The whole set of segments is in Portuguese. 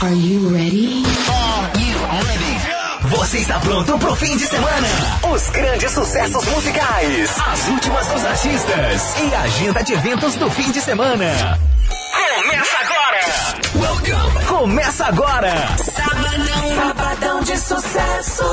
Are you ready? Você está pronto pro fim de semana? Os grandes sucessos musicais, as últimas dos artistas e a agenda de eventos do fim de semana. Começa agora! Welcome! Começa agora! Sabadão, sabadão de sucesso.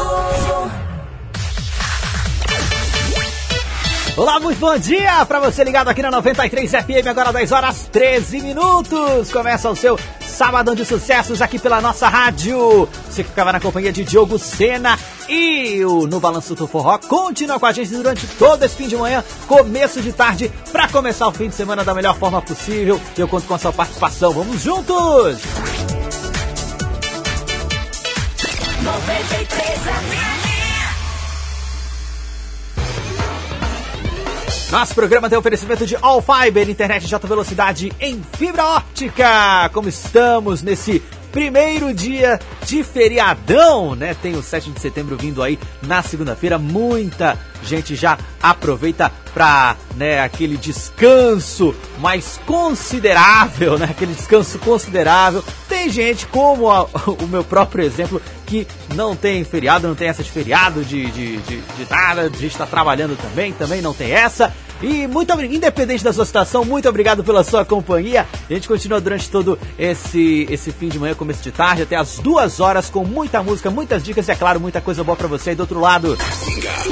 Olá, muito bom dia para você ligado aqui na 93 FM, agora 10 horas 13 minutos. Começa o seu Sabadão de Sucessos aqui pela nossa rádio. Você que ficava na companhia de Diogo Sena e o No Balanço do Forró continua com a gente durante todo esse fim de manhã, começo de tarde, para começar o fim de semana da melhor forma possível. Eu conto com a sua participação. Vamos juntos! 93 Nosso programa tem oferecimento de All Fiber, internet de alta velocidade em fibra óptica. Como estamos nesse primeiro dia de feriadão, né? Tem o 7 de setembro vindo aí na segunda-feira. Muita gente já aproveita para, né, aquele descanso mais considerável, né? Aquele descanso considerável. Tem gente, como a- o meu próprio exemplo, que não tem feriado, não tem essa de feriado, de, de, de, de nada, a gente está trabalhando também, também não tem essa. E muito obrigado, independente da sua situação, muito obrigado pela sua companhia. A gente continua durante todo esse, esse fim de manhã, começo de tarde, até as duas horas, com muita música, muitas dicas e, é claro, muita coisa boa pra você aí do outro lado.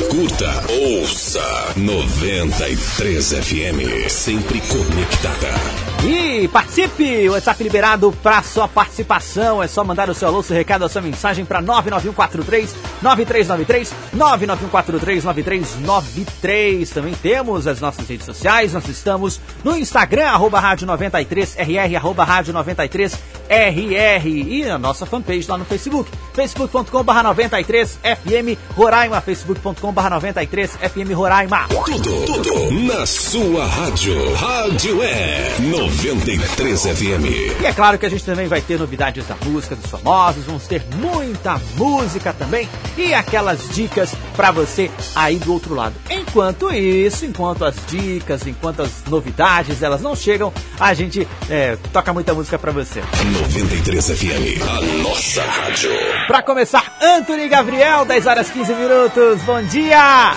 Curta, ouça 93 FM, sempre conectada. E participe! O WhatsApp liberado para sua participação. É só mandar o seu alô, seu recado, a sua mensagem para 99143 9393 99143 9393. Também temos as nossas redes sociais. Nós estamos no Instagram, arroba rádio 93RR, arroba rádio 93RR. E a nossa fanpage lá no Facebook, facebook.com.br 93FM Roraima, facebook.com.br 93FM Roraima. Tudo, tudo na sua rádio. Rádio é 93 FM. E é claro que a gente também vai ter novidades da música dos famosos, vamos ter muita música também e aquelas dicas pra você aí do outro lado. Enquanto isso, enquanto as dicas, enquanto as novidades elas não chegam, a gente é, toca muita música pra você. 93 FM, a nossa rádio. Pra começar, Anthony Gabriel, 10 horas 15 minutos. Bom dia!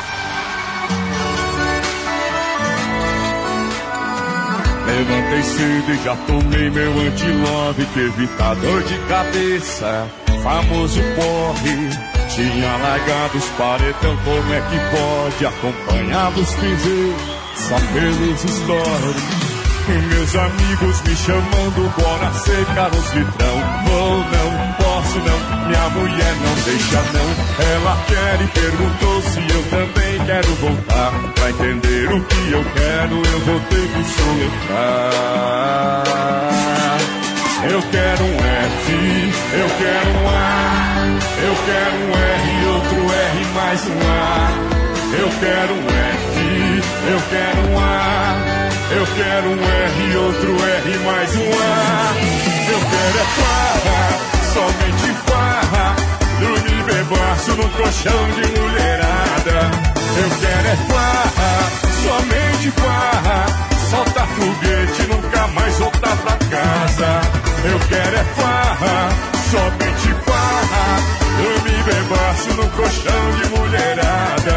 Levantei cedo e já tomei meu antilove que evita dor de cabeça. Famoso porre. Tinha largado os paredão, como é que pode? Acompanhava os cruzeiros só pelos stories. Meus amigos me chamando, bora secar os litrão. Vou não, posso não, minha mulher não deixa não. Ela quer e perguntou se eu também quero voltar. Pra entender o que eu quero, eu vou ter que soletrar. Eu quero um F, eu quero um A, eu quero um R outro R mais um A. Eu quero um F, eu quero um A, eu quero um R outro R mais um A. Eu quero é farra, somente bebaço no colchão de mulherada. Eu quero é farra, somente farra, soltar foguete, nunca mais voltar pra casa. Eu quero é farra, somente farra, dormir bebaço no colchão de mulherada.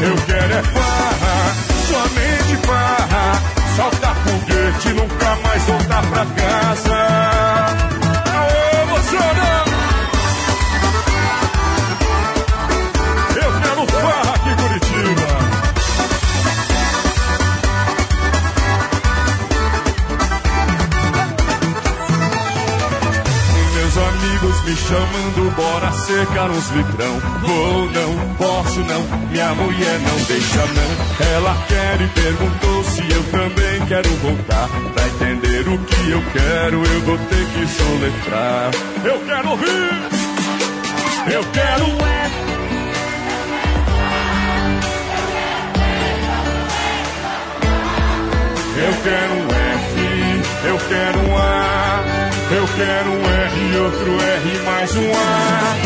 Eu quero é farra, somente farra, soltar foguete, nunca mais voltar pra casa. Aô, moçada! Me chamando, bora secar uns litrão. Vou não, posso não, minha mulher não deixa não. Ela quer e perguntou se eu também quero voltar. Pra entender o que eu quero, eu vou ter que soletrar. Eu quero ouvir! Eu quero é. Eu quero um F, eu quero um A, eu quero um R, e outro R, mais um A.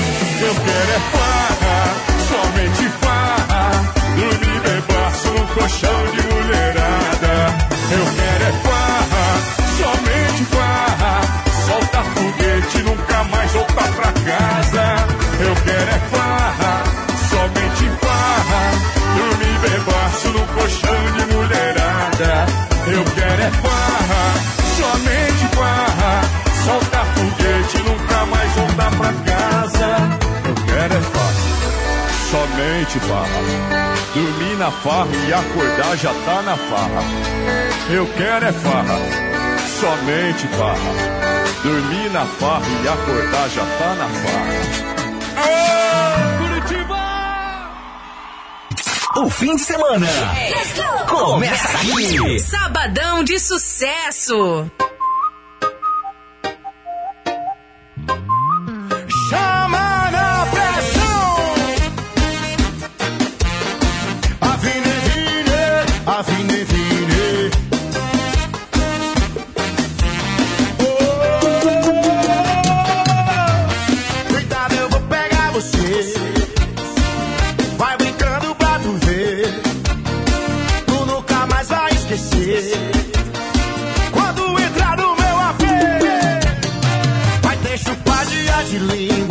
Eu quero é farra, somente farra. Dormir, bebaço, um colchão de mulherada. Eu quero é farra, somente farra. Solta foguete, nunca mais voltar pra casa. Eu quero é farra. Dormir na farra e acordar já tá na farra. Eu quero é farra, somente farra. Dormir na farra e acordar já tá na farra. Ô, Curitiba! O fim de semana começa aqui. Sabadão de sucesso.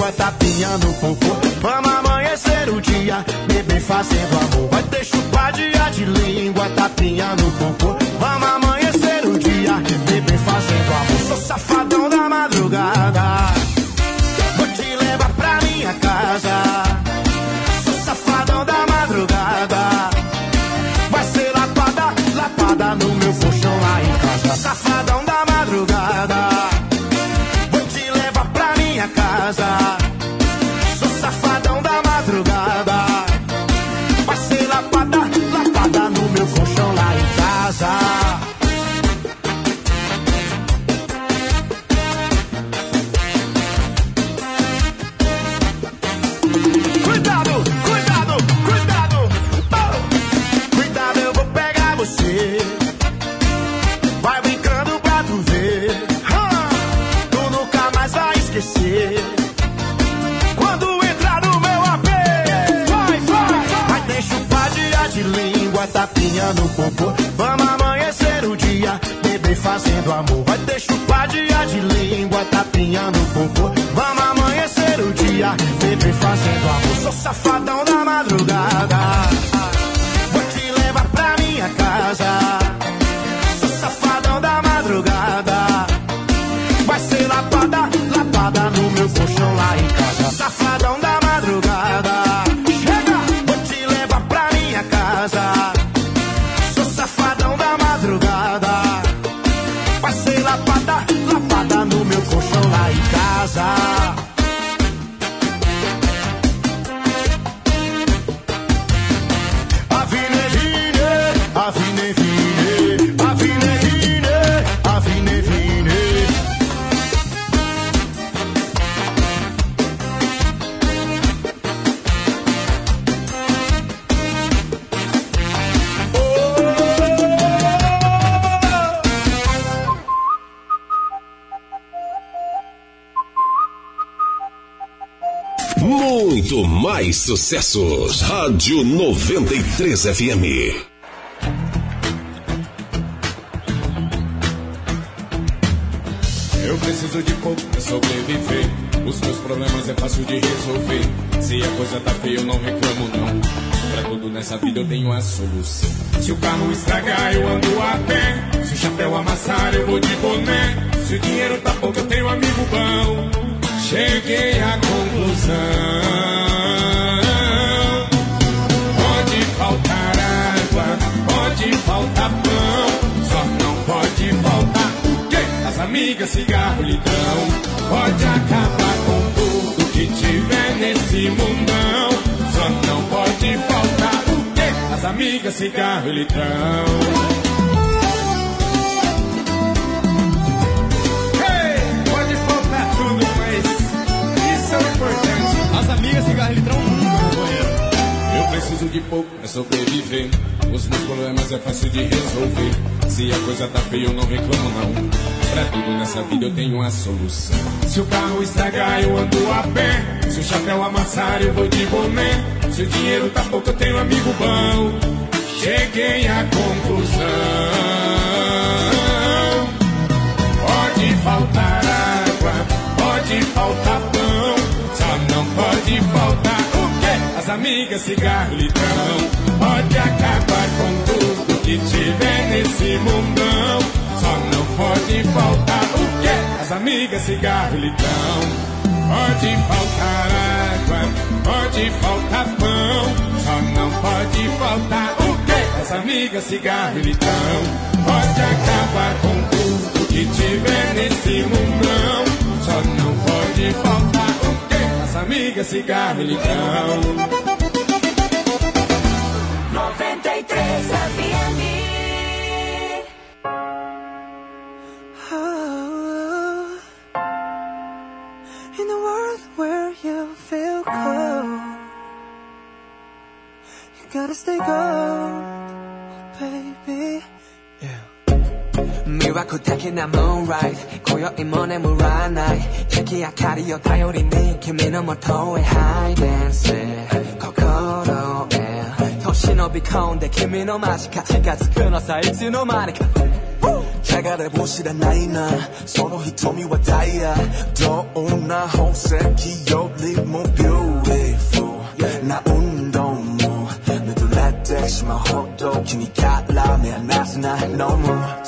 Língua, tapinhando o popô. Vamos amanhecer o dia, bebê fazendo amor. Vai ter chupadinha de língua, tapinhando o popô. Vamos amanhecer o dia, bebê fazendo amor. Sou safadão da madrugada, sucessos. Rádio 93 FM. Eu preciso de pouco pra sobreviver. Os meus problemas é fácil de resolver. Se a coisa tá feia, eu não reclamo, não. Pra tudo nessa vida eu tenho a solução. Se o carro estragar, eu ando a pé. Se o chapéu amassar, eu vou de boné. Amigas, cigarro, litrão. Pode acabar com tudo que tiver nesse mundão, só não pode faltar o quê? As amigas, cigarro e litrão. Hey, pode faltar tudo, mas isso é. As amigas cigarro e litrão. Eu preciso de pouco pra sobreviver. Os meus problemas é fácil de resolver. Se a coisa tá feia, eu não reclamo, não. Pra tudo nessa vida eu tenho a solução. Se o carro estragar, eu ando a pé. Se o chapéu amassar, eu vou de boné. Se o dinheiro tá pouco, eu tenho amigo bom. Cheguei à conclusão. Pode faltar água, pode faltar pão, só não pode faltar o quê? As amigas, cigarro, litrão. Pode acabar com tudo que tiver nesse mundão, pode faltar o quê? As amigas, cigarro, litrão. Pode faltar água, pode faltar pão, só não pode faltar o quê? As amigas, cigarro litrão. Pode acabar com tudo que tiver nesse mundão, só não pode faltar o quê? As amigas, cigarro litrão. イト今宵も眠らない。月明かりを頼りに君のもとへハイデンス心へ。年伸び込んで君の間近近づくのさいつの間にか。流れ星知らないな。その瞳はダイヤ。どんな宝石よりもビューティフルな運動も。濡れてしまうほど君から目離せない。No more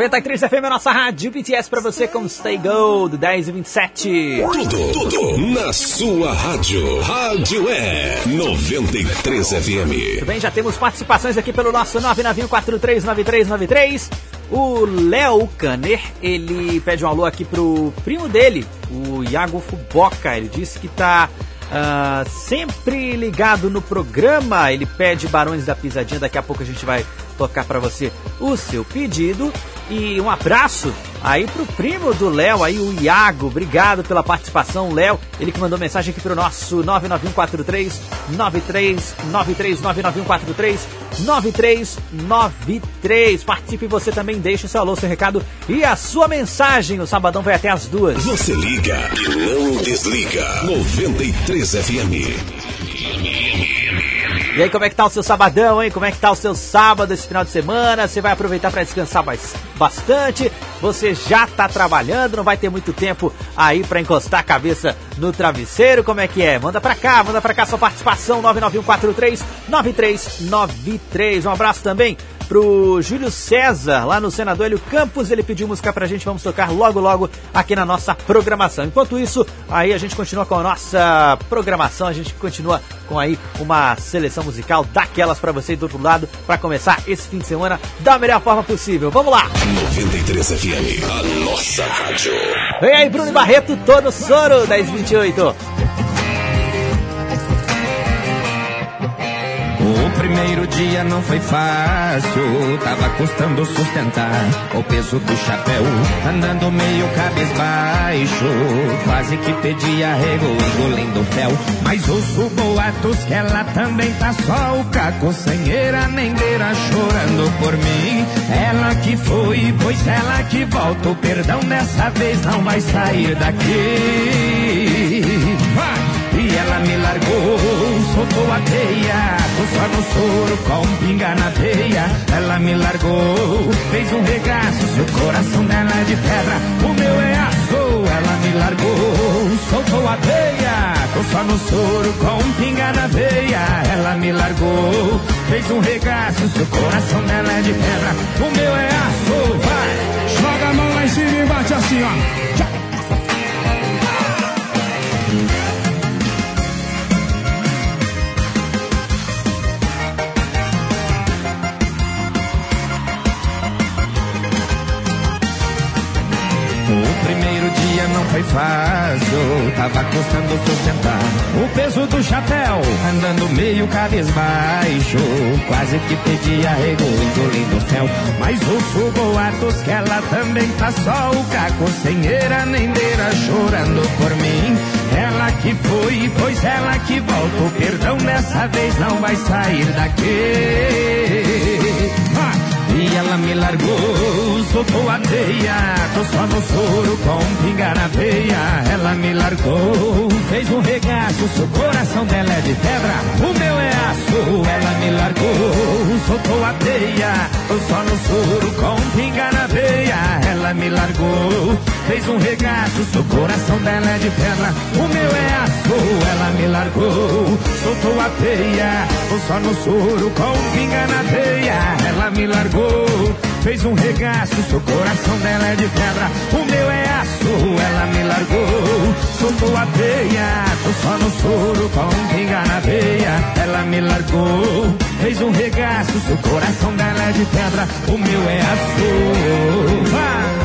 93 FM, a nossa rádio BTS pra você com Stay Gold, 10 e 27. Tudo, tudo na sua rádio. Rádio é 93 FM. Muito bem, já temos participações aqui pelo nosso 991439393. O Léo Kanner, ele pede um alô aqui pro primo dele, o Iago Fuboca. Ele disse que tá ah, sempre ligado no programa. Ele pede Barões da Pisadinha. Daqui a pouco a gente vai tocar pra você o seu pedido. E um abraço aí pro primo do Léo, aí o Iago. Obrigado pela participação, Léo. Ele que mandou mensagem aqui pro nosso 99143 9393 99143 9393. Participe você também, deixe seu alô, seu recado e a sua mensagem. O sabadão vai até as duas. Você liga e não desliga. 93 FM. E aí, como é que tá o seu sabadão, hein? Como é que tá o seu sábado esse final de semana? Você vai aproveitar para descansar bas- bastante? Você já tá trabalhando, não vai ter muito tempo aí para encostar a cabeça no travesseiro? Como é que é? Manda pra cá, manda pra cá sua participação 99143 9393. Um abraço também pro Júlio César, lá no Senador Hélio Campos. Ele pediu música pra gente, vamos tocar logo, logo aqui na nossa programação. Enquanto isso, aí a gente continua com a nossa programação, a gente continua com aí uma seleção musical daquelas pra você do outro lado, pra começar esse fim de semana da melhor forma possível. Vamos lá! 93 FM, a nossa rádio. Vem aí, Bruno Barreto, todo soro, 1028. O primeiro dia não foi fácil, tava custando sustentar o peso do chapéu, andando meio cabisbaixo, quase que pedi arrego, engolindo fel. Mas ouço boatos que ela também tá só o caco, nem beira, chorando por mim. Ela que foi, pois ela que volta, o perdão dessa vez não vai sair daqui. E ela me largou, soltou a teia, tô só no soro com pinga na veia. Ela me largou, fez um regaço, seu coração dela é de pedra, o meu é aço. Ela me largou, soltou a teia, tô só no soro com pinga na veia. Ela me largou, fez um regaço, seu coração dela é de pedra, o meu é aço. Vai! Joga a mão lá em cima e bate assim, ó. Primeiro dia não foi fácil, tava custando sustentar o peso do chapéu, andando meio cabisbaixo, quase que pedi arrego, engolindo o céu. Mas ouço boatos que ela também tá só o caco, sem eira nem beira, chorando por mim. Ela que foi, pois ela que volta, o perdão dessa vez não vai sair daqui. E ela me largou, soltou a teia, tô só no soro com pinga na veia. Ela me largou, fez um regaço, seu coração dela é de pedra, o meu é aço. Ela me largou, soltou a teia, tô só no soro com pinga na veia. Ela me largou, fez um regaço, seu coração dela é de pedra, o meu é aço. Ela me largou, soltou a teia, tô só no soro com pinga na veia. Ela me largou, fez um regaço, seu coração dela é de pedra, o meu é aço. Ela me largou, soltou a teia, tô só no soro com pinga na veia. Ela me largou, fez um regaço, seu coração dela é de pedra, o meu é aço. Vai!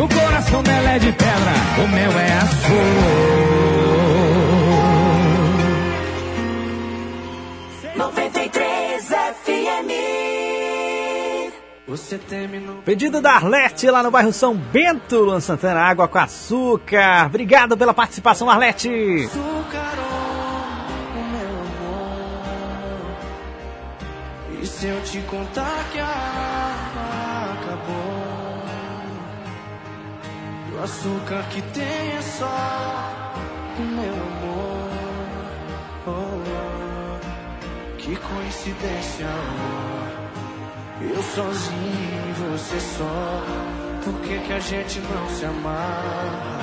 O coração dela é de pedra, o meu é aço. 93 FM. Você terminou. Pedido da Arlete lá no bairro São Bento, Luan Santana, água com açúcar. Obrigado pela participação, Arlete. E se eu te contar que a o açúcar que tem é só o meu amor. Oh. Que coincidência, amor. Eu sozinho e você só. Por que, que a gente não se amarra?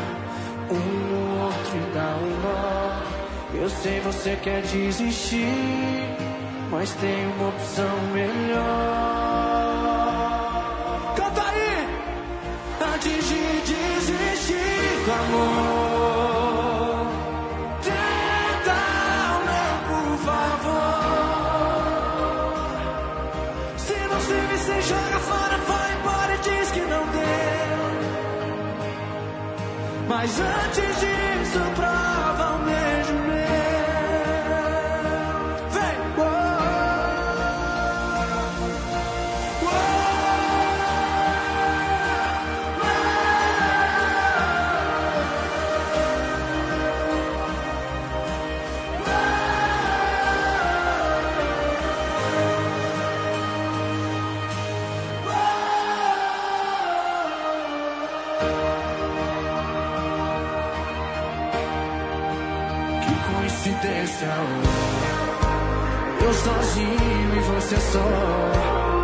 Um no outro e dá um nó. Eu sei você quer desistir, mas tem uma opção melhor. Mas antes disso, prova Eu sozinho e você só.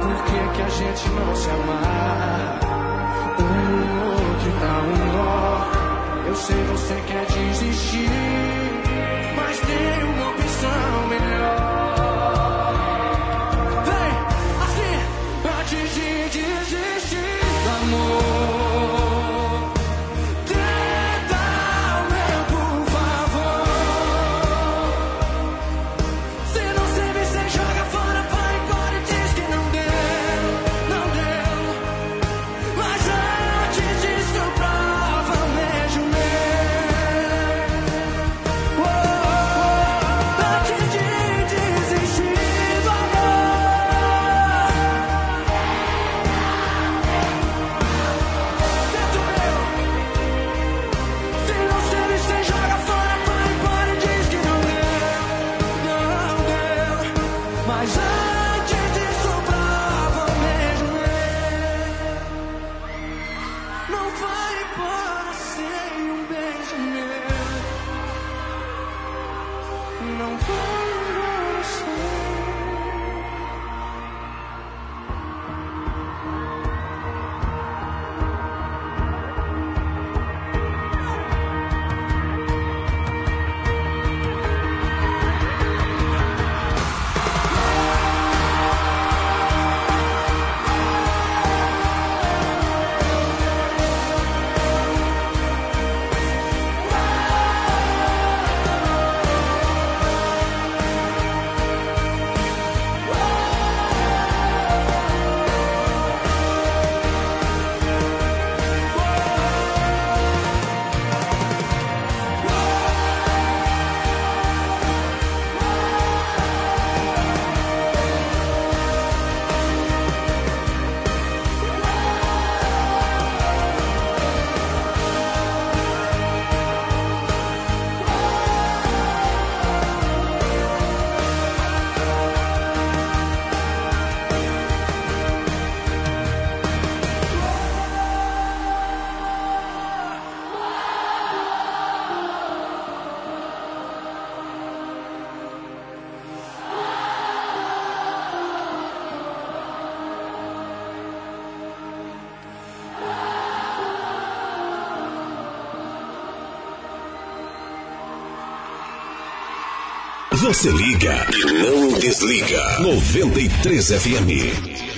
Por que, que a gente não se amar? Um no outro dá um nó. Eu sei você quer desistir, mas tem uma opção melhor. Você liga e não desliga. 93 FM.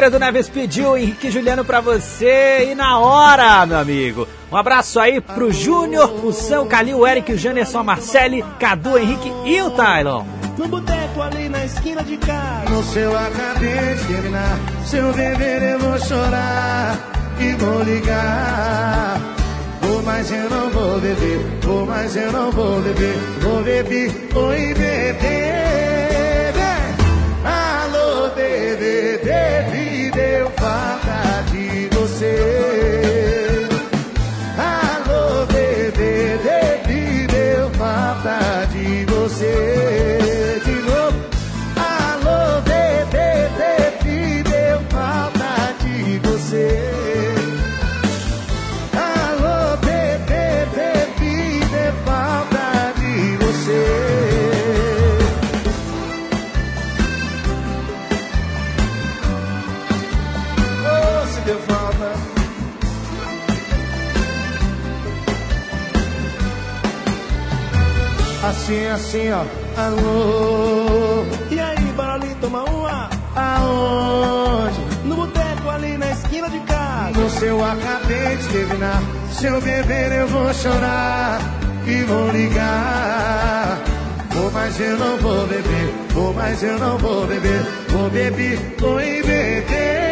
Tancredo Neves pediu Henrique e Juliano pra você e na hora, meu amigo. Um abraço aí pro Júnior, o São Calil, o Eric, o Janderson, a Marcele, Cadu, Henrique e o Tylon. No boteco ali na esquina de casa No seu acabei de terminar Se eu beber eu vou chorar E vou ligar Vou mas eu não vou beber Vou mas eu não vou beber Vou beber, oi bebê bebê Assim, ó. Alô. E aí, bora ali tomar uma? Aonde? No boteco ali na esquina de casa. No seu acabei de terminar. Se eu beber, eu vou chorar. E vou ligar. Vou, mas eu não vou beber. Vou, mas eu não vou beber. Vou beber, oi, beber.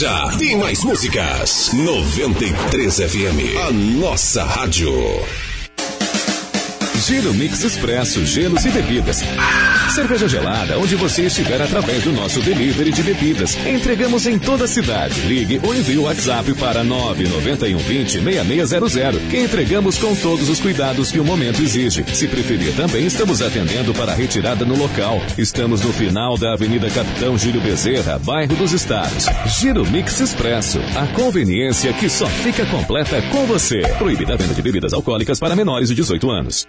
Já tem mais músicas. 93 FM, a nossa rádio. Giro Mix Expresso, gelos e bebidas. Cerveja gelada, onde você estiver através do nosso delivery de bebidas. Entregamos em toda a cidade. Ligue ou envie o WhatsApp para 99120 6600, que entregamos com todos os cuidados que o momento exige. Se preferir, também estamos atendendo para retirada no local. Estamos no final da Avenida Capitão Júlio Bezerra, bairro dos Estados. Giro Mix Expresso, a conveniência que só fica completa com você. Proibida a venda de bebidas alcoólicas para menores de 18 anos.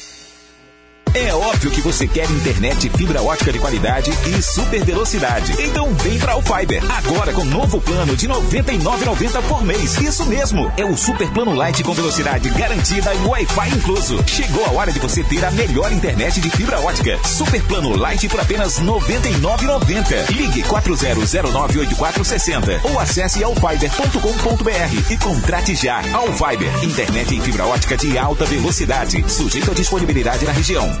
É óbvio que você quer internet fibra ótica de qualidade e super velocidade. Então vem pra Alfiber. Agora com novo plano de R$ 99,90 por mês. Isso mesmo, é o super plano light com velocidade garantida e Wi-Fi incluso. Chegou a hora de você ter a melhor internet de fibra ótica. Super plano light por apenas R$ 99,90. Ligue 40098460 ou acesse alfiber.com.br e contrate já. Alfiber, internet em fibra ótica de alta velocidade, sujeito à disponibilidade na região.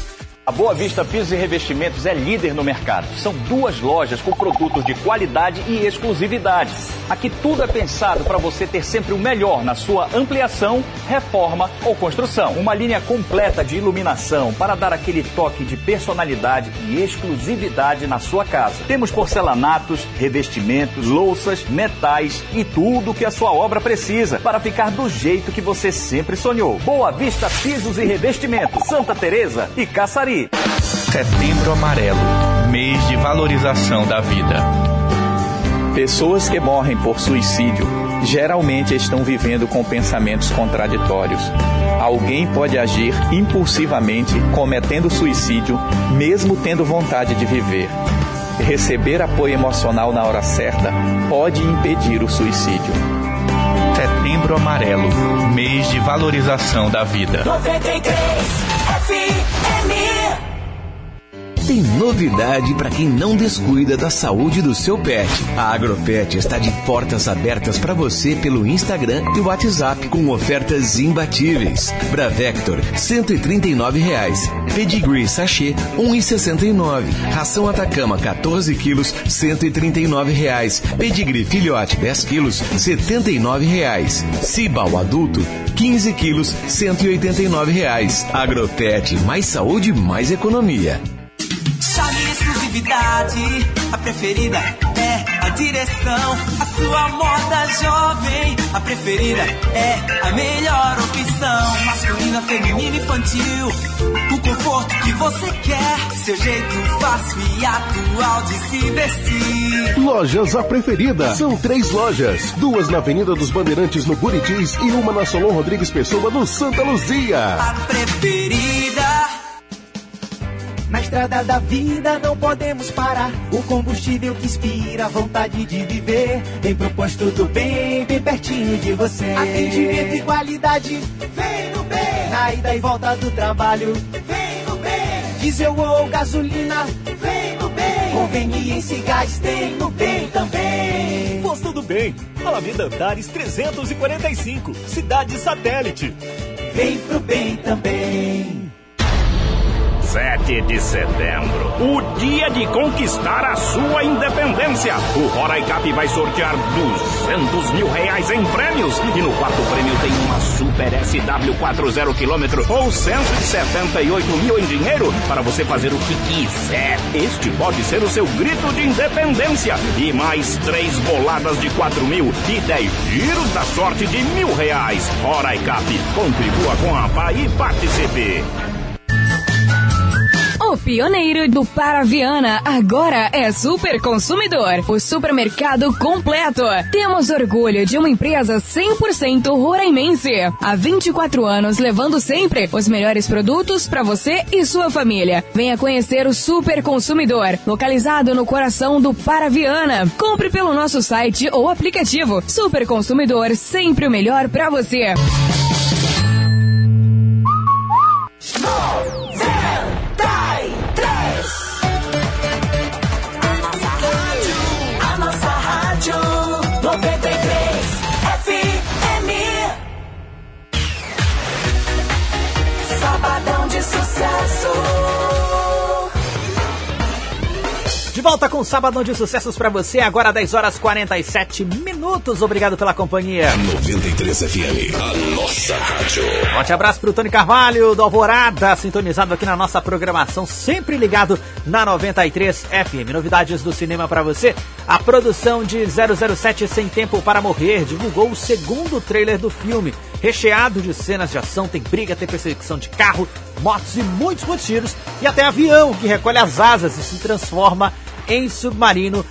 A Boa Vista Pisos e Revestimentos é líder no mercado. São duas lojas com produtos de qualidade e exclusividade. Aqui tudo é pensado para você ter sempre o melhor na sua ampliação, reforma ou construção. Uma linha completa de iluminação para dar aquele toque de personalidade e exclusividade na sua casa. Temos porcelanatos, revestimentos, louças, metais e tudo que a sua obra precisa para ficar do jeito que você sempre sonhou. Boa Vista Pisos e Revestimentos, Santa Teresa e Caçari. Setembro Amarelo, mês valorização da vida. Pessoas que morrem por suicídio geralmente estão vivendo com pensamentos contraditórios. Alguém pode agir impulsivamente, cometendo suicídio, mesmo tendo vontade de viver. Receber apoio emocional na hora certa pode impedir o suicídio. Setembro Amarelo mês de valorização da vida. 93 FM. Tem novidade para quem não descuida da saúde do seu pet. A Agropet está de portas abertas para você pelo Instagram e WhatsApp com ofertas imbatíveis. Bravector, 139 reais. Pedigree Sachê, R$ 1,69. Ração Atacama, 14 quilos, 139 reais. Pedigree Filhote, 10 quilos, 79 reais. Cibal Adulto, 15 quilos, 189 reais. Agropet, mais saúde, mais economia. Chame exclusividade, a preferida é a direção. A sua moda jovem, a preferida é a melhor opção. Masculina, feminina, infantil, o conforto que você quer. Seu jeito fácil e atual de se vestir. Lojas A Preferida. São três lojas. Duas na Avenida dos Bandeirantes, no Buritis, e uma na Solon Rodrigues Pessoa, no Santa Luzia. A preferida. Na estrada da vida não podemos parar. O combustível que inspira a vontade de viver. Tem proposto do bem, bem pertinho de você. Atendimento e qualidade, vem no bem. Na ida e volta do trabalho, vem no bem. Diesel ou gasolina, vem no bem. Conveniência e gás tem no bem também. Posto do Bem, Alameda Antares 345, Cidade Satélite. Vem pro bem também. 7 de setembro, o dia de conquistar a sua independência. O Roraicap vai sortear 200 mil reais em prêmios e no quarto prêmio tem uma Super SW 40 km ou 178 mil em dinheiro para você fazer o que quiser. Este pode ser o seu grito de independência e mais três boladas de 4 mil e 10 giros da sorte de mil reais. Roraicap, contribua com a PA e participe. O pioneiro do Paraviana agora é Super Consumidor, o supermercado completo. Temos orgulho de uma empresa 100% roraimense. Há 24 anos levando sempre os melhores produtos para você e sua família. Venha conhecer o Super Consumidor, localizado no coração do Paraviana. Compre pelo nosso site ou aplicativo. Super Consumidor, sempre o melhor para você. De volta com o Sabadão de Sucessos pra você, agora 10 horas 47 minutos. Obrigado pela companhia. 93 FM, a nossa rádio. Forte abraço pro Tony Carvalho, do Alvorada, sintonizado aqui na nossa programação, sempre ligado na 93 FM. Novidades do cinema pra você. A produção de 007 Sem Tempo para Morrer divulgou o segundo trailer do filme. Recheado de cenas de ação, tem briga, tem perseguição de carro, motos e muitos, muitos tiros. E até avião que recolhe as asas e se transforma em submarino.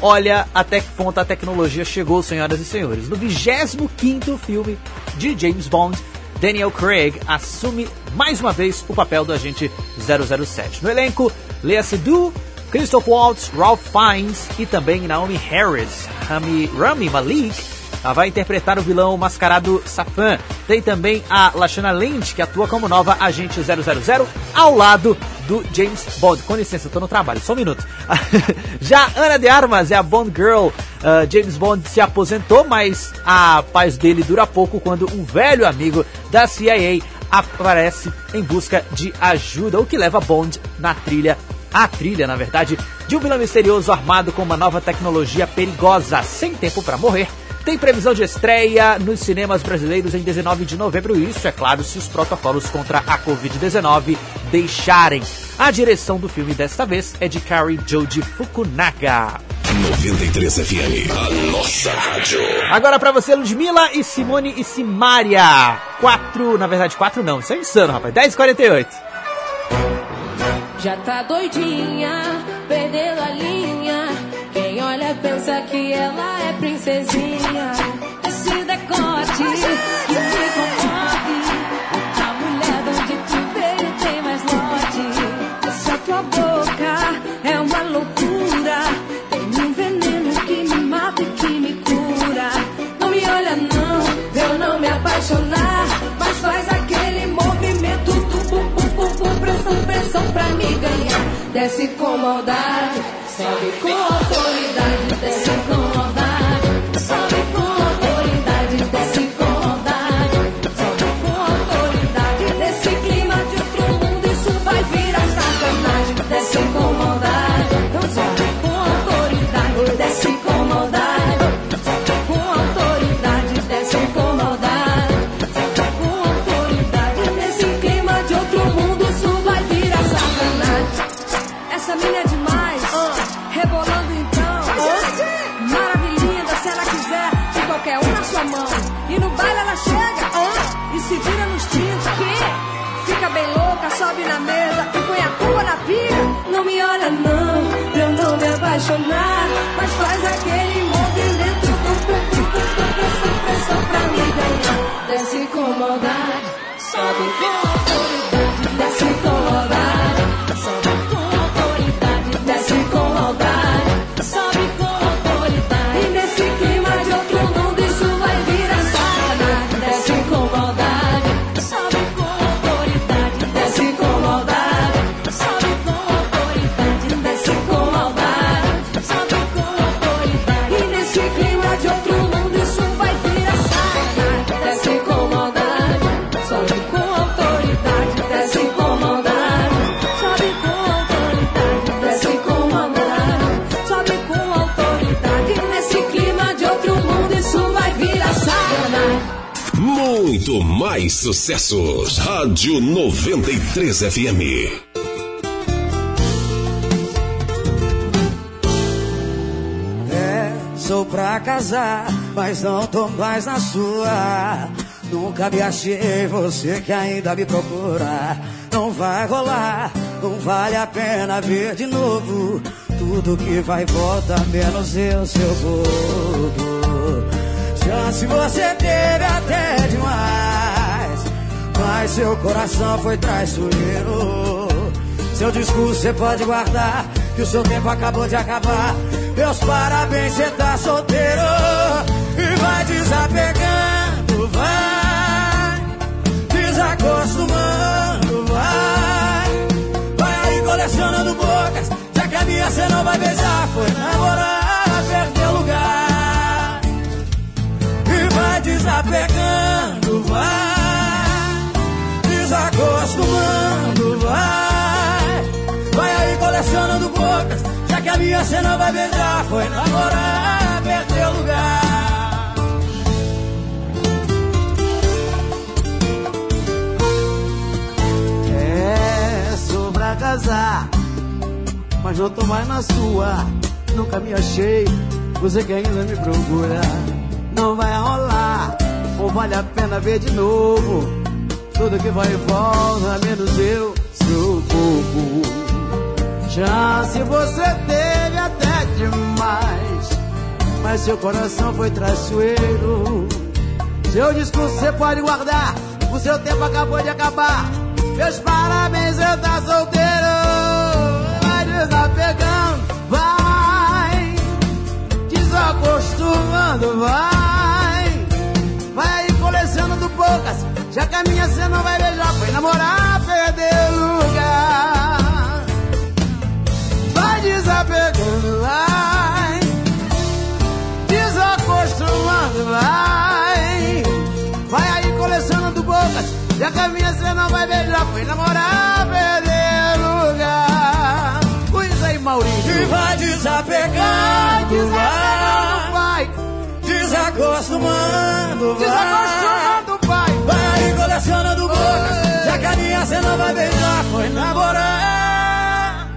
Olha até que ponto a tecnologia chegou, senhoras e senhores. No 25º filme de James Bond, Daniel Craig assume mais uma vez o papel do agente 007. No elenco, Lea Seydoux, Christoph Waltz, Ralph Fiennes e também Naomi Harris. Rami, Rami Malik ela vai interpretar o vilão mascarado Safan. Tem também a Lashana Lynch, que atua como nova agente 000, ao lado do James Bond. Com licença, eu tô no trabalho, só um minuto. Já Ana de Armas é a Bond Girl. Uh, James Bond se aposentou, mas a paz dele dura pouco quando um velho amigo da CIA aparece em busca de ajuda, o que leva Bond na trilha a trilha, na verdade, de um vilão misterioso armado com uma nova tecnologia perigosa, sem tempo para morrer. Tem previsão de estreia nos cinemas brasileiros em 19 de novembro, isso é claro se os protocolos contra a Covid-19 deixarem. A direção do filme desta vez é de Kari Joji Fukunaga. 93 FM, a nossa rádio. Agora pra você, Ludmilla e Simone e Simária. Quatro, na verdade, quatro não, isso é insano, rapaz. 10h48. Já tá doidinha, perdendo pensa que ela é princesinha. Esse decote que me concorre. A mulher de onde tu veio tem mais lote. Essa tua boca é uma loucura. Tem um veneno que me mata e que me cura. Não me olha não, eu não me apaixonar. Mas faz aquele movimento do pum pum pum pum, pressão, pressão pra me ganhar. Desce com maldade, sobe com autoridade, E no baile ela chega e se vira nos 30. Fica bem louca, sobe na mesa e põe a culpa na pia. Não me olha não, pra eu não me apaixonar. Mas faz aquele movimento pressão pra me ganhar. Desce com maldade, sobe com mais sucessos. Rádio 93 FM. É, sou pra casar, mas não tô mais na sua. Nunca me achei, você que ainda me procura. Não vai rolar, não vale a pena ver de novo. Tudo que vai volta, menos eu, seu bobo. Chance você teve até demais, mas seu coração foi traiçoeiro. Seu discurso você pode guardar, que o seu tempo acabou de acabar. Meus parabéns, você tá solteiro. E vai desapegando, vai. Desacostumando, vai. Vai aí colecionando bocas. Já que a minha você não vai beijar, foi namorar, perdeu lugar. E vai desapegando, vai. Desacostumando, vai. Vai aí colecionando bocas. Já que a minha não vai beijar, foi namorar, perdeu lugar. É, sou pra casar, mas não tô mais na sua. Nunca me achei, você que ainda me procura. Não vai rolar, ou vale a pena ver de novo. Tudo que vai e volta, menos eu, seu bobo. Chance você teve até demais, mas seu coração foi traiçoeiro. Seu discurso você pode guardar, o seu tempo acabou de acabar. Meus parabéns, você tá solteiro. Vai desapegando, vai. Desacostumando, vai. Vai colecionando bocas. Já que a minha você não vai beijar, foi namorar, perder lugar. Vai desapegando, vai. Desacostumando, vai. Vai aí colecionando bocas. Já que a minha você não vai beijar, foi namorar, perder lugar. Coisa aí, Maurício. E vai desapegando, vai. vai. Desacostumando, vai. Desacostumando, vai. Vai bocas. Já que a minha você não vai beijar, foi namorar.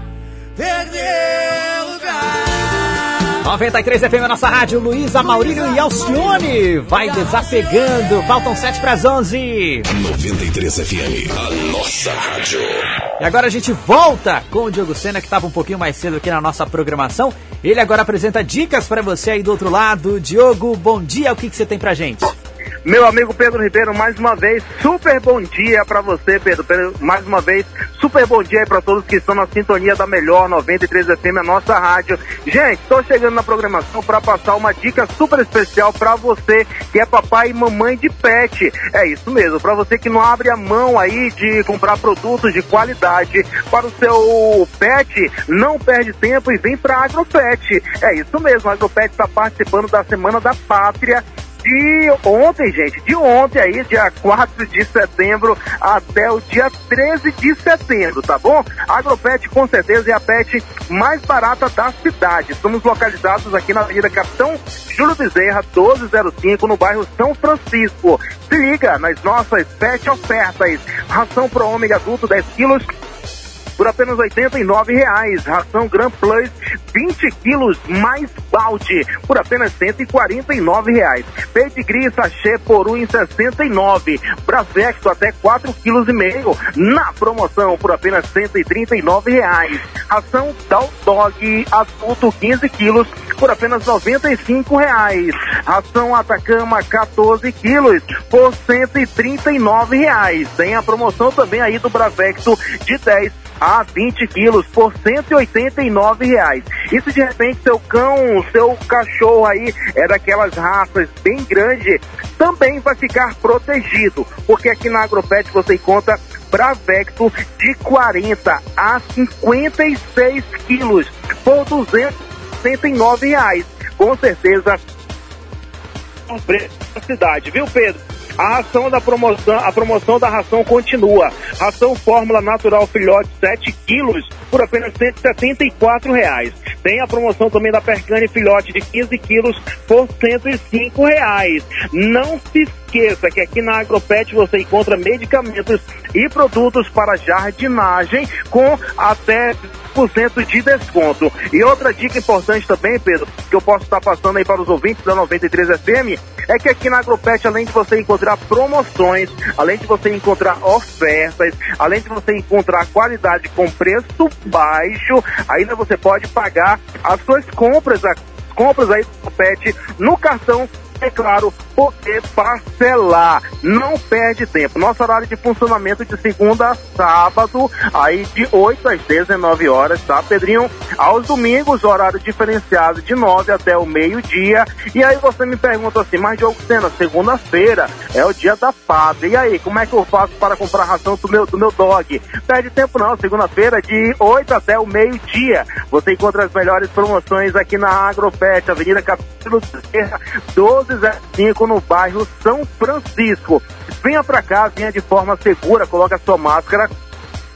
Perder lugar. 93 FM, a nossa rádio, Luísa, Maurílio e Alcione. Vai desapegando, faltam 7 para as 11. 93 FM, a nossa rádio. E agora a gente volta com o Diogo Sena, que estava um pouquinho mais cedo aqui na nossa programação. Ele agora apresenta dicas para você aí do outro lado. Diogo, bom dia, o que, que você tem pra gente? Meu amigo Pedro Ribeiro, mais uma vez, super bom dia para você, Pedro. Pedro. Mais uma vez, super bom dia para todos que estão na sintonia da melhor 93 FM, a nossa rádio. Gente, estou chegando na programação para passar uma dica super especial para você que é papai e mamãe de pet. É isso mesmo, para você que não abre a mão aí de comprar produtos de qualidade para o seu pet, não perde tempo e vem para Agropet. É isso mesmo, a Agropet está participando da Semana da Pátria de ontem, gente, de ontem aí, dia 4 de setembro até o dia 13 de setembro, tá bom? A Agropet com certeza é a pet mais barata da cidade. Estamos localizados aqui na Avenida Capitão Júlio Bezerra, 1205, no bairro São Francisco. Se liga nas nossas pet ofertas. Ração pro ômega adulto 10 quilos por apenas R$ 89,00. Ração Gran Plus 20 quilos mais balde por apenas R$ 149,00. Pedigree sachê por R$ 1,69. Brasvecto até 4 quilos e meio na promoção por apenas R$ 139,00. Ração Dal Dog adulto 15 quilos por apenas R$ 95,00. Ração Atacama 14 quilos por R$ 139,00. Tem a promoção também aí do Bravecto de 10 a 20 quilos por 189 reais. E se de repente seu cão, seu cachorro aí é daquelas raças bem grandes, também vai ficar protegido, porque aqui na Agropet você encontra Bravecto de 40 a 56 quilos por 269 reais. Com certeza, um preço da cidade, viu Pedro? A ração da promoção, a promoção da ração continua. Ração Fórmula Natural Filhote 7 quilos por apenas 174 reais. Tem a promoção também da Percane Filhote de 15 quilos por 105 reais. Não se esqueça que aqui na Agropet você encontra medicamentos e produtos para jardinagem com até 10% de desconto. E outra dica importante também, Pedro, que eu posso estar passando aí para os ouvintes da 93 FM, é que aqui na Agropet, além de você encontrar promoções, além de você encontrar ofertas, além de você encontrar qualidade com preço baixo, ainda você pode pagar as suas compras, as compras aí do Agropet no cartão é claro, poder parcelar. Não perde tempo. Nosso horário de funcionamento de segunda a sábado, aí de 8 às 19 horas, tá, Pedrinho? Aos domingos, horário diferenciado de 9 até o meio-dia. E aí você me pergunta assim, mas Diogo Sena, segunda-feira é o dia da pátria. E aí, como é que eu faço para comprar ração do meu, do meu dog? Perde tempo não, segunda-feira de 8 até o meio-dia. Você encontra as melhores promoções aqui na Agropet, Avenida Capítulo 1205 no bairro São Francisco. Venha pra cá, venha de forma segura, coloque a sua máscara.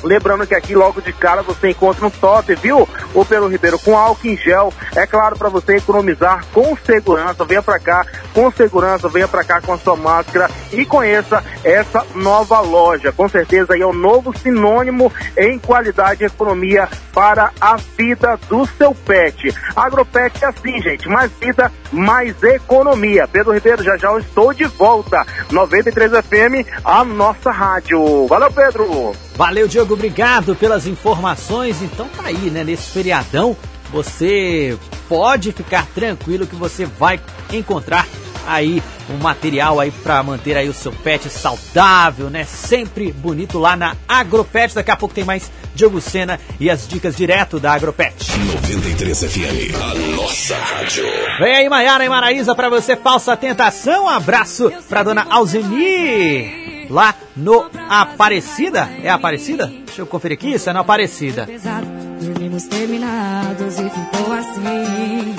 Lembrando que aqui logo de cara você encontra um top, viu? O Pelo Ribeiro com álcool em gel. É claro para você economizar com segurança. Venha pra cá com segurança, venha pra cá com a sua máscara e conheça essa nova loja. Com certeza é um novo sinônimo em qualidade e economia para a vida do seu pet. Agropet é assim, gente, mais vida, mais economia. Pedro Ribeiro, já já eu estou de volta. 93 FM, a nossa rádio. Valeu, Pedro! Valeu, Obrigado pelas informações. Então tá aí, né? Nesse feriadão, você pode ficar tranquilo que você vai encontrar aí um material aí para manter aí o seu pet saudável, né? Sempre bonito lá na Agropet. Daqui a pouco tem mais Diogo Sena e as dicas direto da Agropet. 93 FM, a nossa rádio. Vem aí, Maiara e Maraísa, pra você, falsa tentação. Um abraço pra dona Alzeni, lá no Aparecida. É Aparecida? Deixa eu conferir aqui, isso é no Aparecida. Dormimos terminados e ficou assim.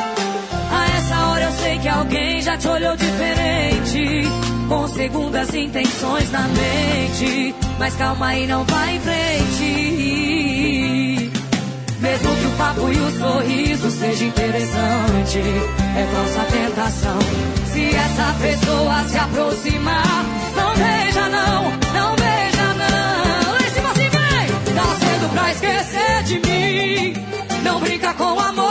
A essa hora eu sei que alguém já te olhou diferente. Com segundas intenções na mente. Mas calma aí, não vai em frente. Mesmo que o papo e o sorriso seja interessante, é falsa tentação. Se essa pessoa se aproximar, não beija não, não beija não. Em cima assim vem, tá cedo pra esquecer de mim. Não brinca com amor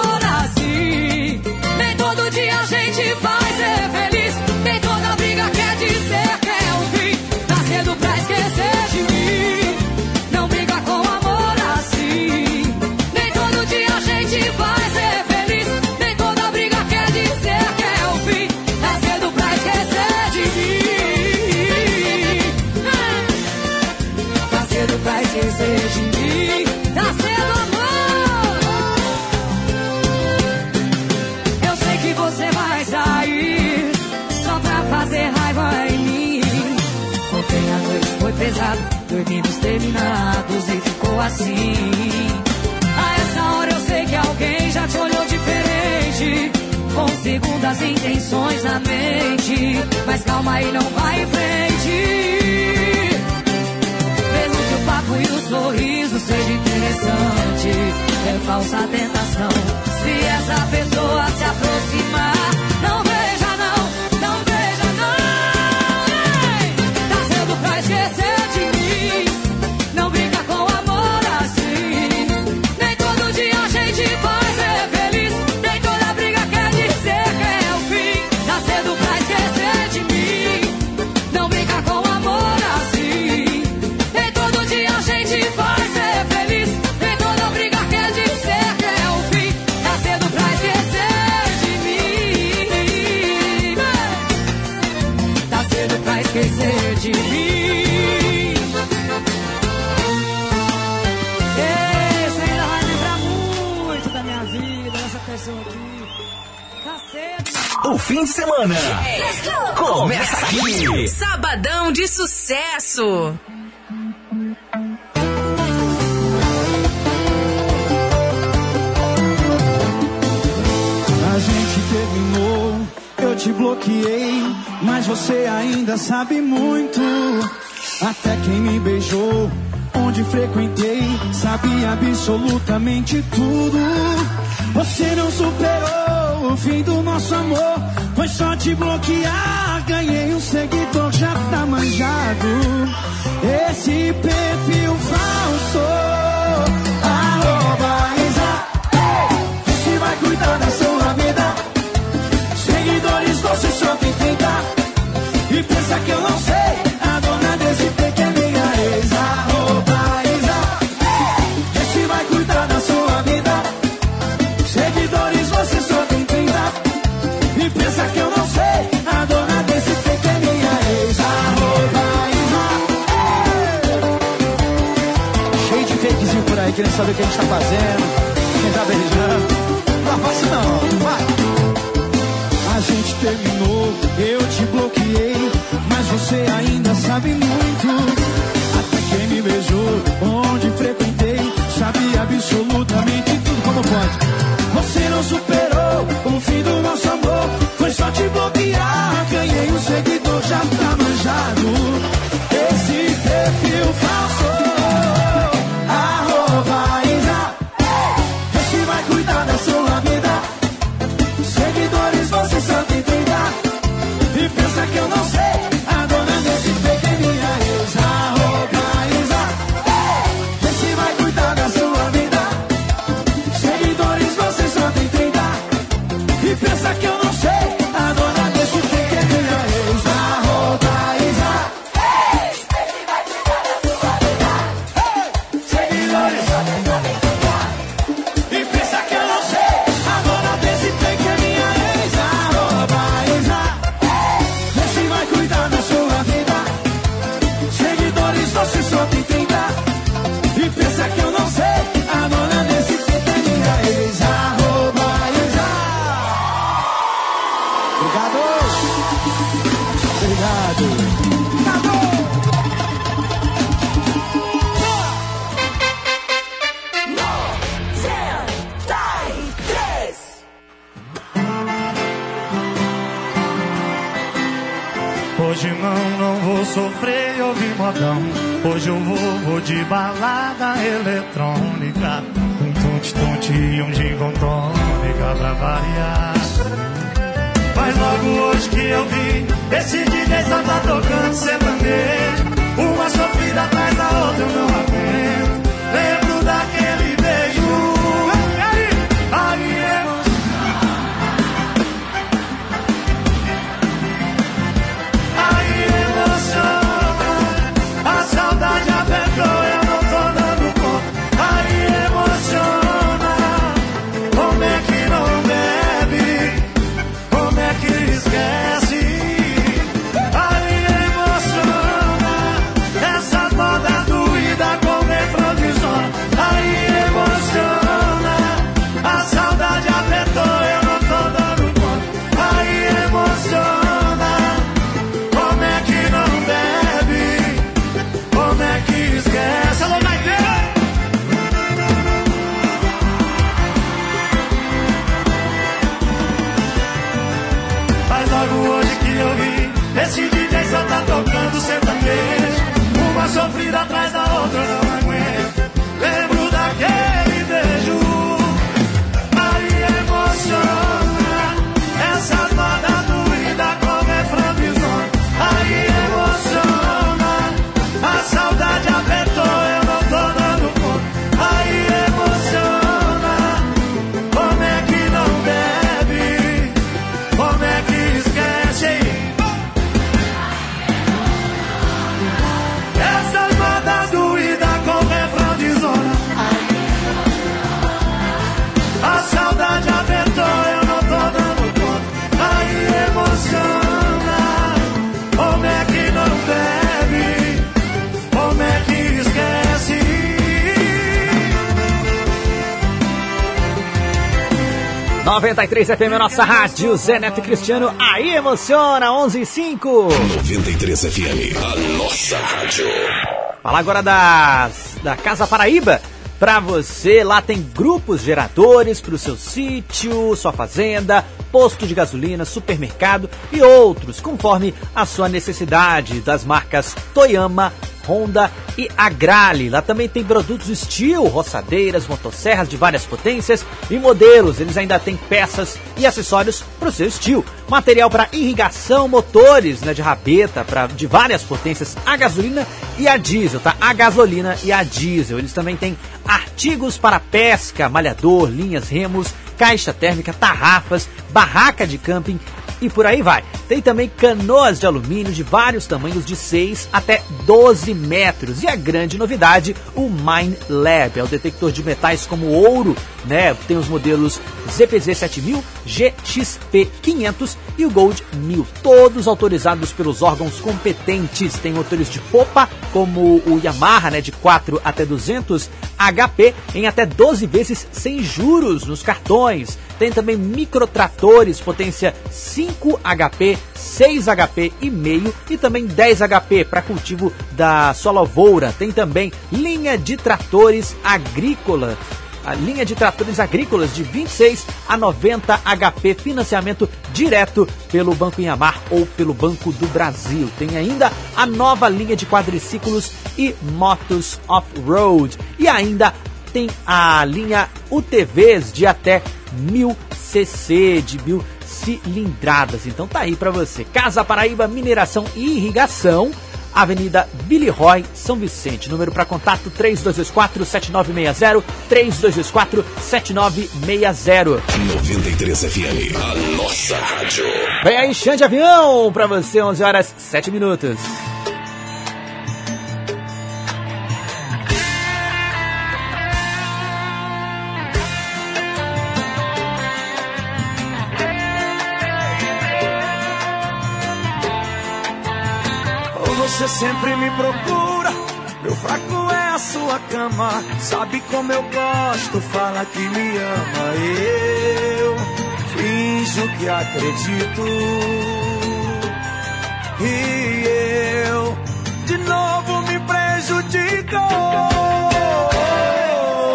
assim. A essa hora eu sei que alguém já te olhou diferente. Com segundas intenções na mente. Mas calma aí, não vai em frente. Mesmo que o papo e o sorriso seja interessante, é falsa tentação. Se essa pessoa se aproximar, fim de semana começa aqui. Sabadão de sucesso. A gente terminou, eu te bloqueei, mas você ainda sabe muito. Até quem me beijou, onde frequentei, sabia absolutamente tudo. Você não superou o fim do nosso amor, foi só te bloquear. Ganhei um seguidor, já tá manjado. Esse perfil falso. Arroba Isa, ei, se vai cuidar da sua vida. Seguidores você só tem 30 E pensa que eu não sei saber o que a gente tá fazendo Quem tá beijando Não faça não, vai a gente terminou, eu te bloqueei, mas você ainda sabe muito. Até quem me beijou, onde frequentei, sabia absolutamente tudo como pode. Você não superou o fim do nosso amor, foi só te bloquear. Ganhei um seguidor, já tá manjado. Esse perfil falso. 93 FM, nossa rádio. Zé Neto e Cristiano, aí emociona, 11 e 5. 93 FM, a nossa rádio. Falar agora das, da Casa Paraíba. Pra você, lá tem grupos geradores para o seu sítio, sua fazenda, posto de gasolina, supermercado e outros, conforme a sua necessidade, das marcas Toyama, Honda e Agrale. Lá também tem produtos Steel, roçadeiras, motosserras de várias potências e modelos. Eles ainda têm peças e acessórios para o seu Steel. Material para irrigação, motores né, de rabeta pra, de várias potências, a gasolina e a diesel, tá? A gasolina e a diesel. Eles também têm artigos para pesca, malhador, linhas, remos, caixa térmica, tarrafas, barraca de camping e por aí vai. Tem também canoas de alumínio de vários tamanhos, de 6 até 12 metros. E a grande novidade, o Mine Lab, é o detector de metais como ouro, né? Tem os modelos ZPZ 7000, GXP 500 e o Gold 1000, todos autorizados pelos órgãos competentes. Tem motores de popa, como o Yamaha, né, de 4 até 200 HP, em até 12 vezes sem juros nos cartões. Tem também microtratores, potência 5 HP, 6 HP e meio e também 10 HP para cultivo da sua lavoura. Tem também linha de tratores agrícola. A linha de tratores agrícolas de 26 a 90 HP, financiamento direto pelo Banco Inhamar ou pelo Banco do Brasil. Tem ainda a nova linha de quadriciclos e motos off-road. E ainda tem a linha UTVs de até 1000 cc, de mil cilindradas. Então tá aí para você. Casa Paraíba Mineração e Irrigação. Avenida Billy Roy, São Vicente. Número para contato 3224-7960, 3224-7960. 93 FM, a nossa rádio. Vem aí, chão de avião para você, 11 horas 7 minutos. Você sempre me procura, meu fraco é a sua cama. Sabe como eu gosto, fala que me ama. Eu finjo que acredito. E eu de novo me prejudico.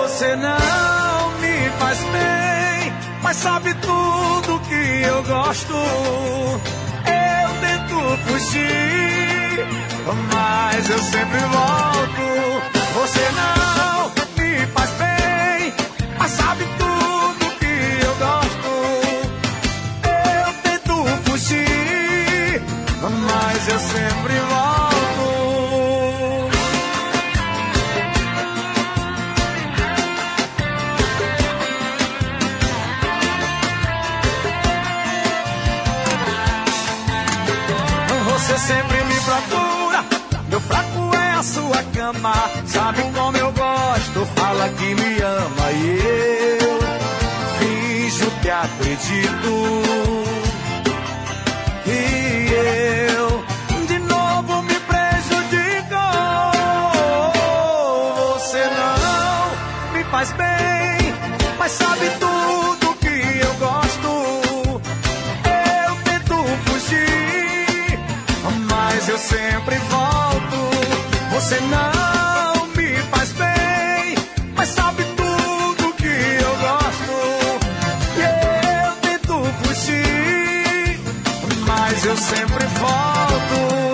Você não me faz bem, mas sabe tudo que eu gosto. Fugir, mas eu sempre volto. Você não me faz bem, mas sabe tudo que eu gosto. Eu tento fugir, mas eu sempre volto. Sabe como eu gosto, fala que me ama e eu finjo que acredito. E eu de novo me prejudico. Você não me faz bem, mas sabe tudo que eu gosto. Eu tento fugir, mas eu sempre volto. Você não sempre volto.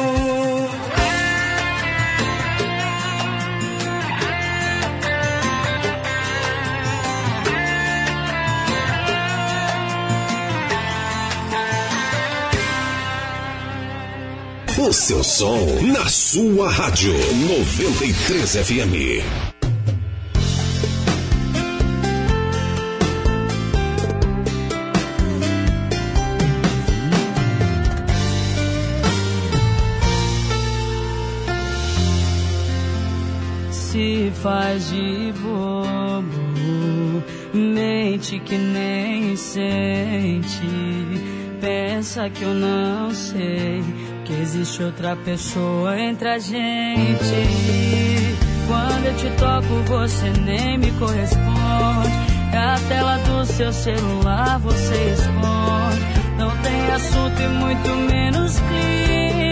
O seu som na sua rádio 93 FM. Faz de bobo, mente que nem sente, pensa que eu não sei que existe outra pessoa entre a gente. Quando eu te toco, você nem me corresponde. É a tela do seu celular você esconde. Não tem assunto e muito menos clima.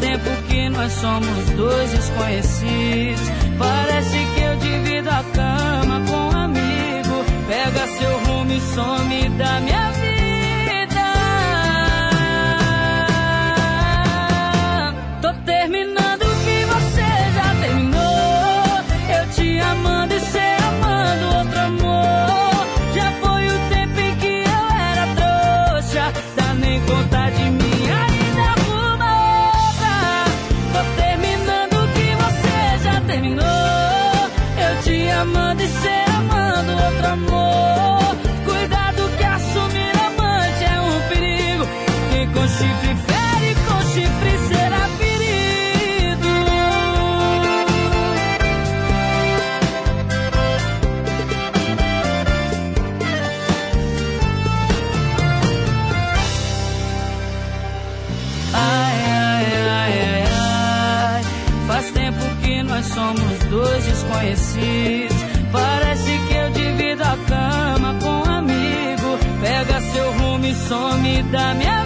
Tempo que nós somos dois desconhecidos. Parece que eu divido a cama com um amigo. Pega seu rumo e some da minha vida. Some da minha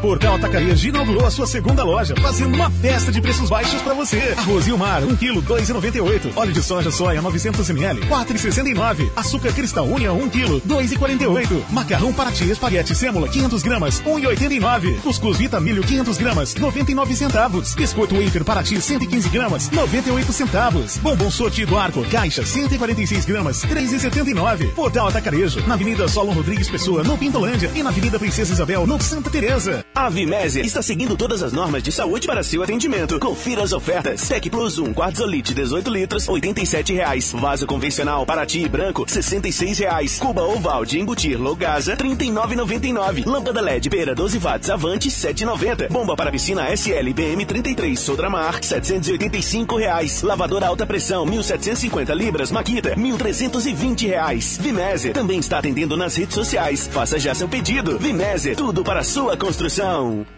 Portal Atacadista inaugurou a sua segunda loja, fazendo uma festa de preços baixos pra você. Arroz e mar, 1 kg, 2,98. Óleo de soja soia, 900 ml, 4,69. Açúcar cristal unha, 1 kg, 2,48. Macarrão Paraty espaguete sêmola, 500 gramas, 1,89. Cuscuz Vita milho, 500 gramas, 99 centavos. Biscoito wafer Paraty, 115 gramas, 98 centavos. Bombom sortido arco, caixa, 146 gramas, 3,79. Portal Atacarejo, na Avenida Solon Rodrigues Pessoa, no Pintolândia e na Avenida Princesa Isabel, no Santa Teresa. A Vimese está seguindo todas as normas de saúde para seu atendimento. Confira as ofertas. Tec Plus 1, Quartzolite 18 litros, 87 reais. Vaso convencional Paraty branco, 66 reais. Cuba oval de embutir Logasa, R$ 39,99. Lâmpada LED Pera 12 watts Avante, R$ 7,90. Bomba para piscina SL BM 33 Sodramar, 785 reais. Lavadora alta pressão 1.750 libras Maquita, 1.320 reais. Vimese também está atendendo nas redes sociais. Faça já seu pedido. Vimese, tudo para sua construção. Não.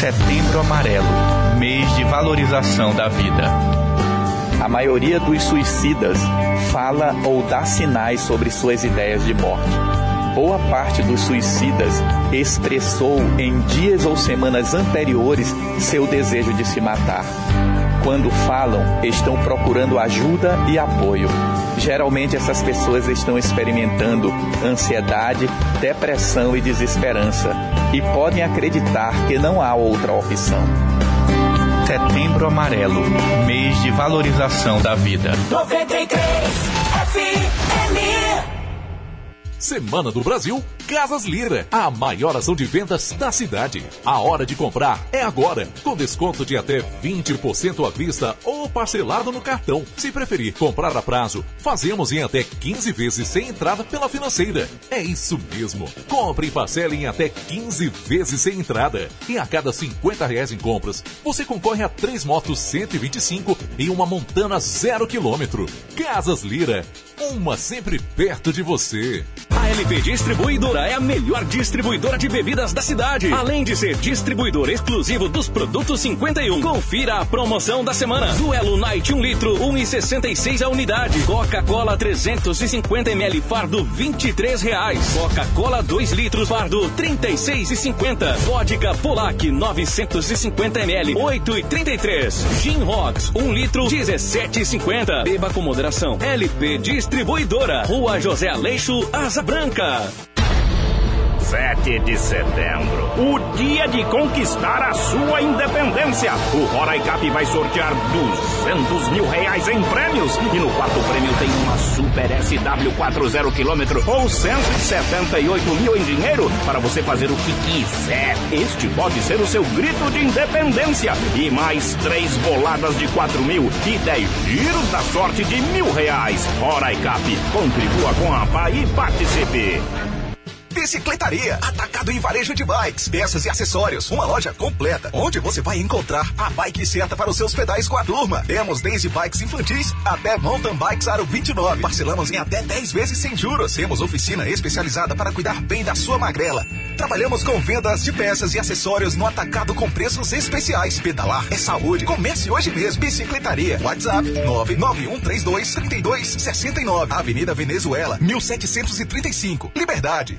Setembro Amarelo mês de valorização da vida. A maioria dos suicidas fala ou dá sinais sobre suas ideias de morte. Boa parte dos suicidas expressou em dias ou semanas anteriores seu desejo de se matar. Quando falam, estão procurando ajuda e apoio. Geralmente essas pessoas estão experimentando ansiedade, depressão e desesperança e podem acreditar que não há outra opção. Setembro Amarelo, mês de valorização da vida. 93 FM. Semana do Brasil, Casas Lira, a maior ação de vendas da cidade. A hora de comprar é agora, com desconto de até 20% à vista ou parcelado no cartão. Se preferir comprar a prazo, fazemos em até 15 vezes sem entrada pela financeira. É isso mesmo. Compre e parcele em até 15 vezes sem entrada. E a cada 50 reais em compras, você concorre a três motos 125 e uma montana zero quilômetro. Casas Lira, uma sempre perto de você. LP Distribuidora é a melhor distribuidora de bebidas da cidade. Além de ser distribuidor exclusivo dos produtos 51, confira a promoção da semana. Duelo Night 1 litro, 1,66 a unidade. Coca-Cola 350ml, fardo 23 reais. Coca-Cola 2 litros, fardo 36,50. Vodka Polac 950ml, 8,33. Gin Rocks 1 litro, 17,50. Beba com moderação. LP Distribuidora, Rua José Aleixo, Asa Branca. Franca. 7 de setembro, o dia de conquistar a sua independência. O Roraicap vai sortear 200 mil reais em prêmios e no quarto prêmio tem uma Super SW40 km ou 178 mil em dinheiro para você fazer o que quiser. Este pode ser o seu grito de independência e mais três boladas de 4 mil e 10 giros da sorte de mil reais. Roraicap, contribua com a PA e participe. Bicicletaria, atacado em varejo de bikes, peças e acessórios. Uma loja completa, onde você vai encontrar a bike certa para os seus pedais com a turma. Temos desde bikes infantis até mountain bikes aro 29. Parcelamos em até 10 vezes sem juros. Temos oficina especializada para cuidar bem da sua magrela. Trabalhamos com vendas de peças e acessórios no atacado com preços especiais. Pedalar é saúde. Comece hoje mesmo. Bicicletaria. WhatsApp 991323269. Avenida Venezuela, 1735. Liberdade.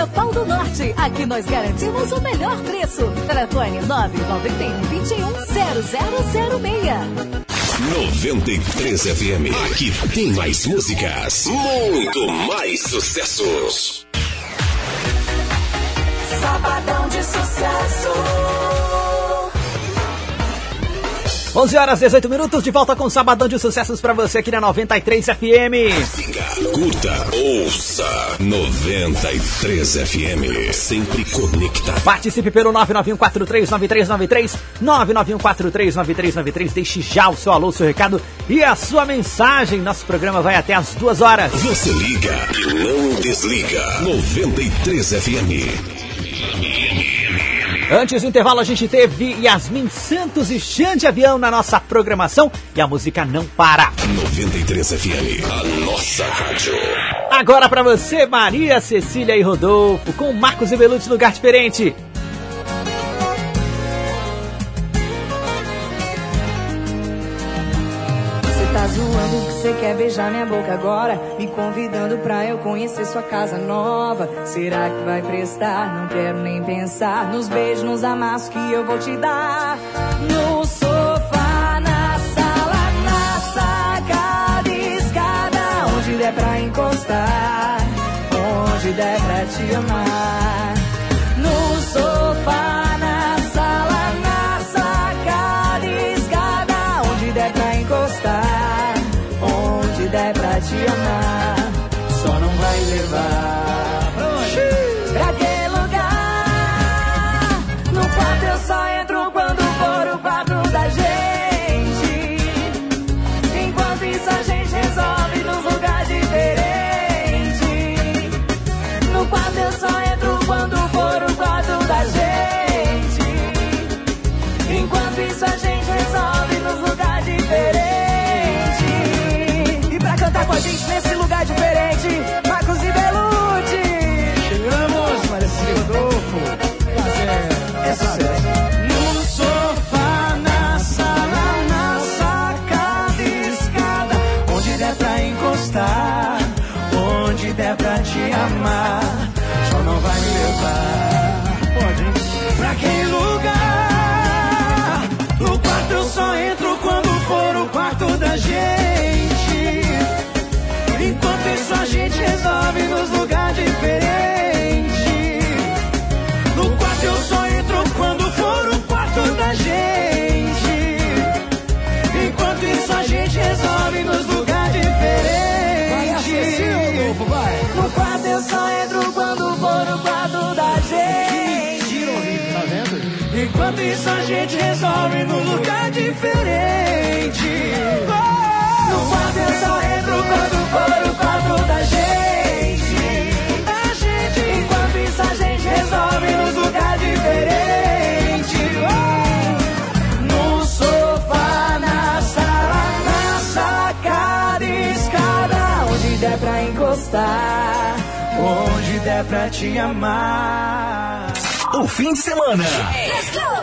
Madeireira Pau do Norte. Aqui nós garantimos o melhor preço. Telefone 991 21 0006. 93 FM. Aqui tem mais músicas, muito mais sucessos. Sabadão de sucesso. 11 horas 18 minutos, de volta com o Sabadão de Sucessos pra você aqui na 93 FM. Curta, ouça 93 FM. Sempre conectado. Participe pelo 991439393, 991439393. Deixe já o seu alô, o seu recado e a sua mensagem. Nosso programa vai até as duas horas. Você liga e não desliga. 93 FM. Antes do intervalo, a gente teve Yasmin Santos e Xande Avião na nossa programação e a música não para. 93 FM, a nossa rádio. Agora pra você, Maria Cecília e Rodolfo, com Marcos e Belucci Lugar Diferente. Beijar minha boca agora Me convidando pra eu conhecer sua casa nova. Será que vai prestar? Não quero nem pensar Nos beijos, nos amassos que eu vou te dar. No sofá, na sala, na sacada escada Onde der pra encostar Onde der pra te amar gente nesse lugar diferente Resolve nos lugares diferentes, No quarto eu só entro quando for o quarto da gente. Enquanto isso a gente resolve nos lugares diferentes, No quarto eu só entro quando for o quarto da gente. Enquanto isso a gente resolve num lugar diferente. Oh! Onde der pra te amar. O fim de semana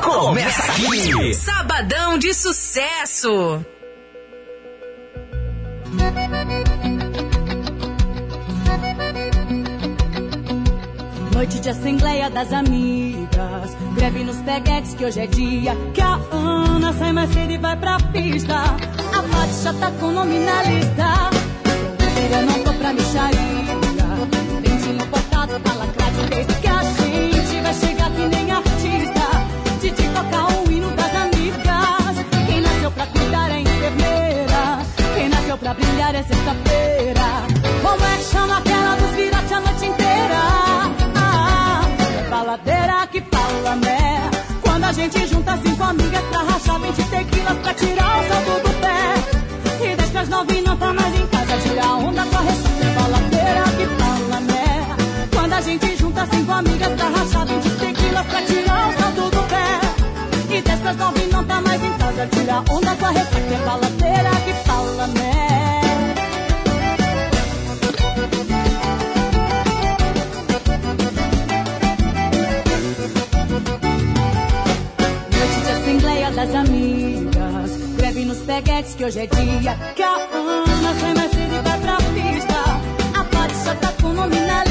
começa aqui. Sabadão de sucesso. Noite de assembleia das amigas. Greve nos peguetes que hoje é dia. Que a Ana sai mais cedo e vai pra pista. A Paty já tá com nome na lista. Eu não tô pra micharia. Dentinho botado pra lacrar de vez. Que a gente vai chegar que nem artista. Brilhar é sexta-feira. Como é que chama aquela dos virote a noite inteira? Ah, é baladeira que fala, né? Quando a gente junta cinco amigas pra rachar 20 tequilas pra tirar o saldo do pé. E das pras nove não tá mais em casa, tira a onda com a ressaca. É baladeira que fala, né? Quando a gente junta cinco amigas pra rachar 20 tequilas pra tirar o saldo do pé. E das pras nove não tá mais em casa, tira a onda com a ressaca. É baladeira que hoje é dia. Que a Ana cedo e vai pra pista. A Paty já tá com o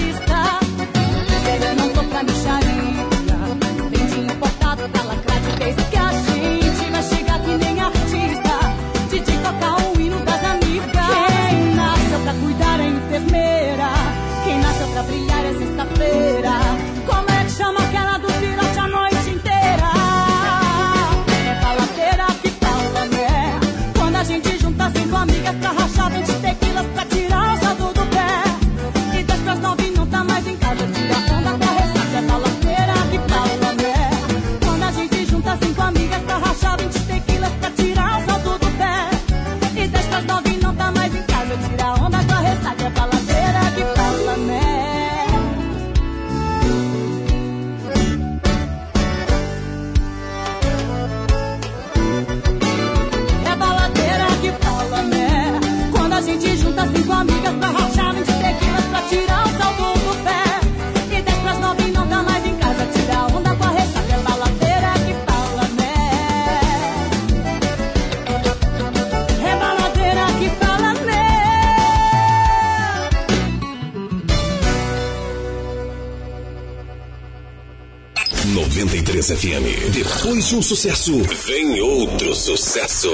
93 FM. Depois de um sucesso, vem outro sucesso.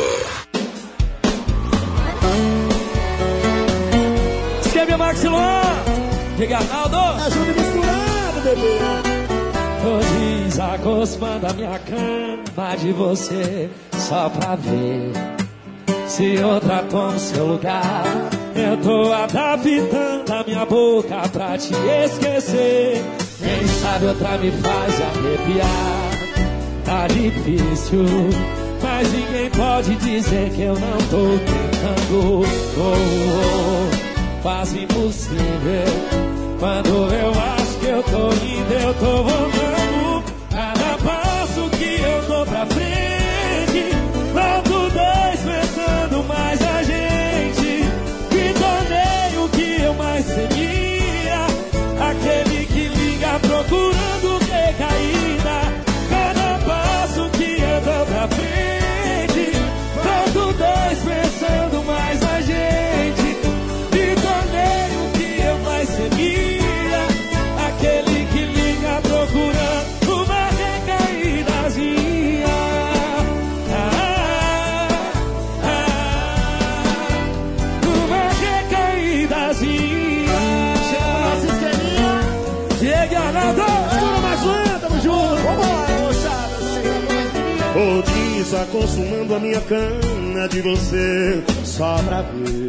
Escreve Maxilar. Diga, Arnaldo. Ajuda misturado, bebê. Tô desacostumando a minha cama de você só pra ver se outra toma o seu lugar. Eu tô adaptando a minha boca pra te esquecer. Quem sabe outra me faz arrepiar. Tá difícil, mas ninguém pode dizer que eu não tô tentando. Oh, oh, quase impossível. Quando eu acho que eu tô indo, eu tô voltando. Tô desacostumando a minha cana de você só pra ver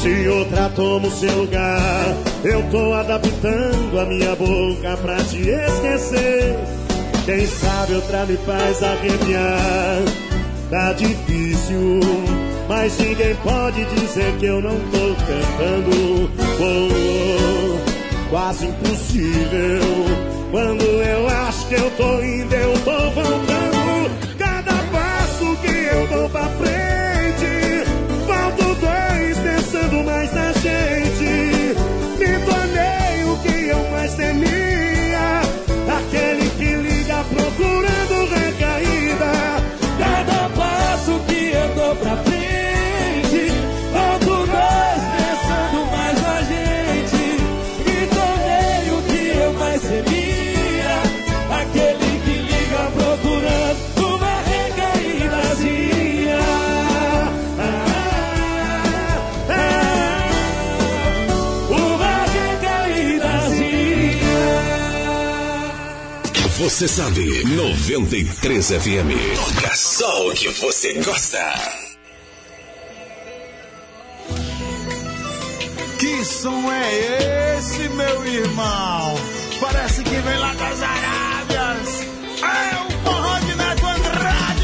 se outra toma o seu lugar. Eu tô adaptando a minha boca pra te esquecer. Quem sabe outra me faz arrepiar. Tá difícil, mas ninguém pode dizer que eu não tô cantando. Oh, oh, quase impossível. Quando eu acho que eu tô indo, eu tô voltando. Eu dou pra frente, Você sabe, 93 FM. Toca só o que você gosta. Que som é esse, meu irmão? Parece que vem lá das Arábias. É o forró de Neto Andrade.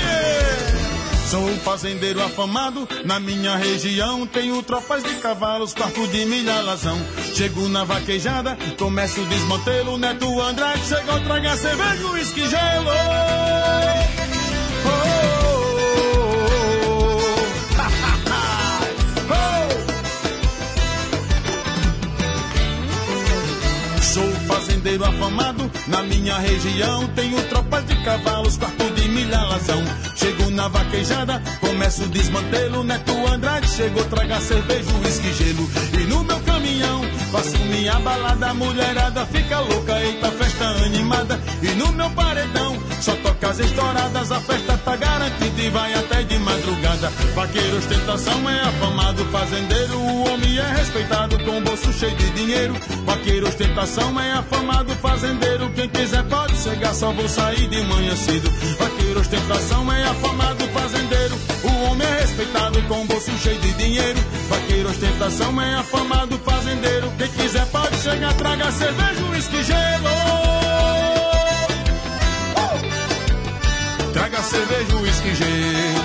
Sou um fazendeiro afamado, na minha região tenho tropas de cavalos, quarto de milha alazão. Chego na vaquejada, começo o desmantelo, Neto Andrade chegou, traga cerveja, uísque, gelo. Sou fazendeiro afamado, na minha região tenho tropas de cavalos, quarto de milha alazão. Chego na vaquejada, começo o desmantelo, Neto Andrade chegou, traga cerveja, uísque, gelo. E no meu caminhão, faço minha balada, mulherada fica louca, eita festa animada. E no meu paredão, só toca as estouradas, a festa tá garantida e vai até de madrugada. Vaqueiro ostentação é afamado, fazendeiro, o homem é respeitado, com o bolso cheio de dinheiro. Vaqueiro ostentação é afamado, fazendeiro, quem quiser pode chegar, só vou sair de manhã cedo. Vaqueiro ostentação é afamado, fazendeiro, o homem é respeitado, com o bolso cheio de dinheiro. Vaqueiro ostentação é afamado, fazendeiro, quem quiser pode chegar, traga cerveja, uísque, gelo. Traga cerveja, uísque, gelo.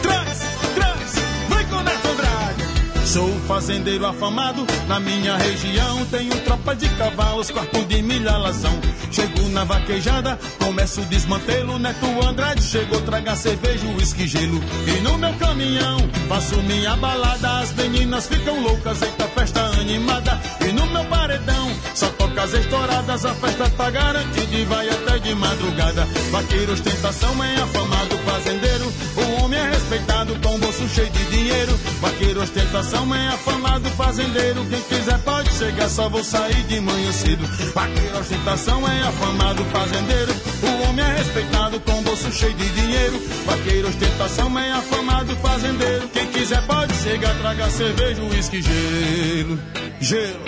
Traz, traz, vem com Neto Andrade. Sou fazendeiro afamado, na minha região tenho tropa de cavalos, quarto de milha alazão. Chego na vaquejada, começo o desmantelo, Neto Andrade chegou, traga cerveja, uísque, gelo. E no meu caminhão, faço minha balada, as meninas ficam loucas, eita festa animada. E no meu paredão, só toca as estouradas, a festa tá garantida e vai até de madrugada. Vaqueiro ostentação é afamado, fazendeiro, o homem é respeitado, com o bolso cheio de dinheiro. Vaqueiro ostentação é afamado, fazendeiro, quem quiser pode chegar, só vou sair de manhã cedo. Vaqueiro ostentação é afamado, fazendeiro, o homem é respeitado, com o bolso cheio de dinheiro. Vaqueiro ostentação é afamado, fazendeiro, quem quiser pode chegar, traga cerveja, uísque, gelo, gelo,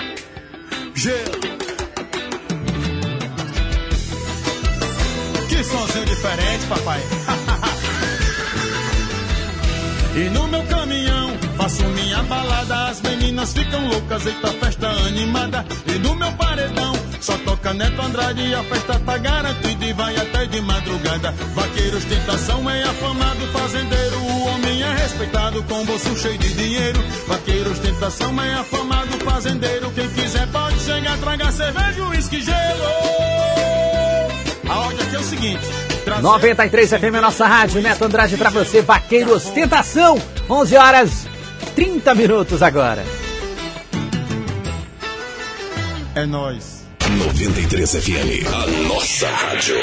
gelo. Sonzinho diferente, papai. E no meu caminhão, faço minha balada, as meninas ficam loucas, eita festa animada. E no meu paredão, só toca Neto Andrade e a festa tá garantida e vai até de madrugada. Vaqueiro ostentação é afamado, fazendeiro, o homem é respeitado, com bolso cheio de dinheiro. Vaqueiro ostentação é afamado, fazendeiro, quem quiser pode chegar, traga cerveja, uísque, gelo. Seguinte. 93 FM, a nossa rádio, Neto Andrade pra você, Vaqueiro Ostentação, 11 horas 30 minutos agora. É nóis. 93 FM, a nossa rádio.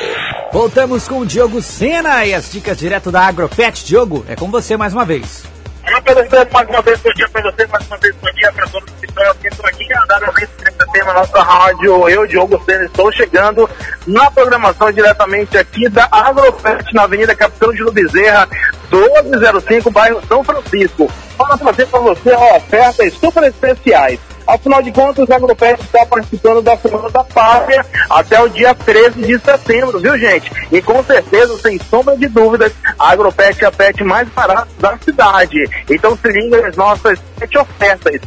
Voltamos com o Diogo Sena e as dicas direto da Agropet. Diogo, é com você mais uma vez. Pedro Fernandes, mais uma vez, bom dia pra você, mais uma vez, bom dia pra todos que estão aqui, estou aqui, a vez tem na nossa rádio, eu, Diogo Sena, estou chegando na programação diretamente aqui da Agrofest, na Avenida Capitão de Bezerra, 1205, bairro São Francisco. Para trazer para você ó, ofertas super especiais. Afinal de contas, a Agropet está participando da Semana da Pátria até o dia 13 de setembro, viu gente? E com certeza, sem sombra de dúvidas, a Agropet é a pet mais barata da cidade. Então se liga nas nossas sete ofertas.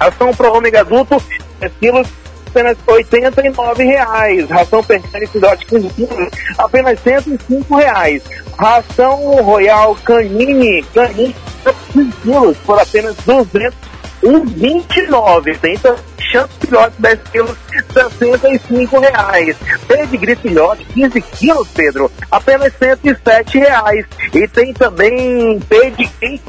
Ação para o ômega adulto, 3 quilos, apenas 89 reais. Ração perene filhote 15 quilos, apenas 105 reais. Ração Royal Canine, canine 15 quilos, por apenas R$ 229. Tem também chance filhote 10 quilos, 65 reais. Pedigree filhote 15 quilos, Pedro, apenas 107 reais. E tem também pedigree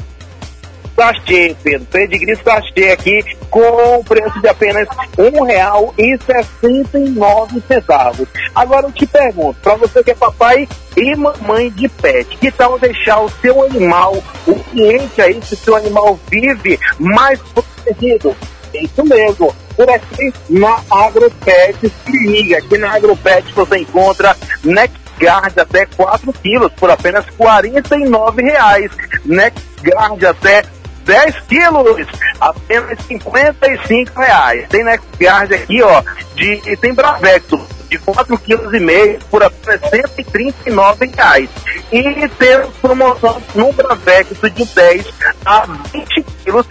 sachê, Pedro. Pedigree sachê aqui com preço de apenas R$ 1,69. Agora eu te pergunto, para você que é papai e mamãe de pet, que tal deixar o seu animal, o cliente aí, se o seu animal vive mais protegido? Isso mesmo. Por aqui na AgroPet se liga. Aqui na AgroPet você encontra NexGuard até 4 quilos por apenas 49 reais. NexGuard até 10 quilos, apenas 55 reais. Tem NexGuard aqui, ó, de, tem Bravecto de 4 quilos e meio por apenas 139 reais. E temos promoção no Bravecto de 10 a 20 quilos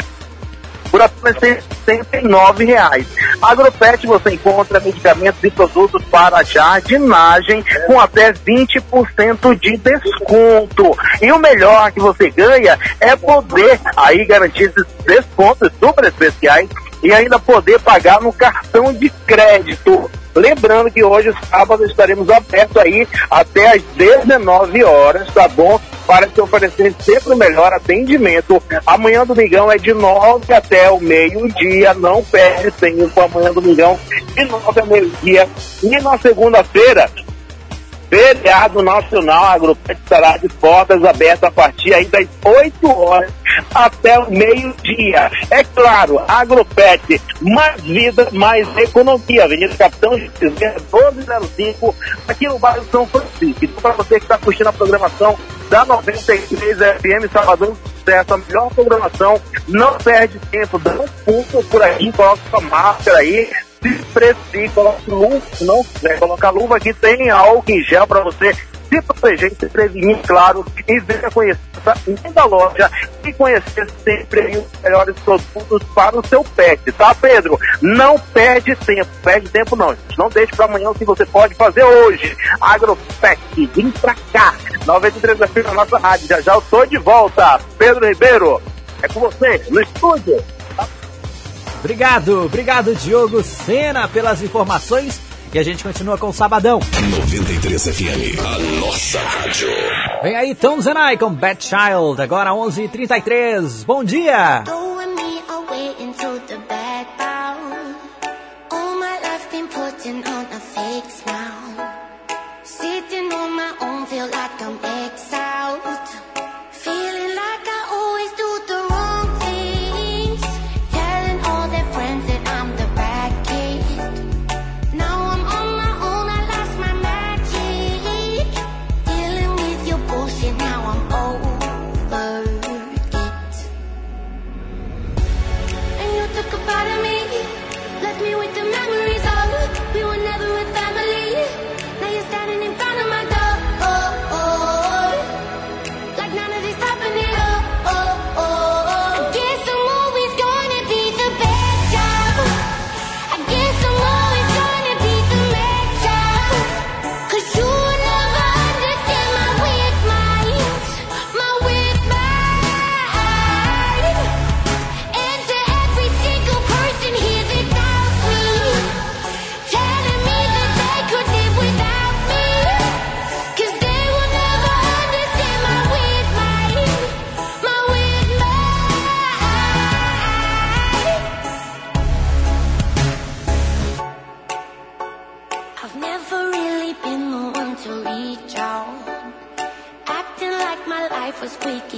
por apenas 69 reais. Agropet você encontra medicamentos e produtos para jardinagem com até 20% de desconto. E o melhor que você ganha é poder aí garantir esses descontos super especiais e ainda poder pagar no cartão de crédito. Lembrando que hoje, sábado, estaremos abertos aí até às 19 horas, tá bom? Para te oferecer sempre o melhor atendimento. Amanhã, domingão, é de 9 até o meio-dia. Não perde tempo. Amanhã, domingão, de 9 ao meio-dia. E na segunda-feira, feriado nacional, a estará de portas abertas a partir aí das 8 horas até o meio-dia. É claro, Agropet, mais vida, mais economia. Avenida Capitão José 1205, aqui no bairro São Francisco. Então, para você que está curtindo a programação da 93 FM Salvador Sucesso, a melhor programação, não perde tempo, dá um pulo por aí, coloca sua máscara aí, se precisar, coloque luva, não quiser colocar luva aqui, tem álcool em gel para você se proteger, se prevenir, claro, e venha conhecer linda loja e conhecer sempre os melhores produtos para o seu pet, tá, Pedro? Não perde tempo, perde tempo não, gente. Não deixe para amanhã o que você pode fazer hoje. Agropet, vem pra cá, 93 FM na nossa rádio, já já eu tô de volta. Pedro Ribeiro, é com você, no estúdio. Obrigado, obrigado Diogo Sena pelas informações e a gente continua com o Sabadão. 93 FM, a nossa rádio. Vem aí Tom Zenai com Bad Child, agora 11h33. Bom dia! Sitting on my own, feel like I'm exiled. Feeling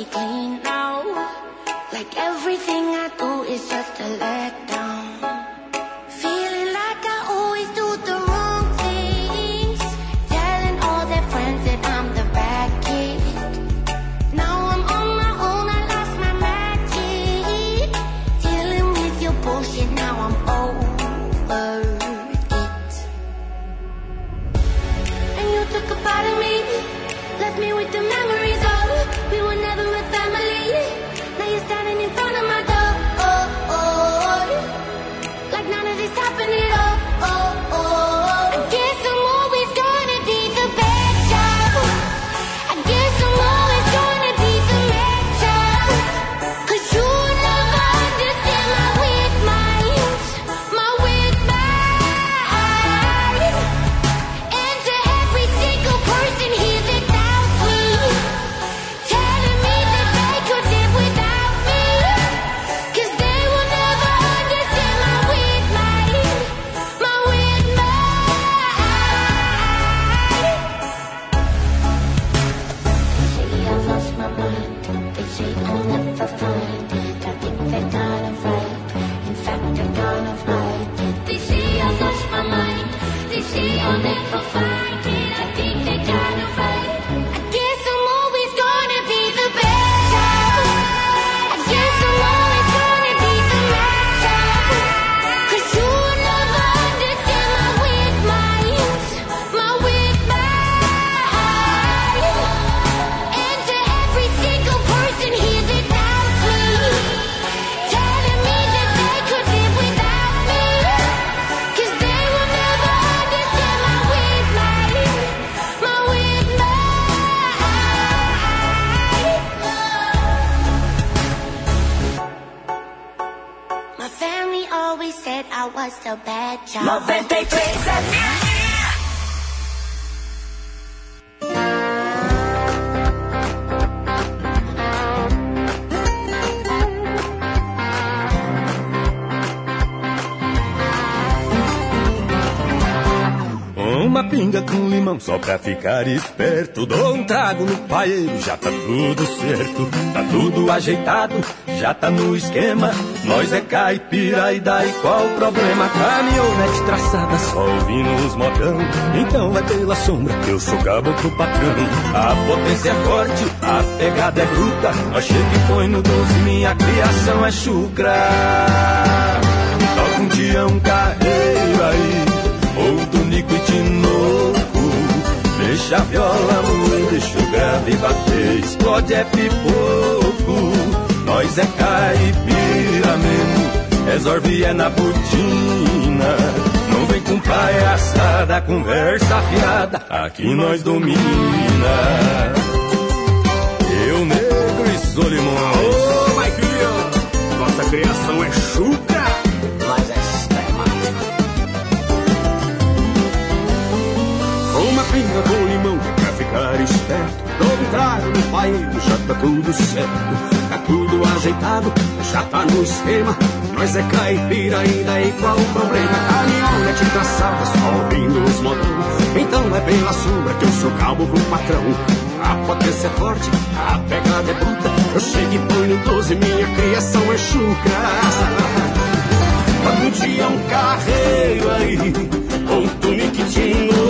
squeaky clean now. Like everything I do is just a letdown. 93 FM. Uma pinga com limão só pra ficar esperto. Dou um trago no paeiro, já tá tudo certo. Tá tudo ajeitado, já tá no esquema. Nós é caipira e daí qual o problema? Caminhonete traçada, só ouvindo os modão. Então vai pela sombra eu sou caboclo patrão. A potência é forte, a pegada é bruta. Nós chega e põe no 12, minha criação é chucra. Toca um um carreiro aí. Outro Nico e Tinoco Deixa a viola moer, deixa o grave bater Explode é pipoco Nós é caipira mesmo é na botina. Não vem com palhaçada Conversa fiada Aqui nós domina. Eu negro e Solimões. Ô, Maiquinho, nossa criação é chuca, mas é sistemática. Uma pinga com ficar esperto. Um trago no paeiro, já tá tudo certo. Tá tudo ajeitado, já tá no esquema. Nós é caipira ainda e qual o problema? Caminhonete traçada, só ouvindo os motores. Então é pela sombra que eu sou calmo pro patrão. A potência é forte, a pegada é bruta. Eu chego e ponho no 12, minha criação é chucra. Todo dia um carreiro aí, um tunique de louco.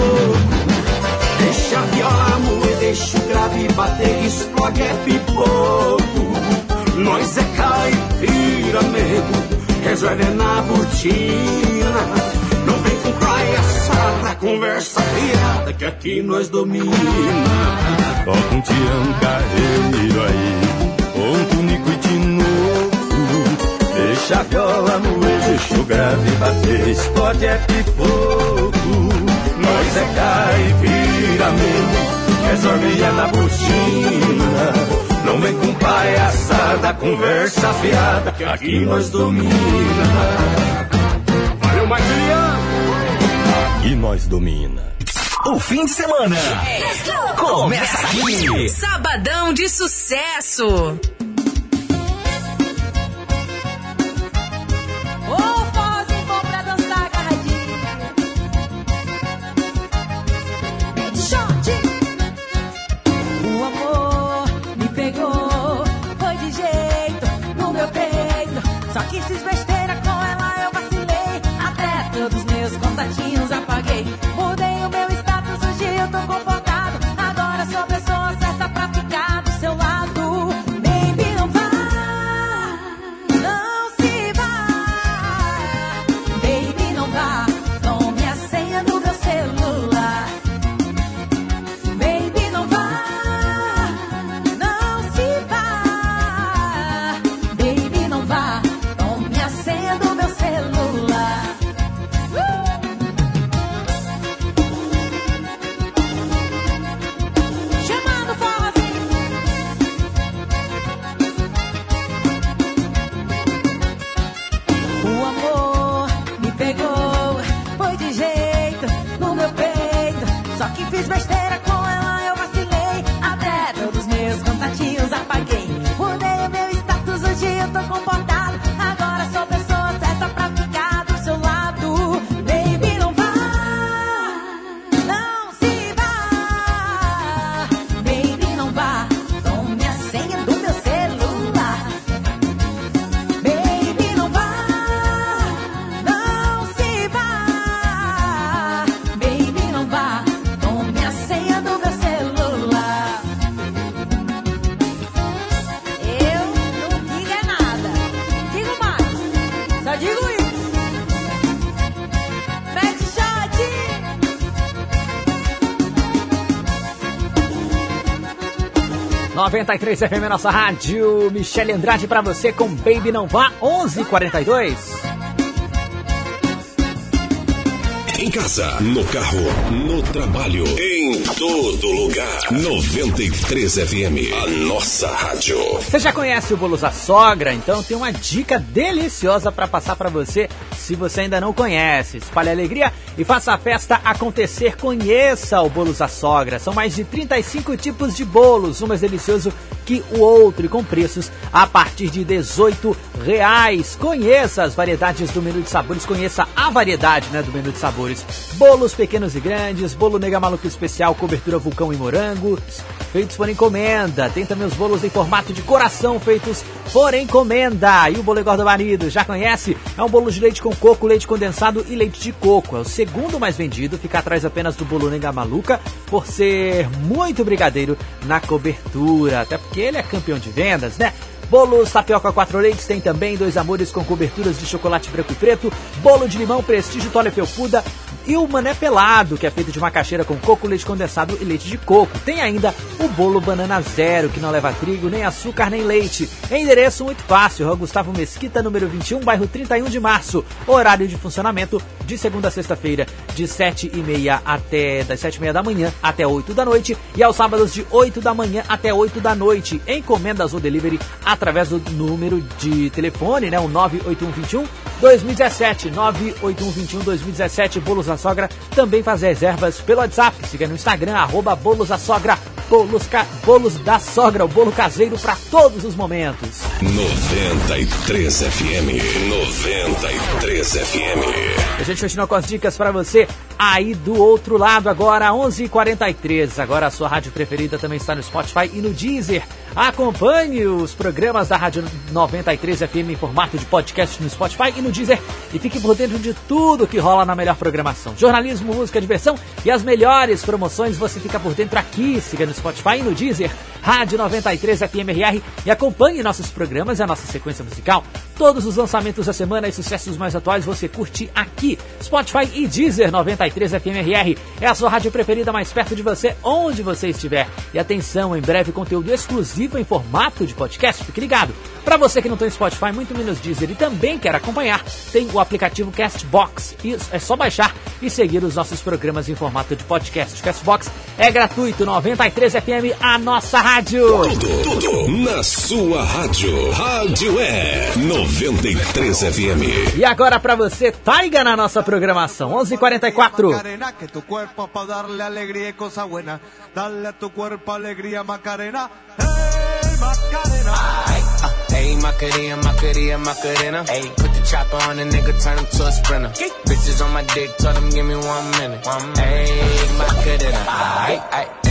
Deixa a viola moer, deixa o grave bater, explode é pipoco. Nós é caipira resolve é na botina. Não vem com palhaçada, conversa fiada, que aqui nós domina. Toca um tião carreiro aí Um tunico e de novo Deixa a viola moer, deixa o grave bater Explode é pipoco Nós é caipira mesmo Resolve é na botina Não vem com palhaçada Conversa fiada Que aqui nós domina Valeu, Macriano! Aqui nós domina O fim de semana começa aqui. Sabadão de sucesso. Meus 93 FM, nossa rádio. Michele Andrade pra você com Baby Não Vá, 11:42. Em casa, no carro, no trabalho, em todo lugar. 93 FM, a nossa rádio. Você já conhece o Bolos da Sogra? Então tem uma dica deliciosa para passar para você se você ainda não conhece. Espalhe alegria e faça a festa acontecer. Conheça o Bolos da Sogra. São mais de 35 tipos de bolos, um mais delicioso que o outro e com preços a partir de 18 reais. Conheça as variedades do menu de sabores, conheça a variedade né, do menu de sabores. Bolos pequenos e grandes, bolo nega maluco especial, cobertura vulcão e morango, feitos por encomenda. Tem também os bolos em formato de coração, feitos por encomenda. E o bolo igual do marido, já conhece? É um bolo de leite com coco, leite condensado e leite de coco. É o segundo mais vendido, fica atrás apenas do bolo nega maluca, por ser muito brigadeiro na cobertura. Até porque ele é campeão de vendas, né? Bolos tapioca quatro leites tem também dois amores com coberturas de chocolate branco e preto, bolo de limão prestígio tole felpuda e o mané pelado, que é feito de macaxeira com coco, leite condensado e leite de coco. Tem ainda o bolo banana zero, que não leva trigo, nem açúcar, nem leite. Endereço muito fácil, Rua Gustavo Mesquita, número 21, bairro 31 de março. Horário de funcionamento de segunda a sexta-feira, de 7 e meia até das 7 e meia da manhã até 8 da noite e aos sábados de 8 da manhã até 8 da noite. Encomendas ou delivery através do número de telefone, né? O 98121 2017, 98121 2017, Bolos da Sogra também faz reservas pelo WhatsApp. Siga no Instagram, arroba Bolos da Sogra, Bolos, ca... Bolos da Sogra, o bolo caseiro para todos os momentos. 93 FM, 93 FM. A gente continua com as dicas para você aí do outro lado agora, 11:43. Agora a sua rádio preferida também está no Spotify e no Deezer. Acompanhe os programas da Rádio 93 FM em formato de podcast no Spotify e no Deezer e fique por dentro de tudo que rola na melhor programação. Jornalismo, música, diversão e as melhores promoções você fica por dentro aqui. Siga no Spotify e no Deezer, Rádio 93 FMRR e acompanhe nossos programas e a nossa sequência musical. Todos os lançamentos da semana e sucessos mais atuais você curte aqui. Spotify e Deezer 93 FMRR é a sua rádio preferida mais perto de você, onde você estiver. E atenção, em breve conteúdo exclusivo em formato de podcast. Fique ligado. Para você que não tem Spotify, muito menos Deezer e também quer acompanhar, tem o aplicativo Castbox. Isso é só baixar e seguir os nossos programas em formato de podcast. Castbox é gratuito, 93 FM, a nossa rádio. Tudo, tudo na sua rádio. Rádio é 93 FM. E agora para você, Taiga na nossa programação, 11:44. Macarena, que tu cuerpo para darle alegría y cosa buena. Dale a tu cuerpo alegría, Macarena. Hey, Macarena. Hey, Macarena, Macarena, Macarena. Hey, put the chopper on a nigga, turn him to a sprinter. Bitches on my dick, tell them give me one minute. Hey, Macarena. Ay, ay, hey,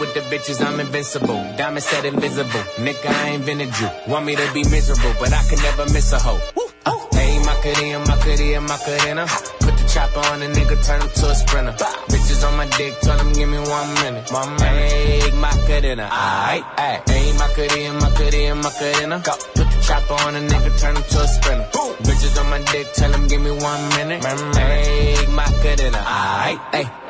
with the bitches, I'm invincible. Diamond said invisible. Nigga, I ain't been a Jew. Want me to be miserable, but I can never miss a hoe. Uh, Hey, Macarena, Macarena, Macarena. Put the chopper on a nigga, turn him to a sprinter. Bitches on my dick, tell them give me one minute. One minute. Hey, Macarena. Aight, aight. Hey, Macarena, Macarena, Macarena. Go. Put the chopper on a nigga, turn him to a sprinter. Bitches on my dick, tell them give me one minute. Hey, Macarena. Aight, aight.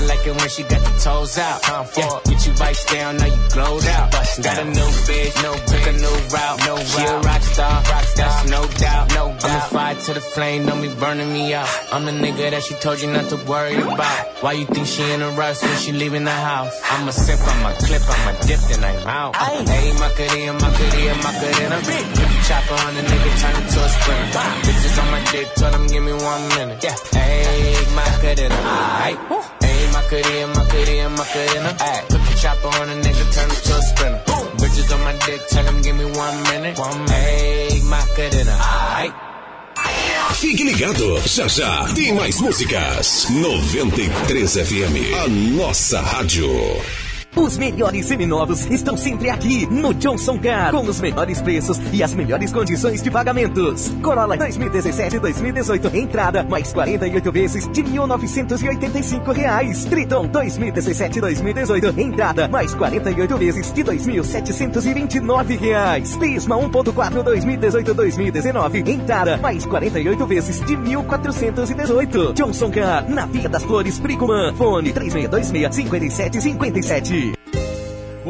I like it when she got the toes out. Yeah, get you vice down, now you glowed out. Got a new bitch, no pick a new route. No she a rock star, rock that's no doubt. No doubt. I'm a fire to the flame, don't be burning me out. I'm the nigga that she told you not to worry about. Why you think she in a rush when she leaving the house? I'm a sip, I'm a clip, I'm a dip, then I'm out. Hey, Macarena, Macarena, Macarena. Put the chopper on the nigga, turn him to a sprinter. Bitches on my dick, tell them give me one minute. Yeah. Hey, Macarena. Aight. Macarena, Macarena, Macarena. Ayy, put the chopper on a nigga, turn him to a sprinter. Boom. Bitches on my dick, tell him give me one minute. One minute, Macarena. Aight. Fique ligado, já já tem mais músicas. 93 FM, a nossa rádio. Os melhores seminovos estão sempre aqui no Johnson Car, com os melhores preços e as melhores condições de pagamentos. Corolla 2017-2018, entrada mais 48 vezes de 1.985 reais. Triton 2017-2018, entrada mais 48 vezes de 2.729 reais. Prisma 1.4 2018-2019, entrada mais 48 vezes de R$ 1.418. Johnson Car, na Via das Flores, Bricumã. Fone 3626 5757.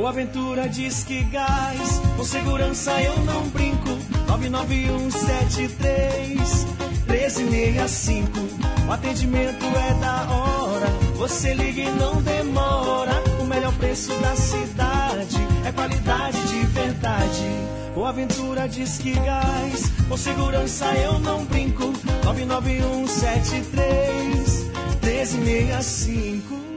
Boaventura diz que gás, com segurança eu não brinco. 99173 1365. O atendimento é da hora, você liga e não demora. O melhor preço da cidade é qualidade de verdade. Boaventura diz que gás, com segurança eu não brinco. 99173 1365.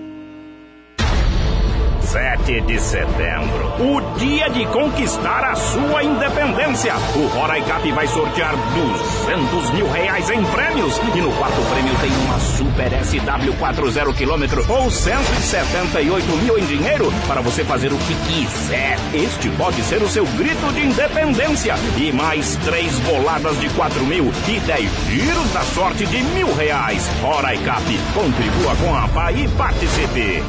7 de setembro, o dia de conquistar a sua independência. O Roraicap vai sortear 200 mil reais em prêmios e no quarto prêmio tem uma Super SW 40 km ou 178 mil em dinheiro para você fazer o que quiser. Este pode ser o seu grito de independência e mais três boladas de 4 mil e 10 giros da sorte de mil reais. Roraicap, contribua com a PA e participe.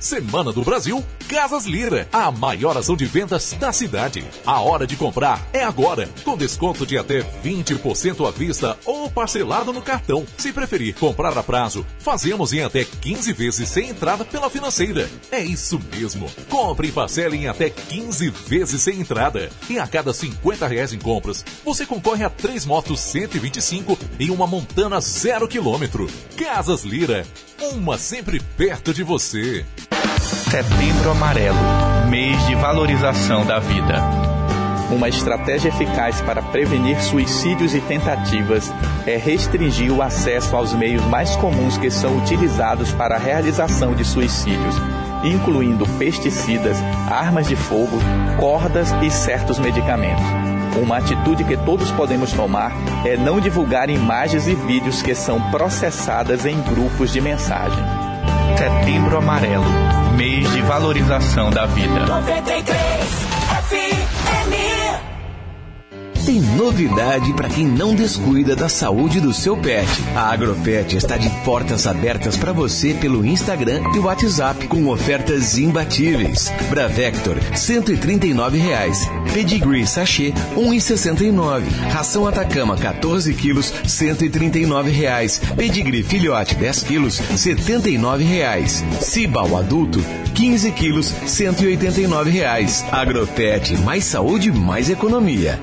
Semana do Brasil, Casas Lira, a maior ação de vendas da cidade. A hora de comprar é agora, com desconto de até 20% à vista ou parcelado no cartão. Se preferir comprar a prazo, fazemos em até 15 vezes sem entrada pela financeira. É isso mesmo. Compre e parcele em até 15 vezes sem entrada. E a cada 50 reais em compras, você concorre a três motos 125 e uma montana zero quilômetro. Casas Lira, uma sempre perto de você. Setembro Amarelo mês de valorização da vida. Uma estratégia eficaz para prevenir suicídios e tentativas é restringir o acesso aos meios mais comuns que são utilizados para a realização de suicídios, incluindo pesticidas, armas de fogo, cordas e certos medicamentos. Uma atitude que todos podemos tomar é não divulgar imagens e vídeos que são processadas em grupos de mensagem. Setembro Amarelo de valorização da vida. 93 FM. Tem novidade para quem não descuida da saúde do seu pet. A Agropet está de portas abertas para você pelo Instagram e WhatsApp com ofertas imbatíveis. Bravector, 139 reais. Pedigree Sachê, 1,69. Ração Atacama, 14 quilos, 139 reais. Pedigree Filhote, 10 quilos, 79 reais. Cibal Adulto, 15 quilos, 189 reais. Agropet, mais saúde, mais economia.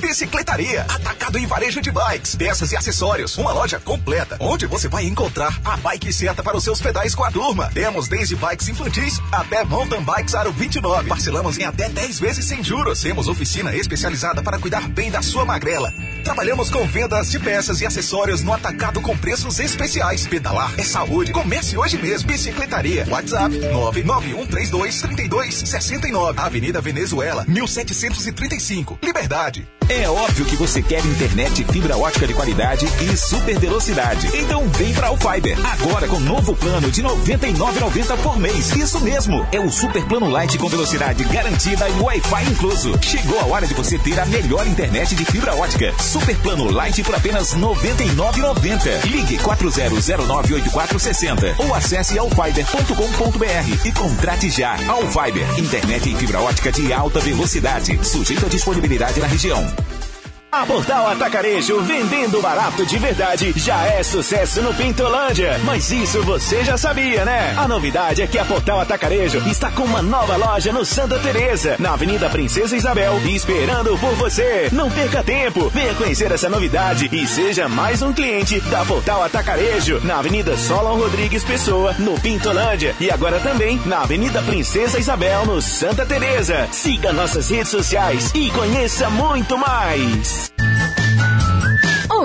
Bicicletaria, atacado em varejo de bikes, peças e acessórios. Uma loja completa, onde você vai encontrar a bike certa para os seus pedais com a turma. Temos desde bikes infantis até mountain bikes aro 29. Parcelamos em até 10 vezes sem juros. Temos oficina especializada para cuidar bem da sua magrela. Trabalhamos com vendas de peças e acessórios no atacado com preços especiais. Pedalar é saúde. Comece hoje mesmo. Bicicletaria. WhatsApp 991323269. Avenida Venezuela, 1735. Liberdade. É óbvio que você quer internet fibra ótica de qualidade e super velocidade. Então vem pra Alfiber. Agora com novo plano de R$ 99,90 por mês. Isso mesmo. É o super plano light com velocidade garantida e Wi-Fi incluso. Chegou a hora de você ter a melhor internet de fibra ótica. Super plano light por apenas R$ 99,90. Ligue 40098460 ou acesse alfiber.com.br e contrate já. Alfiber. Internet em fibra ótica de alta velocidade. Sujeito à disponibilidade na região. A Portal Atacarejo, vendendo barato de verdade, já é sucesso no Pintolândia. Mas isso você já sabia, né? A novidade é que a Portal Atacarejo está com uma nova loja no Santa Teresa, na Avenida Princesa Isabel, esperando por você. Não perca tempo, venha conhecer essa novidade e seja mais um cliente da Portal Atacarejo, na Avenida Solon Rodrigues Pessoa, no Pintolândia. E agora também na Avenida Princesa Isabel, no Santa Teresa. Siga nossas redes sociais e conheça muito mais.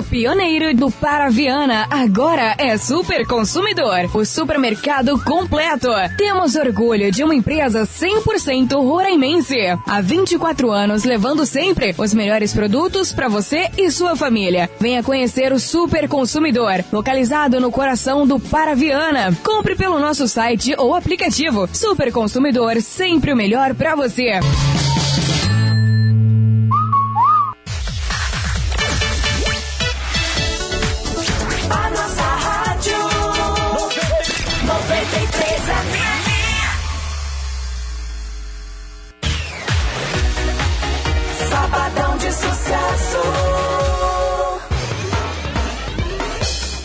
O pioneiro do Paraviana agora é Super Consumidor, o supermercado completo. Temos orgulho de uma empresa 100% roraimense. Há 24 anos levando sempre os melhores produtos para você e sua família. Venha conhecer o Super Consumidor, localizado no coração do Paraviana. Compre pelo nosso site ou aplicativo. Super Consumidor, sempre o melhor para você.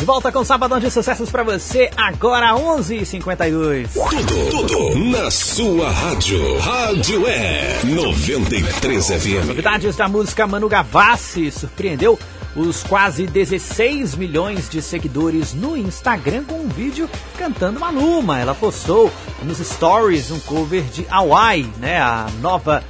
Volta com Sabadão de Sucessos pra você, agora 11h52. Tudo, tudo na sua rádio. Rádio é 93 FM. Novidades da música Manu Gavassi surpreendeu os quase 16 milhões de seguidores no Instagram com um vídeo cantando Maluma. Ela postou nos stories um cover de Hawaii, né? A nova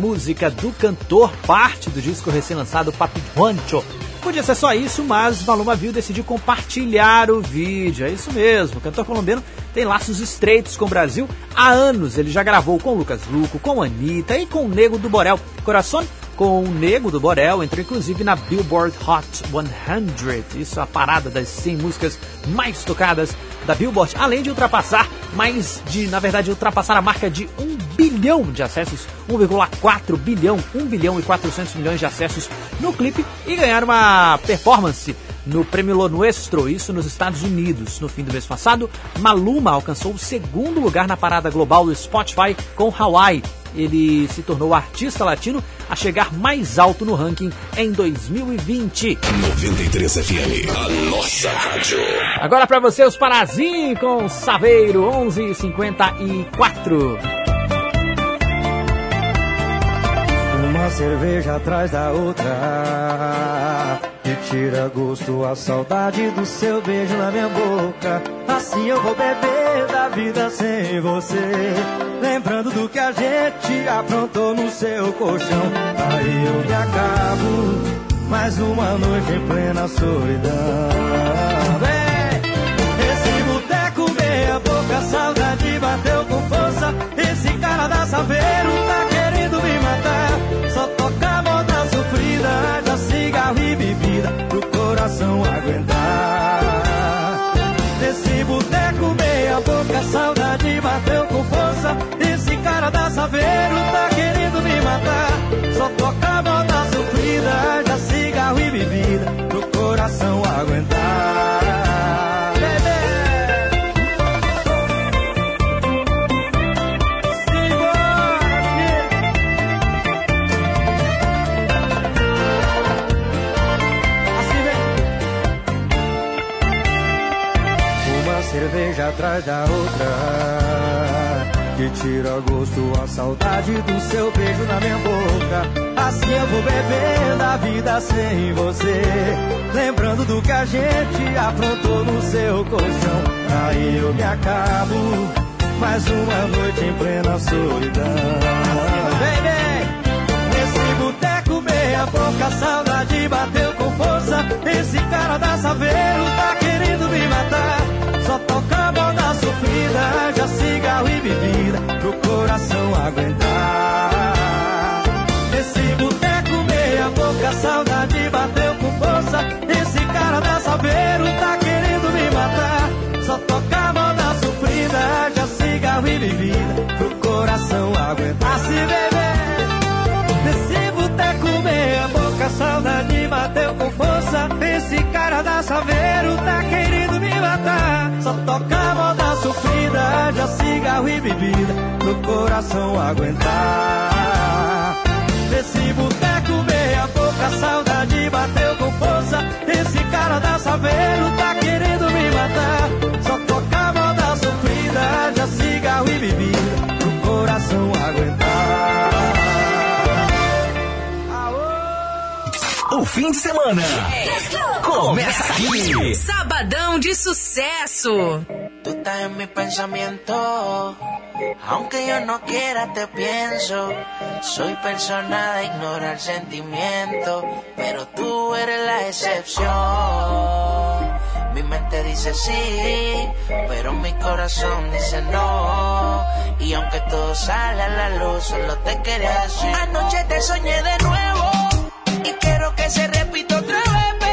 música do cantor, parte do disco recém-lançado Papi Juancho. Podia ser só isso, mas Maluma viu decidiu compartilhar o vídeo. É isso mesmo, o cantor colombiano tem laços estreitos com o Brasil há anos. Ele já gravou com Lucas Luco, com Anitta e com o Nego do Borel. Coração com o Nego do Borel, entrou inclusive na Billboard Hot 100. Isso é a parada das 100 músicas mais tocadas da Billboard, além de ultrapassar mais de, na verdade, ultrapassar a marca de 1 bilhão de acessos, 1,4 bilhão, 1 bilhão e 400 milhões de acessos no clipe e ganhar uma performance no Prêmio Lo Nuestro, isso nos Estados Unidos. No fim do mês passado, Maluma alcançou o segundo lugar na parada global do Spotify com Hawaii. Ele se tornou o artista latino a chegar mais alto no ranking em 2020. 93 FM, a nossa rádio. Agora pra você os Parazim com Saveiro 11:54. Uma cerveja atrás da outra tira gosto a saudade do seu beijo na minha boca. Assim eu vou beber da vida sem você. Lembrando do que a gente aprontou no seu colchão. Aí eu me acabo Mais uma noite em plena solidão. Vem! Esse boteco meia boca Saudade bateu com força. Esse cara da Saveiro tá Saveiro tá querendo me matar. Só toca moda sofrida Já cigarro e bebida Pro coração aguentar. Bebê Uma cerveja atrás da outra Tira gosto a saudade do seu beijo na minha boca Assim eu vou bebendo a vida sem você Lembrando do que a gente aprontou no seu colchão Aí eu me acabo Mais uma noite em plena solidão vem! Nesse boteco meia boca, saudade bateu com força. Esse cara da Saveiro tá querendo me matar. Só toca moda sofrida, já cigarro e bebida, pro coração aguentar. Nesse boteco meia boca, saudade bateu com força. Esse cara da Saveiro tá querendo me matar. Só toca moda sofrida, já cigarro e bebida, pro coração aguentar. Se beber Nesse boteco meia boca, saudade bateu com força. Esse cara da Saveiro tá querendo me matar. Só toca moda já cigarro e bebida, pro coração aguentar. Nesse boteco meia boca, saudade bateu com força. Esse cara da Saveiro tá querendo me matar. Só toca moda sofrida, já cigarro e bebida, pro coração aguentar. O fim de semana começa aqui. Sabadão de sucesso. Tú estás en mi pensamiento. Aunque yo no quiera, te pienso. Soy persona de ignorar sentimiento. Pero tú eres la excepción. Mi mente dice sí, pero mi corazón dice no. Y aunque todo sale a la luz, solo te quería decir. Anoche te soñé de nuevo y quiero que se repita otra vez.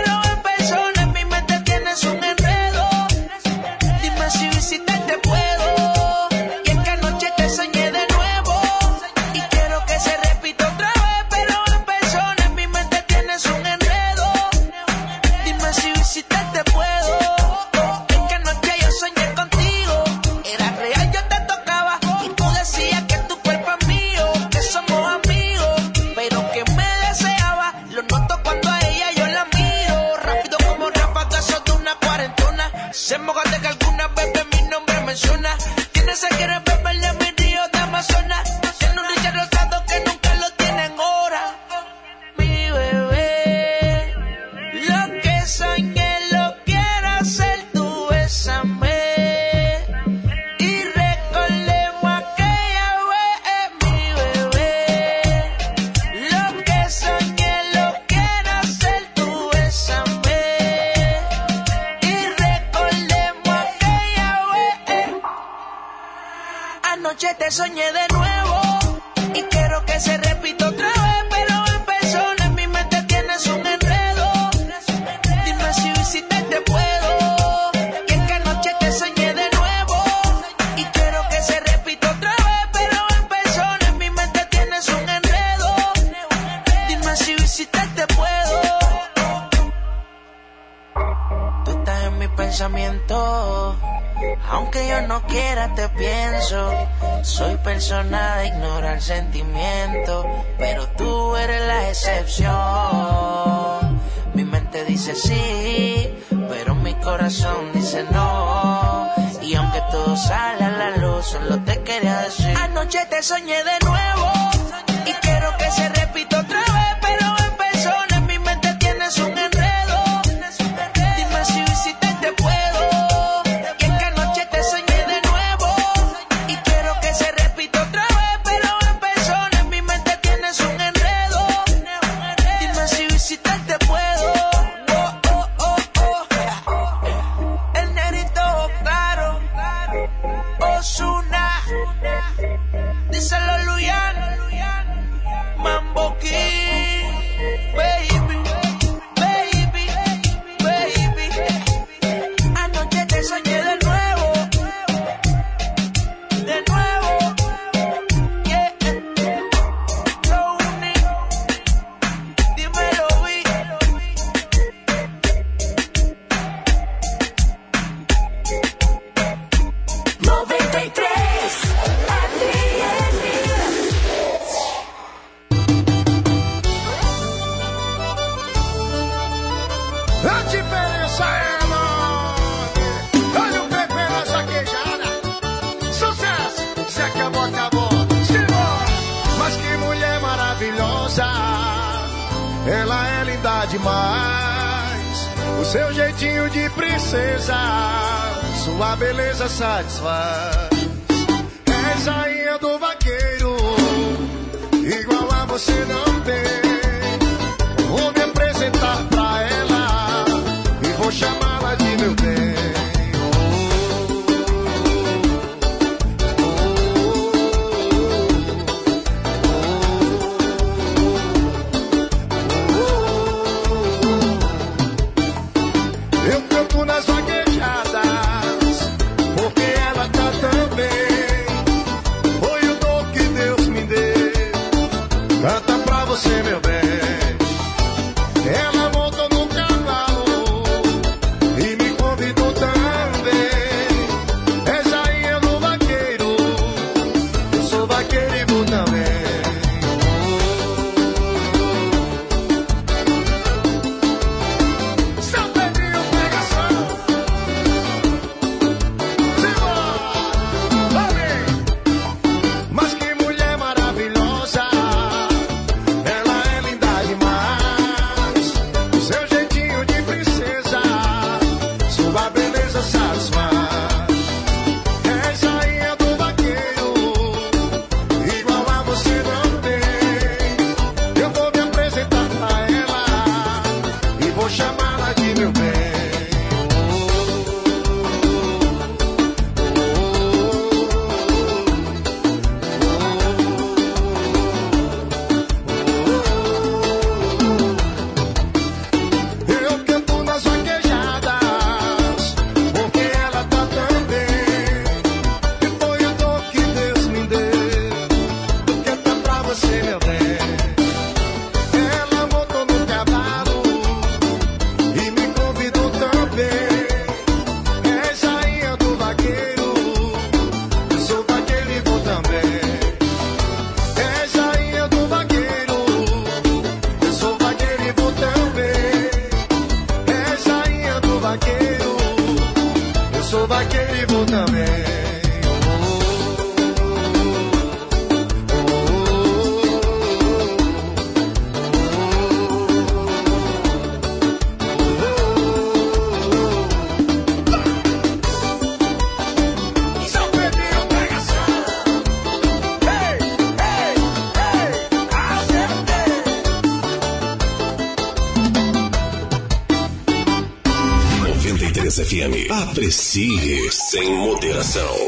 Aprecie sem moderação.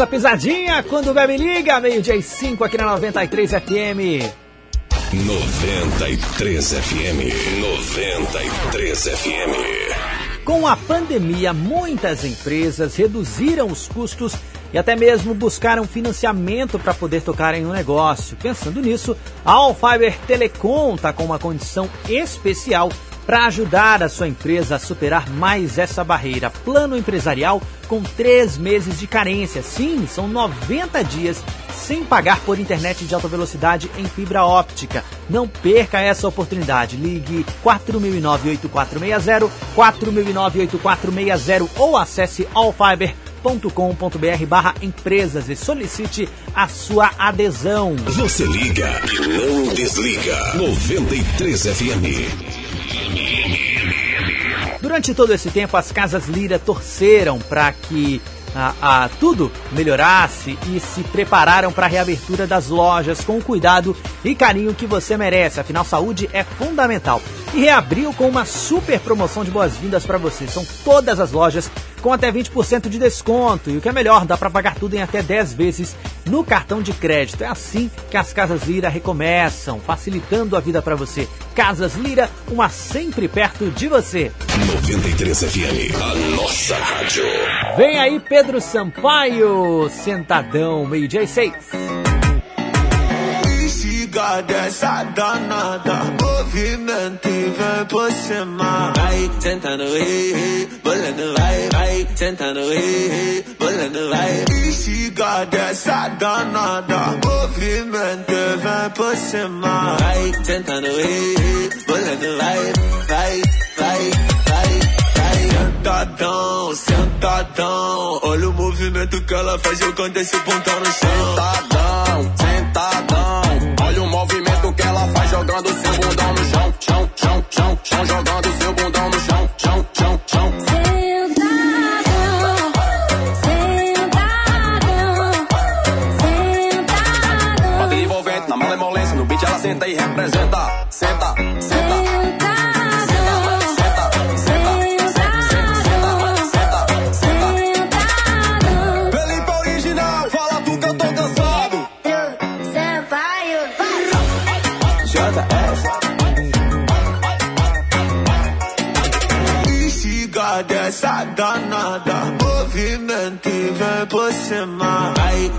Da Pisadinha, quando bebe liga, meio-dia e 5 aqui na 93 FM. 93 FM. 93 FM. Com a pandemia, muitas empresas reduziram os custos e até mesmo buscaram financiamento para poder tocarem um negócio. Pensando nisso, a Allfiber Telecom está com uma condição especial para ajudar a sua empresa a superar mais essa barreira. Plano empresarial com três meses de carência. Sim, são 90 dias sem pagar por internet de alta velocidade em fibra óptica. Não perca essa oportunidade. Ligue 4009-8460, 4009-8460 ou acesse allfiber.com.br barra empresas e solicite a sua adesão. Você liga e não desliga. 93 FM. Durante todo esse tempo, as casas Lira torceram para que a, a, tudo melhorasse e se prepararam para a reabertura das lojas com o cuidado e carinho que você merece. Afinal, saúde é fundamental. E reabriu com uma super promoção de boas-vindas para você. São todas as lojas com até 20% de desconto. E o que é melhor, dá para pagar tudo em até 10 vezes no cartão de crédito. É assim que as Casas Lira recomeçam, facilitando a vida para você. Casas Lira, uma sempre perto de você. 93 FM, a nossa rádio. Vem aí Pedro Sampaio, sentadão, meio-dia e seis. Amiga dessa danada Movimento e vem por cima. Vai tentando rir, bolando vai Vai tentando rir, bolando vai. Bexiga dessa danada Movimento e vem por cima. Vai tentando rir, bolando vai Vai, vai, vai, Sentadão, sentadão. Olha o movimento que ela faz jogando esse pontão no chão. Sentadão, sentadão Olha o movimento que ela faz jogando seu bundão no chão, chão, chão, chão, chão, jogando seu bundão no chão, chão, chão, chão. Bate envolvente na malemolência, no beat ela senta e representa.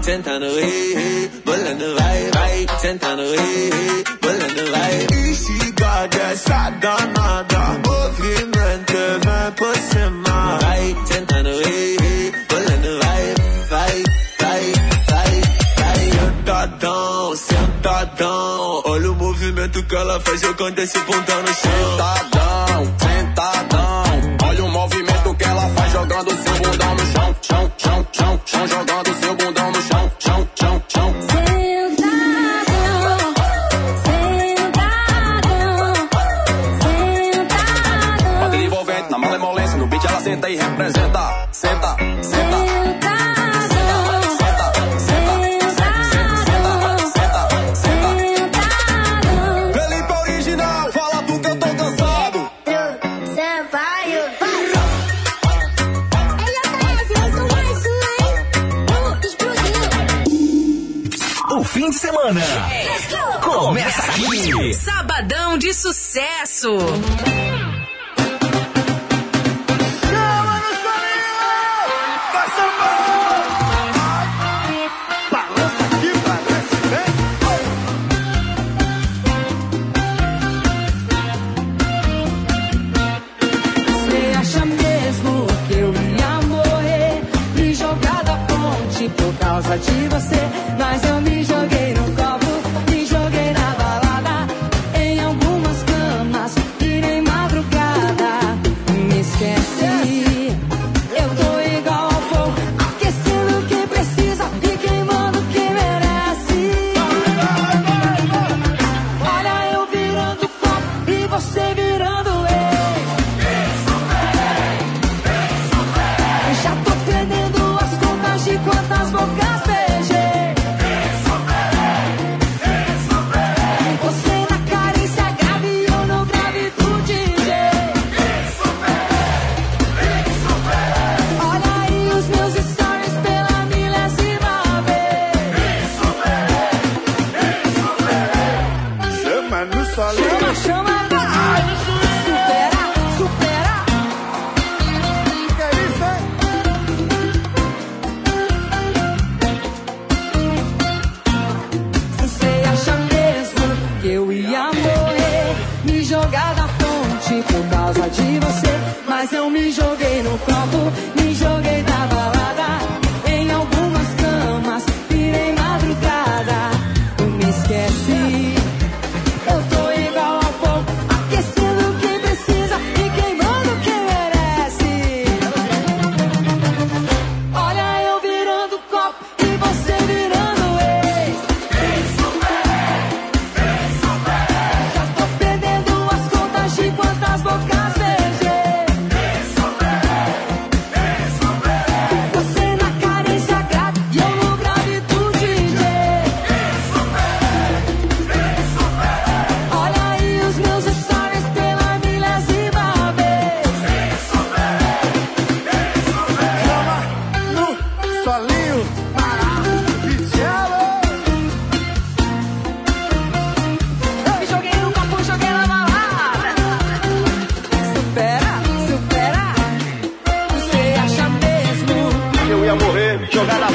Sentando, ei, ei, bolando, vai, vai sentando, ei, ei, bolando, vai. Instiga dessa danada, movimento vem por cima. Vai sentando, ei, ei, bolando, vai, vai, vai, vai, vai. Sentadão, sentadão, olha o movimento que ela faz jogando esse bundão no chão. Sentadão, semana começa aqui. Sabadão de sucesso.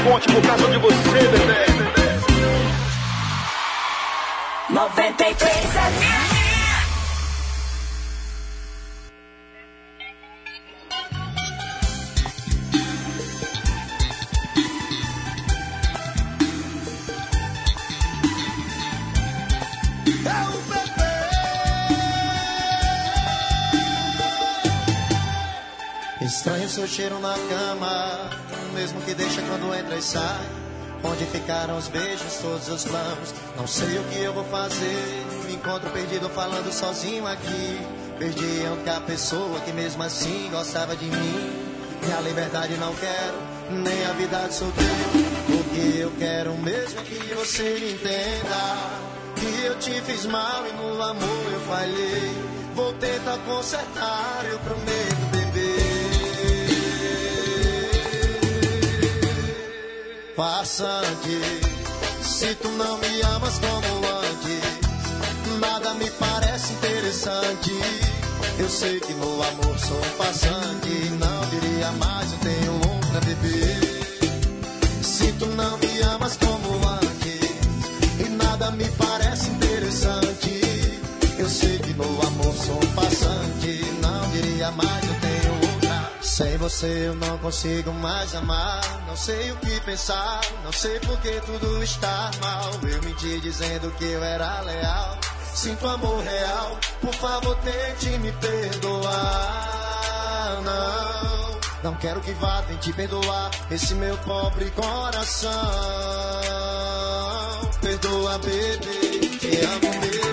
Ponte por causa de você, bebê. 93 Estranho seu cheiro na cama, mesmo que deixa quando entra e sai. Onde ficaram os beijos, todos os planos? Não sei o que eu vou fazer. Me encontro perdido falando sozinho aqui. Perdi a única pessoa que mesmo assim gostava de mim. Minha liberdade não quero, nem a vida de solteiro. O que eu quero mesmo é que você me entenda. Que eu te fiz mal e no amor eu falhei. Vou tentar consertar, eu prometo, Passante, se tu não me amas como antes, nada me parece interessante. Eu sei que no amor sou um farsante, não diria mais, eu tenho um pra beber. tu não me amas como antes e nada me parece Sem você eu não consigo mais amar, não sei o que pensar, não sei por que tudo está mal. Eu menti dizendo que eu era leal, sinto amor real, por favor tente me perdoar. Não, não quero que vá, tente perdoar esse meu pobre coração. Perdoa, bebê, te amo, bebê.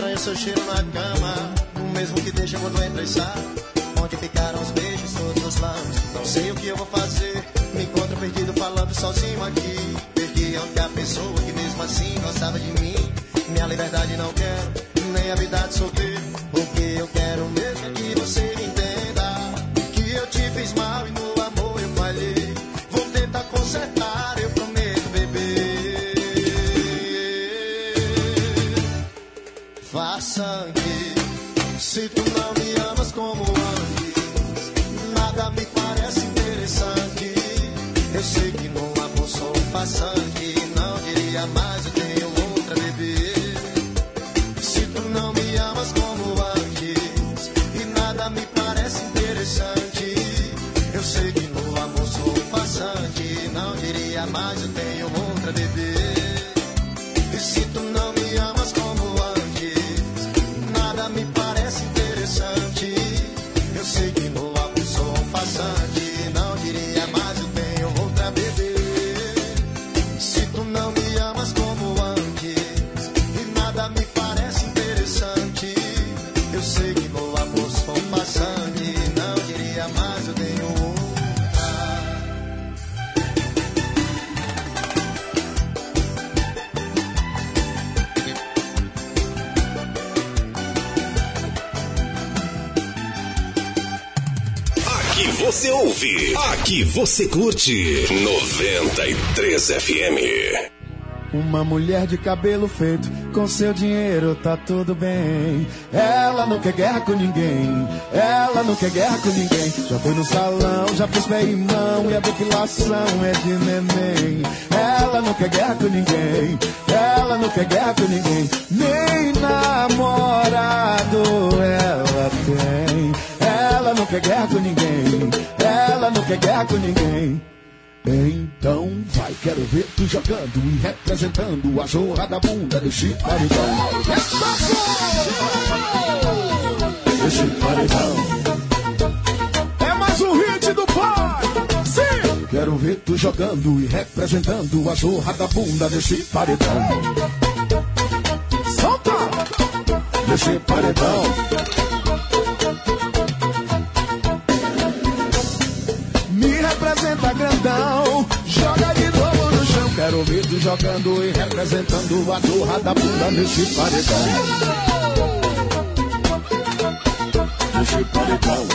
Estranho seu cheiro na cama, o mesmo que deixa quando entra e sai. Onde ficaram os beijos, todos os lábios? Não sei o que eu vou fazer. Me encontro perdido falando sozinho aqui. Perdi a pessoa que mesmo assim gostava de mim. Minha liberdade não quero, nem a vida de solteiro. O que eu quero mesmo se aqui você curte 93 FM. Uma mulher de cabelo feito, com seu dinheiro tá tudo bem. Ela não quer guerra com ninguém, ela não quer guerra com ninguém. Já foi no salão, já fez pé e mão, e a depilação é de neném. Ela não quer guerra com ninguém, ela não quer guerra com ninguém. Nem namorado ela tem. Ela não quer guerra com ninguém, não quer guerra com ninguém. Então vai, quero ver tu jogando e representando a jorra da bunda desse paredão. Paredão. É mais um hit do pai. Sim. Quero ver tu jogando e representando a jorra da bunda desse paredão. Solta! Desse paredão. Me representa grandão, joga de novo no chão. Quero ver tu jogando e representando a jorra da bunda nesse paredão. Nesse paredão.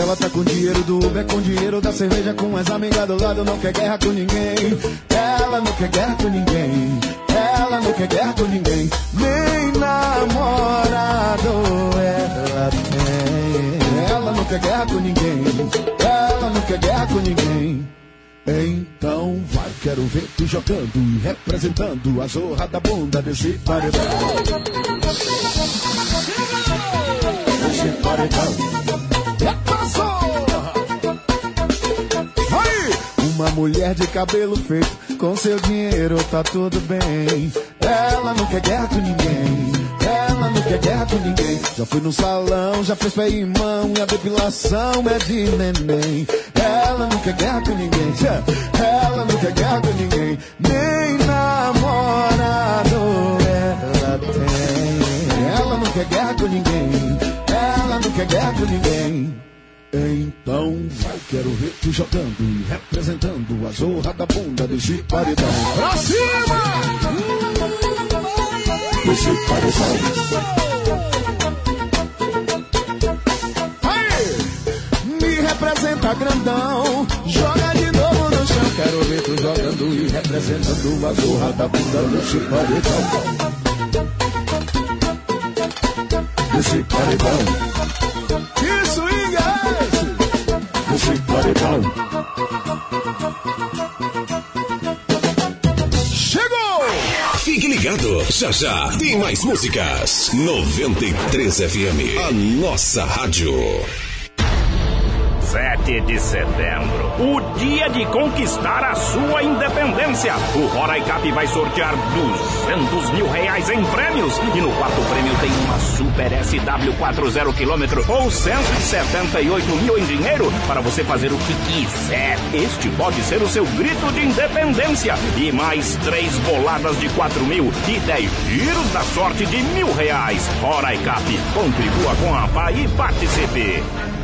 Ela tá com dinheiro do Uber, com dinheiro da cerveja, com as amigas do lado, não quer guerra com ninguém. Ela não quer guerra com ninguém. Ela não quer guerra com ninguém. Nem namorado ela tem. Ela não quer guerra com ninguém. Ela não quer guerra com ninguém. Então vai, quero ver tu jogando e representando a zorra da bunda desse paredão. Desse paredão. uma mulher de cabelo feito. Com seu dinheiro tá tudo bem. Ela não quer guerra com ninguém. Ela não quer guerra com ninguém. Já fui no salão, já fez pé e mão. E a depilação é de neném. Ela não quer guerra com ninguém. Ela não quer guerra com ninguém. Nem namorado ela tem. Ela não quer guerra com ninguém. Ela não quer guerra com ninguém. Então vai, quero ver tu jogando e representando a zorra da bunda desse paredão. Pra cima! Desse paredão. Aí, me representa grandão, joga de novo no chão. Quero ver tu jogando e representando a zorra da bunda desse paredão. Desse paredão. Que é esse? Chegou! Fique ligado, já já tem mais músicas. 93 FM, a nossa rádio. 7 de setembro, o dia de conquistar a sua independência. O Roraicap vai sortear 200 mil reais em prêmios e no quarto prêmio tem uma Super SW40 km ou 178 mil em dinheiro para você fazer o que quiser. Este pode ser o seu grito de independência e mais três boladas de 4 mil e 10 giros da sorte de mil reais. Roraicap, contribua com a PA e participe.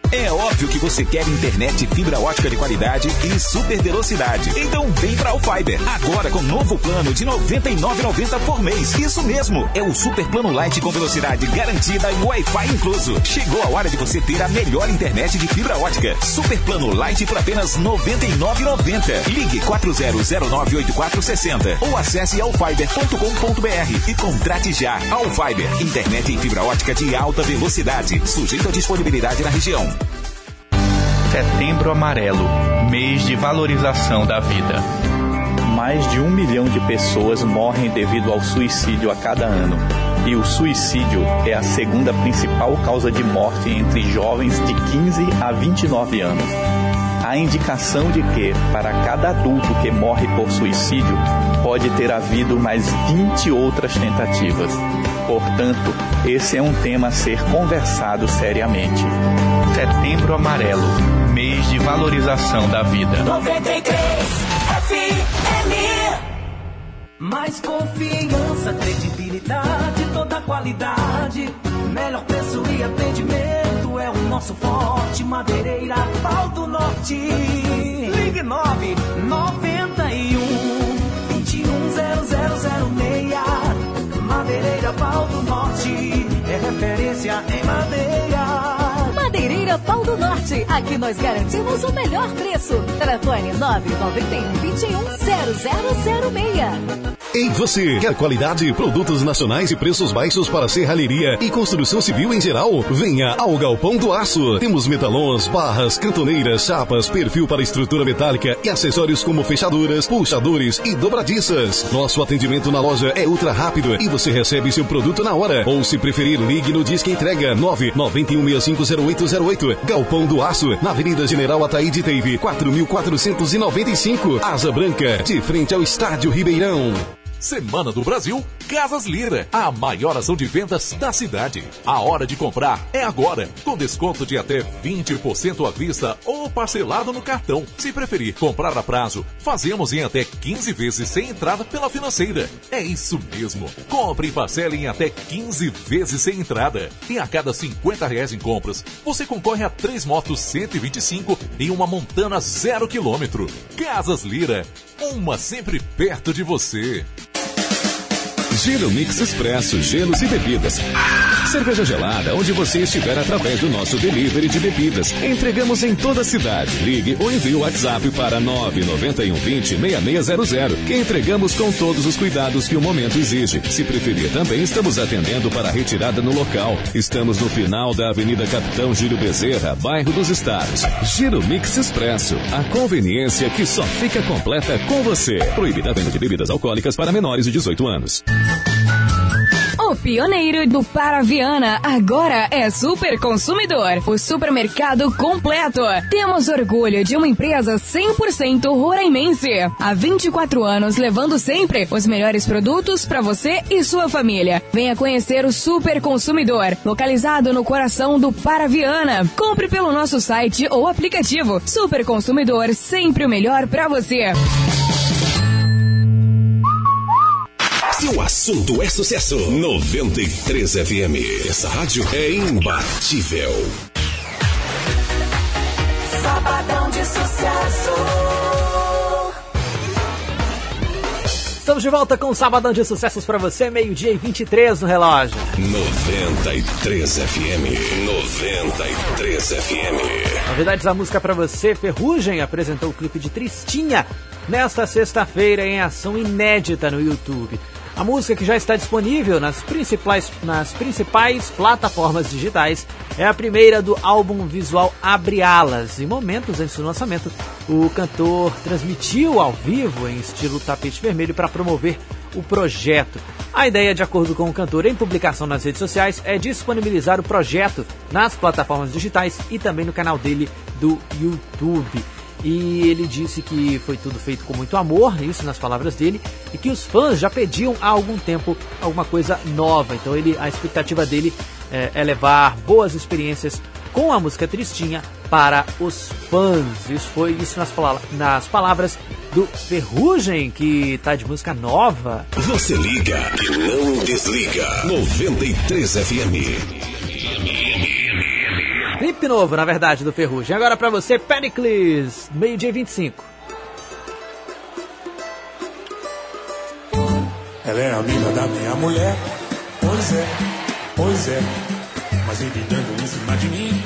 É óbvio que você quer internet fibra ótica de qualidade e super velocidade. Então vem pra Alfiber. Agora com novo plano de R$ 99,90 por mês. Isso mesmo, é o super plano light com velocidade garantida e Wi-Fi incluso. Chegou a hora de você ter a melhor internet de fibra ótica. Super plano light por apenas R$ 99,90. Ligue 40098460 ou acesse alfiber.com.br e contrate já. Alfiber, internet em fibra ótica de alta velocidade, sujeito à disponibilidade na região. Setembro Amarelo mês de valorização da vida. Mais de um milhão de pessoas morrem devido ao suicídio a cada ano. E o suicídio é a segunda principal causa de morte entre jovens de 15 a 29 anos. Há indicação de que, para cada adulto que morre por suicídio, pode ter havido mais 20 outras tentativas. Portanto, esse é um tema a ser conversado seriamente. Setembro Amarelo valorização da vida. 93 FM. Mais confiança, credibilidade, toda qualidade. Melhor preço e atendimento é o nosso forte. Madeireira, pau do norte. Ligue 9 91 210006. Madeireira, pau do norte. É referência em madeira. Pau do Norte. Aqui nós garantimos o melhor preço. Telefone 991 21 0006. Ei você, quer qualidade, produtos nacionais e preços baixos para serralheria e construção civil em geral? Venha ao Galpão do Aço. Temos metalons, barras, cantoneiras, chapas, perfil para estrutura metálica e acessórios como fechaduras, puxadores e dobradiças. Nosso atendimento na loja é ultra rápido e você recebe seu produto na hora. Ou se preferir, ligue no Disque Entrega 991650808. Galpão do Aço, na Avenida General Ataíde Teve, 4495. Asa Branca, de frente ao Estádio Ribeirão. Semana do Brasil, Casas Lira, a maior ação de vendas da cidade. A hora de comprar é agora, com desconto de até 20% à vista ou parcelado no cartão. Se preferir comprar a prazo, fazemos em até 15 vezes sem entrada pela financeira. É isso mesmo. Compre e parcele em até 15 vezes sem entrada. E a cada 50 reais em compras, você concorre a três motos 125 e uma montana zero quilômetro. Casas Lira, uma sempre perto de você. Gelo Mix Expresso, gelos e bebidas. Cerveja gelada, onde você estiver através do nosso delivery de bebidas. Entregamos em toda a cidade. Ligue ou envie o WhatsApp para 991 20 6600, que entregamos com todos os cuidados que o momento exige. Se preferir, também estamos atendendo para retirada no local. Estamos no final da Avenida Capitão Júlio Bezerra, bairro dos Estados. Giro Mix Expresso, a conveniência que só fica completa com você. Proibida a venda de bebidas alcoólicas para menores de 18 anos. O pioneiro do Paraviana agora é Super Consumidor, o supermercado completo. Temos orgulho de uma empresa 100% roraimense. Há 24 anos levando sempre os melhores produtos para você e sua família. Venha conhecer o Super Consumidor, localizado no coração do Paraviana. Compre pelo nosso site ou aplicativo. Super Consumidor, sempre o melhor para você. Se o assunto é sucesso, 93 FM. Essa rádio é imbatível. Sabadão de sucesso. Estamos de volta com o Sabadão de Sucessos para você, meio-dia e 23 no relógio. 93 FM. 93 FM. Novidades da música para você, Ferrugem apresentou o clipe de Tristinha nesta sexta-feira em ação inédita no YouTube. A música que já está disponível nas principais, nas principais plataformas digitais é a primeira do álbum visual Abre Alas. Em momentos antes do lançamento, o cantor transmitiu ao vivo em estilo tapete vermelho para promover o projeto. A ideia, de acordo com o cantor em publicação nas redes sociais, é disponibilizar o projeto nas plataformas digitais e também no canal dele do YouTube. E ele disse que foi tudo feito com muito amor, isso nas palavras dele, e que os fãs já pediam há algum tempo alguma coisa nova. Então ele, a expectativa dele é, é levar boas experiências com a música Tristinha para os fãs. Isso foi isso nas, nas palavras do Ferrugem, que tá de música nova. Você liga e não desliga. 93 FM. Clipe novo, na verdade, do Ferrugem. Agora pra você, Pericles, meio-dia 25. Ela é amiga da minha mulher. Pois é, pois é. Mas vive dando em cima de mim.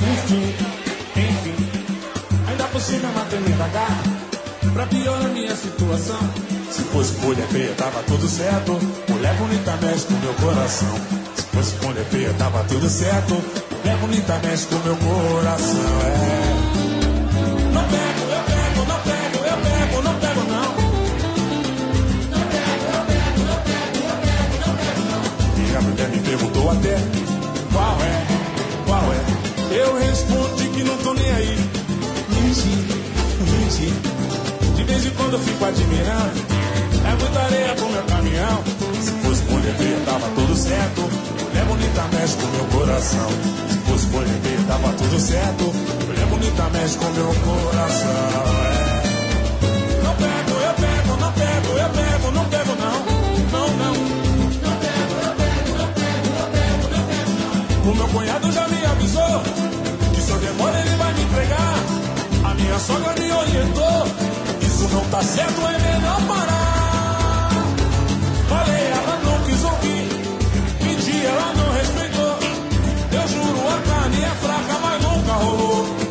Enfim, enfim. Ainda por cima mantendo devagar. Pra piorar a minha situação. Se fosse mulher feia, tava tudo certo. Mulher bonita mexe com meu coração. Se fosse mulher feia, tava tudo certo. Mulher bonita mexe com meu coração. É. Não pego, eu pego, não pego, eu pego, não pego, não. Minha mulher me perguntou até qual é, qual é. Eu respondi que não tô nem aí. Menti, menti. De vez em quando eu fico admirando. É muita areia pro meu caminhão. Se fosse mulher feia, tava tudo certo. Mulher bonita mexe com meu coração. Mulher feia, tava tudo certo. Mulher bonita mexe com meu coração. É. Não pego, eu pego, não pego, eu pego, não pego, não. Não, não. O meu cunhado já me avisou que se eu demora ele vai me entregar. A minha sogra me orientou. Isso não tá certo, é melhor parar. Eu juro, a carne é fraca, mas nunca rolou.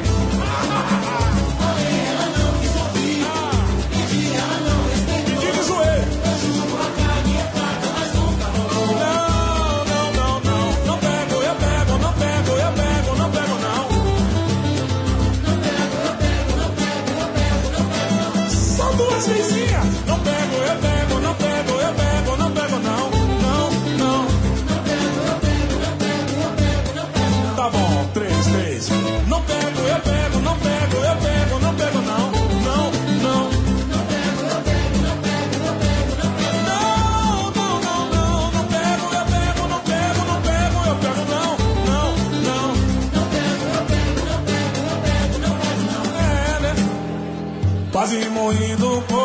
se moindo por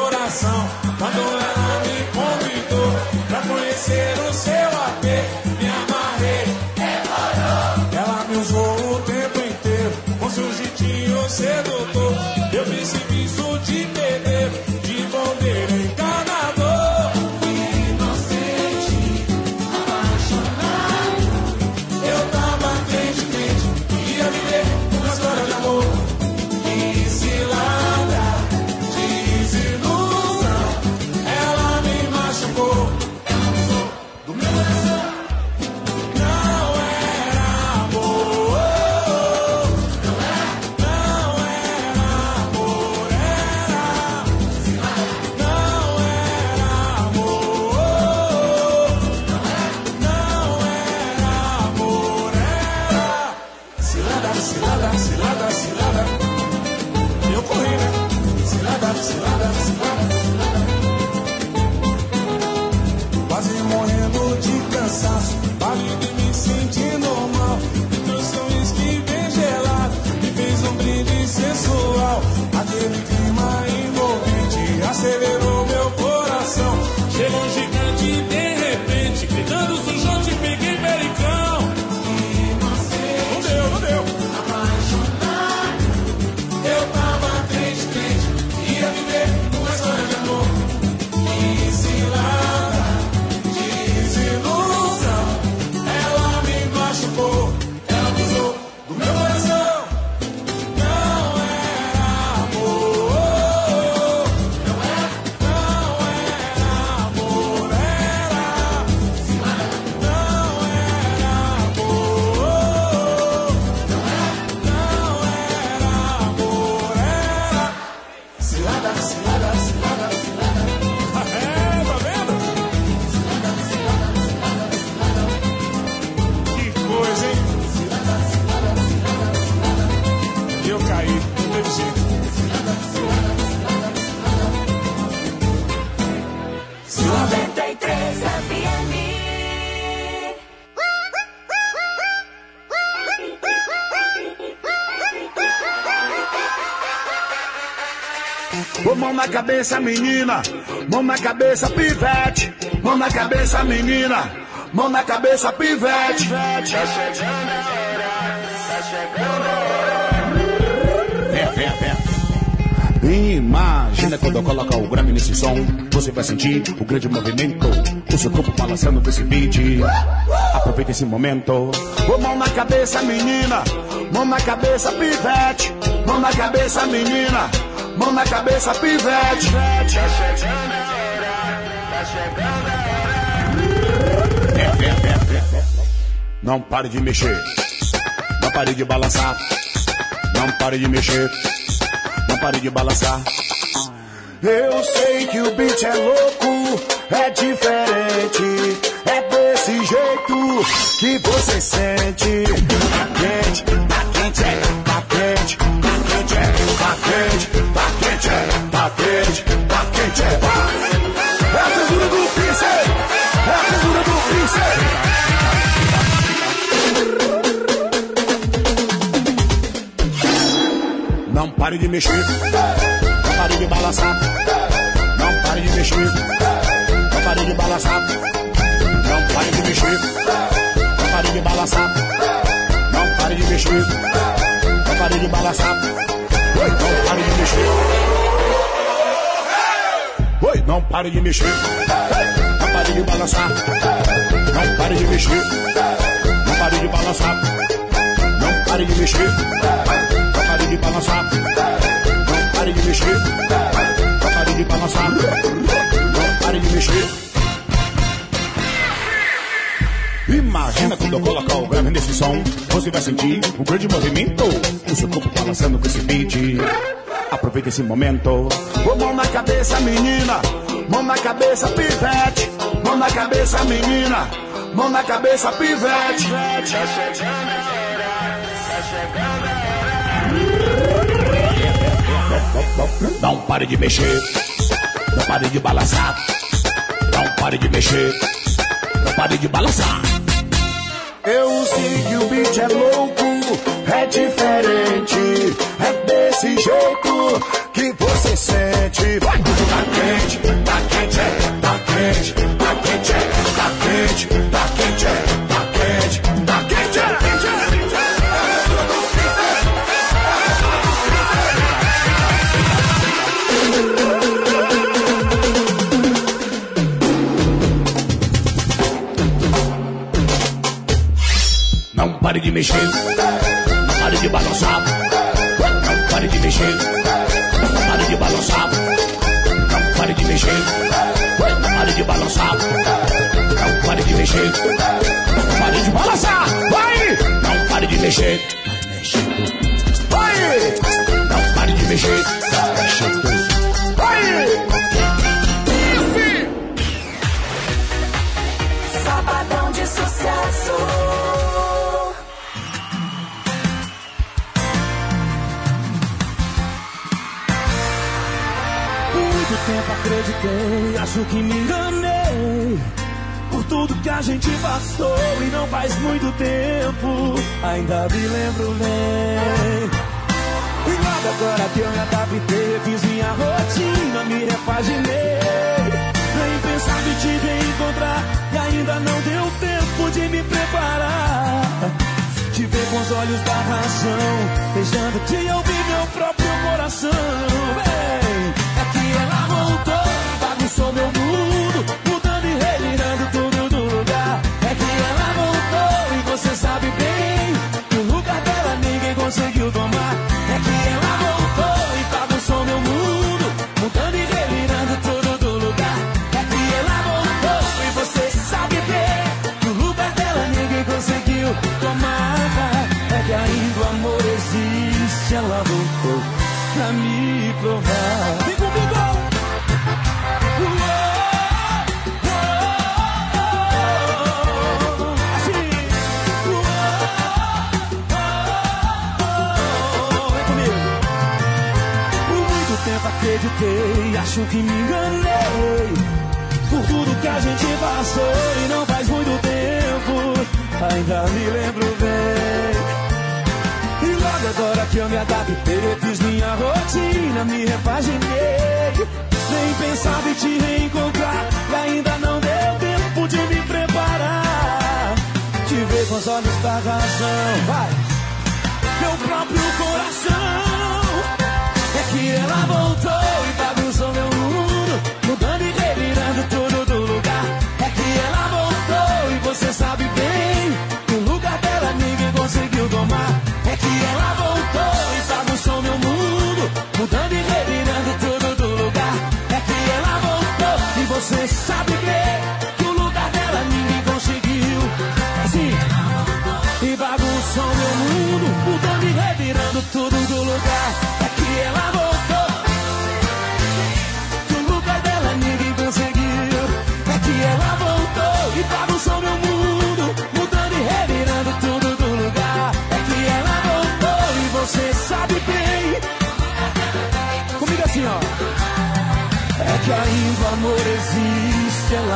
cabeça, menina. Mão na cabeça, pivete. Mão na cabeça, menina. Mão na cabeça, pivete. Tá chegando a hora. Tá chegando a hora. Imagina quando eu colocar o Grammy nesse som. Você vai sentir o grande movimento. O seu corpo balançando com esse beat. Aproveita esse momento. Ô, mão na cabeça, menina. Mão na cabeça, pivete. Mão na cabeça, menina. Mão na cabeça, pivete. Tá chegando a hora. Tá chegando a hora. Não pare de mexer. Não pare de balançar. Não pare de mexer. Não pare de balançar. Eu sei que o beat é louco, é diferente. É desse jeito que você sente. Tá quente, tá quente, é, mexer, não pare de balançar. Não pare de mexer, não pare de balançar. Não pare de mexer, não pare de balançar. Não pare de mexer, não pare de balançar. Não pare de mexer. Oi, não pare de mexer, não pare de balançar. Não pare de mexer, não pare de balançar. Não pare de mexer, de balançar. Não pare de mexer, não pare de balançar. Não pare de mexer. Imagina quando eu colocar o grave nesse som, você vai sentir um grande movimento. O seu corpo balançando com esse beat. Aproveita esse momento. Ô, mão na cabeça, menina. Mão na cabeça, pivete. Mão na cabeça, menina. Mão na cabeça, pivete. Não pare de mexer. Não pare de balançar. Não pare de mexer. Não pare de balançar. Eu sei que o beat é louco, é diferente, é desse jeito que você sente. Tá quente, tá quente, é, tá quente, tá quente, é, tá quente, tá quente, é, tá quente, mexer, não pare de balançar. Não pare de mexer, não pare de balançar. Não pare de mexer, não pare de balançar. Não pare de mexer, não pare de balançar. Vai! Não pare de mexer. Vai! Não pare de mexer. Vai! Sabadão de sucesso. acreditei, acho que me enganei. Por tudo que a gente passou e não faz muito tempo, ainda me lembro bem. E nada agora que eu me adaptei, fiz minha rotina, me repaginei. Nem pensava em te reencontrar e ainda não deu tempo de me preparar. Te ver com os olhos da razão, beijando-te, eu ouvir meu próprio coração. É. ninguém acho que me enganei. Por tudo que a gente passou e não faz muito tempo, ainda me lembro bem. E logo agora que eu me adaptei, fiz minha rotina, me repaginei. Nem pensava em te reencontrar, e ainda não deu tempo de me preparar. Te ver com os olhos da razão, vai. Meu próprio coração. É que ela voltou e sabe bem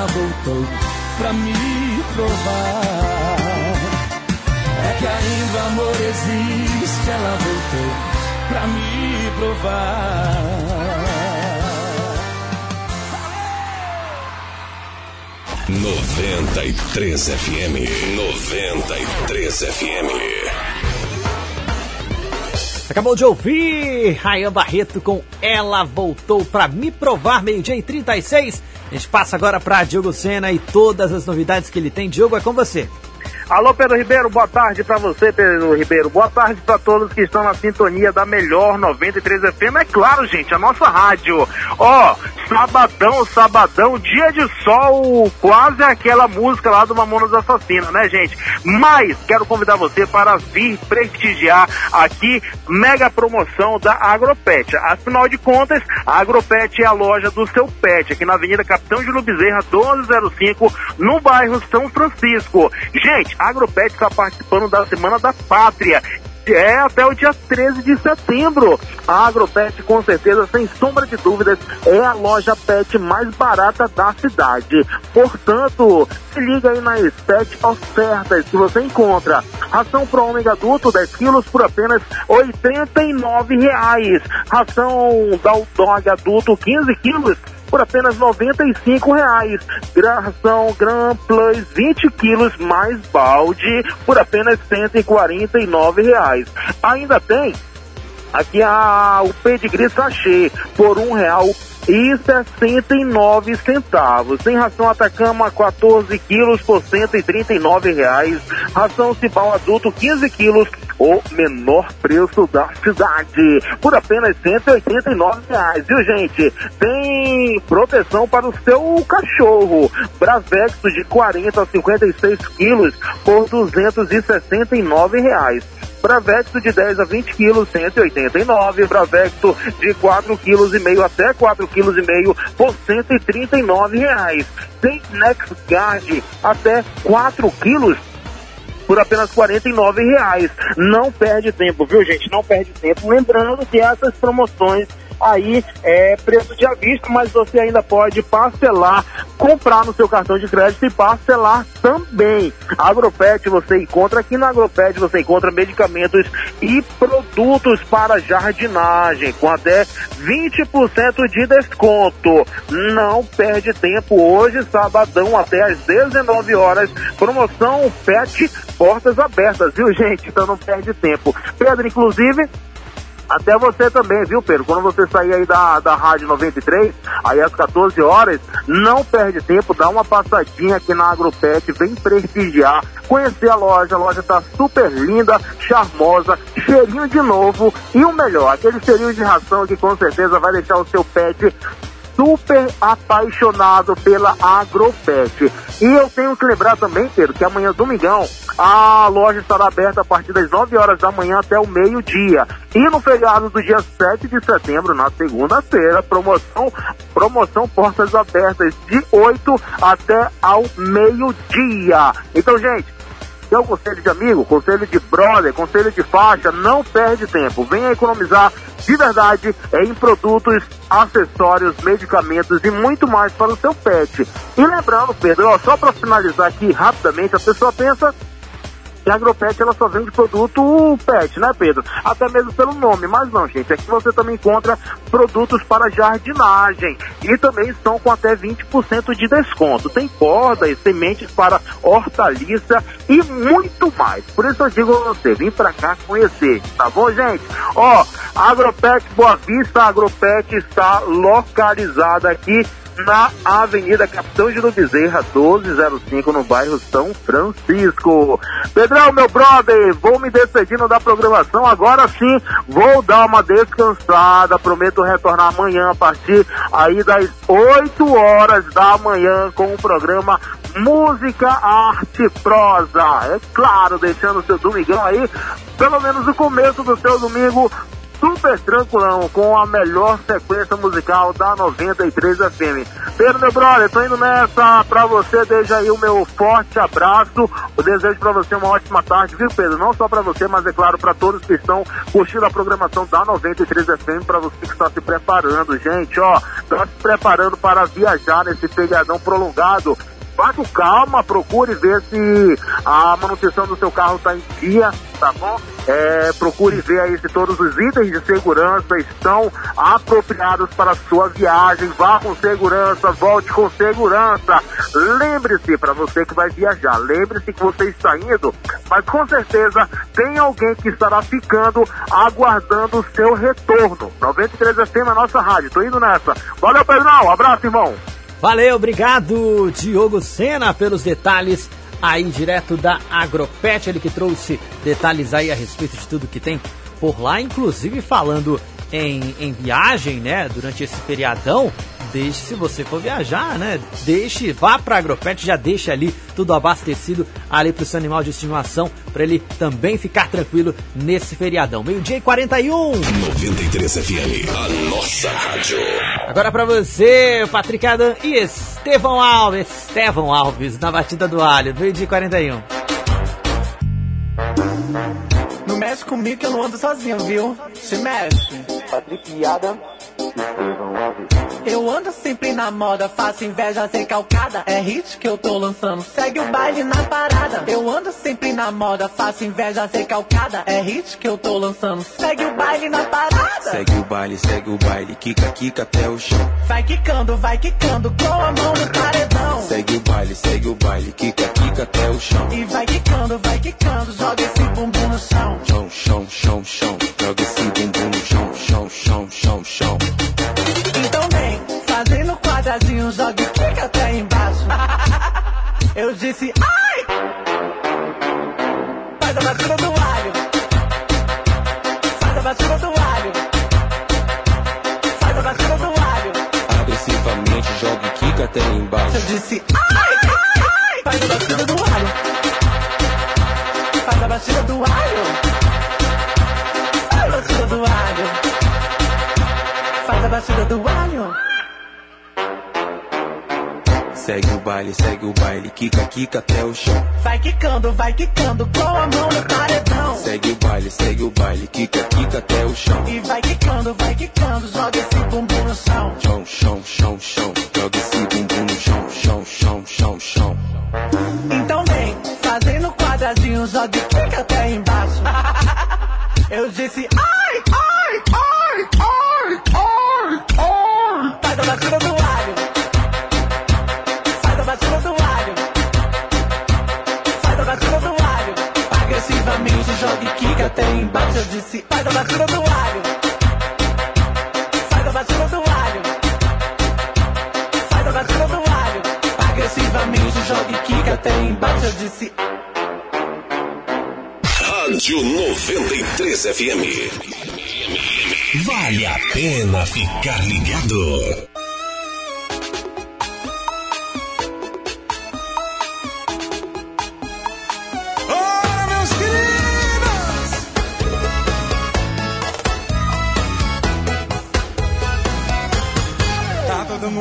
ela voltou pra me provar. É que ainda o amor existe, ela voltou pra me provar. 93 FM. 93 FM. Acabou de ouvir Rayan Barreto com Ela Voltou Pra Me Provar, meio-dia e 36. A gente passa agora pra Diogo Sena e todas as novidades que ele tem. Diogo, é com você. Alô, Pedro Ribeiro, boa tarde para você, Pedro Ribeiro. Boa tarde para todos que estão na sintonia da melhor 93 FM. É claro, gente, a nossa rádio. Ó, sabadão, sabadão, dia de sol, quase aquela música lá do Mamonas Assassina, né, gente? Mas quero convidar você para vir prestigiar aqui mega promoção da Agropet. Afinal de contas, a Agropet é a loja do seu pet, aqui na Avenida Capitão Júlio Bezerra, 1205, no bairro São Francisco. Gente, Agropet está participando da Semana da Pátria. É até o dia 13 de setembro. A Agropet, com certeza, sem sombra de dúvidas, é a loja pet mais barata da cidade. Portanto, se liga aí nas pet ofertas que você encontra. Ração pro ômega adulto, 10 quilos, por apenas 89 reais. Ração Dog Dog adulto, 15 quilos, por apenas 95 reais. Ração Gran Plus 20 quilos mais balde por apenas 149 reais. Ainda tem aqui a, o pedigree sachê por um real e 69 centavos. Tem ração Atacama 14 quilos por 139 reais. Ração Cibal adulto 15 quilos o menor preço da cidade por apenas 189 reais, viu gente? Tem proteção para o seu cachorro, Bravexo de 40 a 56 quilos por 269 reais. Bravecto de 10 a 20 quilos, 189. Bravecto de 4 quilos e meio até 4 quilos e meio por 139 reais. Tem NexGuard até 4 quilos por apenas 49 reais. Não perde tempo, viu gente? Não perde tempo. Lembrando que essas promoções aí é preço de avista, mas você ainda pode parcelar, comprar no seu cartão de crédito e parcelar também. Agropet você encontra aqui na Agropet, você encontra medicamentos e produtos para jardinagem com até 20% de desconto. Não perde tempo hoje, sabadão até às 19 horas, promoção Pet portas abertas, viu gente? Então não perde tempo. Pedro, inclusive, até você também, viu, Pedro? Quando você sair aí da, da Rádio 93, aí às 14 horas, não perde tempo, dá uma passadinha aqui na Agropet, vem prestigiar, conhecer a loja, a loja tá super linda, charmosa, cheirinho de novo e o melhor, aquele cheirinho de ração que com certeza vai deixar o seu pet super apaixonado pela Agropet. E eu tenho que lembrar também, Pedro, que amanhã, domingão, a loja estará aberta a partir das 9 horas da manhã até o meio-dia. E no feriado do dia 7 de setembro, na segunda-feira, promoção, promoção portas abertas de 8 até ao meio-dia. Então, gente, um conselho de amigo, conselho de brother, conselho de faixa, não perde tempo. Venha economizar de verdade em produtos, acessórios, medicamentos e muito mais para o seu pet. E lembrando, Pedro, ó, só para finalizar aqui rapidamente, a pessoa pensa a Agropet ela só vende produto pet, né, Pedro? Até mesmo pelo nome, mas não, gente. Aqui você também encontra produtos para jardinagem e também estão com até 20% de desconto. Tem cordas, sementes para hortaliça e muito mais. Por isso eu digo a você, vem para cá conhecer, tá bom, gente? Ó, Agropet Boa Vista, a Agropet está localizada aqui na Avenida Capitão Gino Bezerra, 1205, no bairro São Francisco. Pedrão, meu brother, vou me despedindo da programação. Agora sim, vou dar uma descansada. Prometo retornar amanhã a partir aí das 8 horas da manhã com o programa Música, Arte, Prosa. É claro, deixando o seu domingão aí, pelo menos o começo do seu domingo super tranquilão, com a melhor sequência musical da 93 FM. Pedro, meu brother, tô indo nessa pra você, desde aí o meu forte abraço. Eu desejo pra você uma ótima tarde, viu, Pedro? Não só pra você, mas é claro pra todos que estão curtindo a programação da 93 FM, pra você que está se preparando, gente, ó, tá se preparando para viajar nesse feriadão prolongado com calma, procure ver se a manutenção do seu carro está em dia, tá bom? É, procure ver aí se todos os itens de segurança estão apropriados para a sua viagem. Vá com segurança, volte com segurança. Lembre-se, para você que vai viajar, lembre-se que você está indo, mas com certeza tem alguém que estará ficando aguardando o seu retorno. 93 FM é a nossa rádio. Tô indo nessa. Valeu, Pedrão. Abraço, irmão. Valeu, obrigado, Diogo Sena, pelos detalhes aí direto da Agropet, ele que trouxe detalhes aí a respeito de tudo que tem por lá, inclusive falando em, em viagem, né, durante esse feriadão, deixe, se você for viajar, né, deixe, vá para Agropet, já deixa ali tudo abastecido ali pro seu animal de estimação, para ele também ficar tranquilo nesse feriadão. Meio-dia e 41. 93 FM, a nossa rádio. Agora para você, Patrick Adam e Estevão Alves, Estevão Alves, na batida do alho, meio-dia e 41. Não mexe comigo que eu não ando sozinho, viu? Se mexe. Patrick Adam. Eu ando sempre na moda, faço inveja sem calcada. É hit que eu tô lançando, segue o baile na parada. Eu ando sempre na moda, faço inveja sem calcada. É hit que eu tô lançando, segue o baile na parada. Segue o baile, segue o baile, quica, quica até o chão. Vai quicando, vai quicando, com a mão no paredão. Segue o baile, segue o baile, quica, quica até o chão. E vai quicando, vai quicando, joga esse bumbum no chão. Chão, chão, chão, chão, joga esse bumbum no chão, chão, chão, chão, chão. Quadradinho, joga e quica até embaixo. Eu disse, ai! Faz a batida do alho. Faz a batida do alho. Faz a batida do alho. Agressivamente joga e quica até embaixo. Eu disse, ai, ai, ai! Faz a batida do alho. Faz a batida do alho. Faz a batida do alho. Faz a batida do alho. Segue o baile, segue o baile, quica, quica até o chão. Vai quicando, vai quicando, com a mão no paredão. Segue o baile, segue o baile, quica, quica até o chão. E vai quicando, vai quicando, joga esse bumbum no chão. Chão, chão, chão, chão, joga esse bumbum no chão, chão, chão, chão, chão. Então vem, fazendo quadradinho, joga e quica até embaixo. Eu disse, joga e quica até embaixo. Eu disse, sai da batida do alho. Sai da batida do alho. Sai da batida do alho. Agressivamente joga e quica até embaixo. Eu disse, Rádio 93 FM. Vale a pena ficar ligado.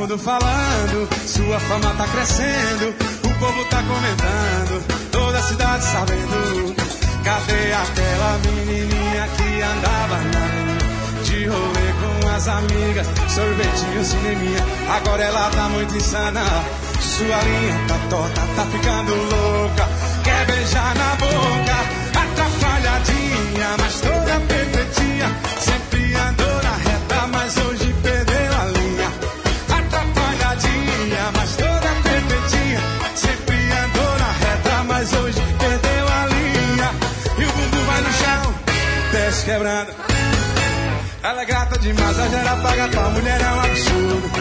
Mundo falando, sua fama tá crescendo, o povo tá comentando, toda a cidade sabendo. Cadê aquela menininha que andava na de rolê com as amigas, sorvetinho, cineminha? Agora ela tá muito insana, sua linha tá torta, tá ficando louca. Quer beijar na boca, atrapalhadinha, mas toda perfeitinha. Quebrando. Ela é grata demais, a geral paga pra mulher é um absurdo.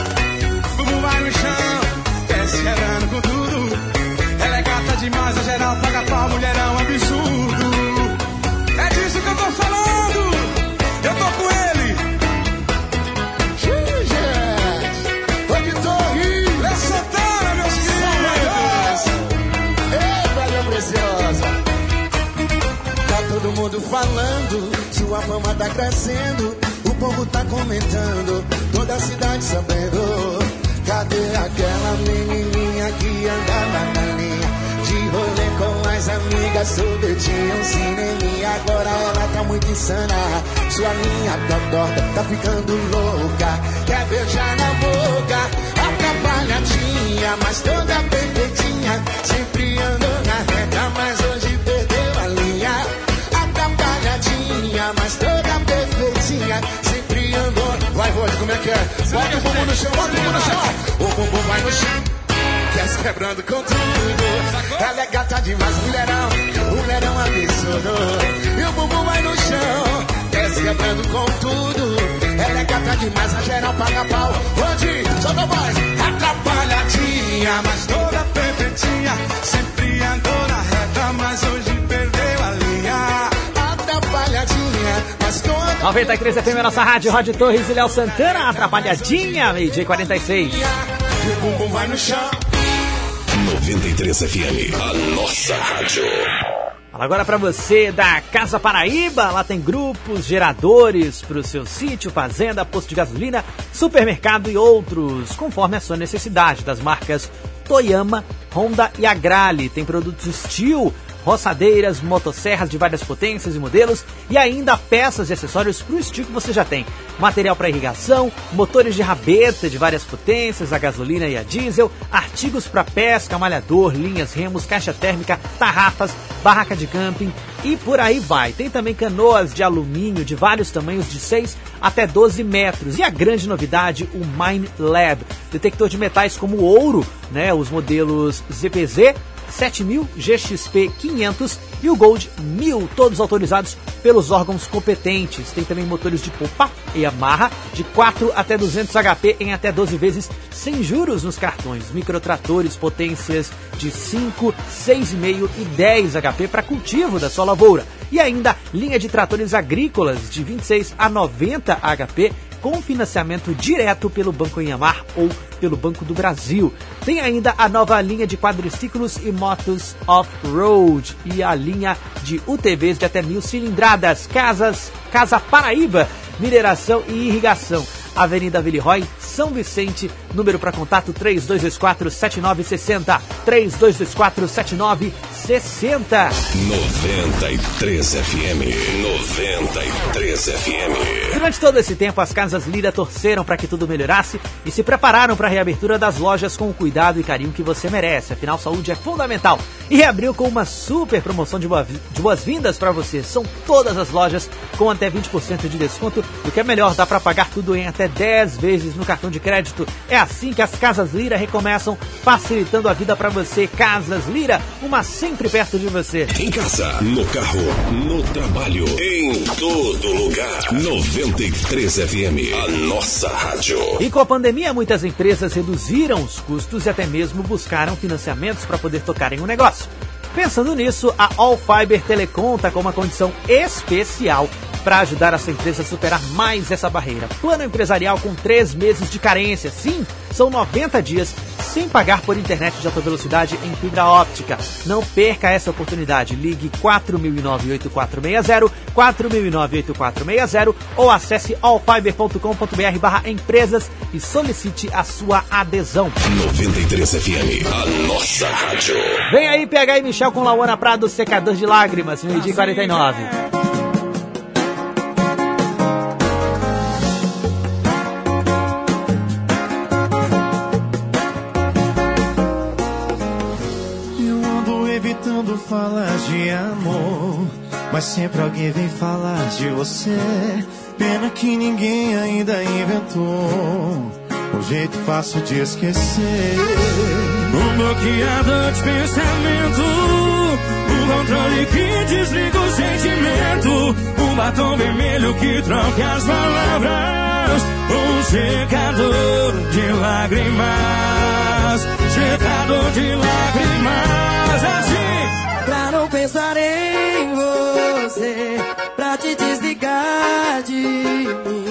Bumbum vai no chão, desce quebrando com tudo. Ela é gata demais, a geral paga pau, mulher é um absurdo. É disso que eu tô falando, eu tô com ele. Tô de torre. Léo Santana, meus queridos. Ei, velha preciosa. Tá todo mundo falando, sua fama tá crescendo, o povo tá comentando, toda a cidade sabendo. Cadê aquela menininha que andava na linha de rolê com as amigas, sorvetinho, um cineminha? Agora ela tá muito insana, sua linha tá torta, tá ficando louca. Quer beijar na boca, atrapalhadinha, mas toda perfeitinha. Sempre andou na Bota o bumbum no chão, bota o bumbum no chão. O bumbum vai no chão. Quer quebrando com tudo. Ela é gata demais, mulherão. Mulherão absurdo. E o bumbum vai no chão. Quer quebrando com tudo. Ela é gata demais, a geral paga pau. Onde? Solta voz. Atrapalhadinha, mas toda perfeitinha. Sempre andou na reta, mas hoje 93 FM, nossa rádio, Rod Torres e Léo Santana, atrapalhadinha, meio-dia 46. E o bumbum vai no chão. 93 FM, a nossa rádio. Fala agora pra você da Casa Paraíba. Lá tem grupos, geradores pro seu sítio, fazenda, posto de gasolina, supermercado e outros, conforme a sua necessidade. Das marcas Toyama, Honda e Agrale. Tem produtos Steel, roçadeiras, motosserras de várias potências e modelos e ainda peças e acessórios para o estilo que você já tem. Material para irrigação, motores de rabeta de várias potências, a gasolina e a diesel, artigos para pesca, malhador, linhas, remos, caixa térmica, tarrafas, barraca de camping e por aí vai. Tem também canoas de alumínio de vários tamanhos de 6 até 12 metros. E a grande novidade, o Mine Lab, detector de metais como ouro, né, os modelos ZPZ 7000, GXP 500 e o Gold 1000, todos autorizados pelos órgãos competentes. Tem também motores de Popa e Amarra de 4 até 200 HP em até 12 vezes sem juros nos cartões. Microtratores potências de 5, 6,5 e 10 HP para cultivo da sua lavoura. E ainda linha de tratores agrícolas de 26 a 90 HP com financiamento direto pelo Banco Inhamar ou pelo Banco do Brasil. Tem ainda a nova linha de quadriciclos e motos off-road e a linha de UTVs de até mil cilindradas. Casas, Casa Paraíba, mineração e irrigação. Avenida Villeroy, São Vicente, número para contato 3224-7960, 3224-7960. 93 FM. 93 FM. Durante todo esse tempo, as Casas Lira torceram para que tudo melhorasse e se prepararam para a reabertura das lojas com o cuidado e carinho que você merece. Afinal, saúde é fundamental. E reabriu com uma super promoção de boa- de boas-vindas para você. São todas as lojas com até 20% de desconto. O que é melhor, dá para pagar tudo em até 10 vezes no cartão de crédito. É assim que as Casas Lira recomeçam, facilitando a vida para você. Casas Lira, uma sempre perto de você. Em casa, no carro, no trabalho, em todo lugar. 93 FM, a nossa rádio. E com a pandemia, muitas empresas reduziram os custos e até mesmo buscaram financiamentos para poder tocarem o negócio. Pensando nisso, a All Fiber Telecom está com uma condição especial para ajudar essa empresa a superar mais essa barreira. Plano empresarial com três meses de carência. Sim, são 90 dias sem pagar por internet de alta velocidade em fibra óptica. Não perca essa oportunidade. Ligue 4009-8460, 4009-8460 ou acesse allfiber.com.br barra empresas e solicite a sua adesão. 93 FM, a nossa rádio. Vem aí, PH e Michel com Lauana Prado, secador de lágrimas, meio dia e 49. Falar de amor, mas sempre alguém vem falar de você. Pena que ninguém ainda inventou um jeito fácil de esquecer. Um bloqueador de pensamento, um controle que desliga o sentimento, um batom vermelho que troca as palavras, um secador de lágrimas, secador de lágrimas, assim. Pra não pensar em você, pra te desligar de mim,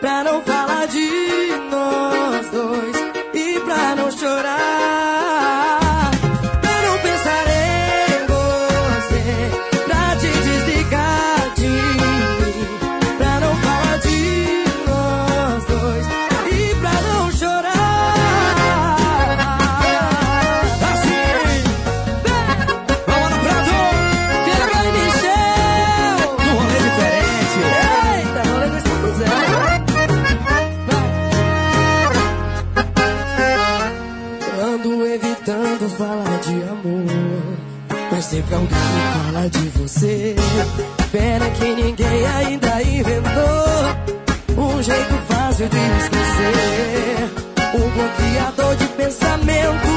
pra não falar de alguém fala de você. Pena que ninguém ainda inventou um jeito fácil de esquecer. Um bloqueador de pensamento,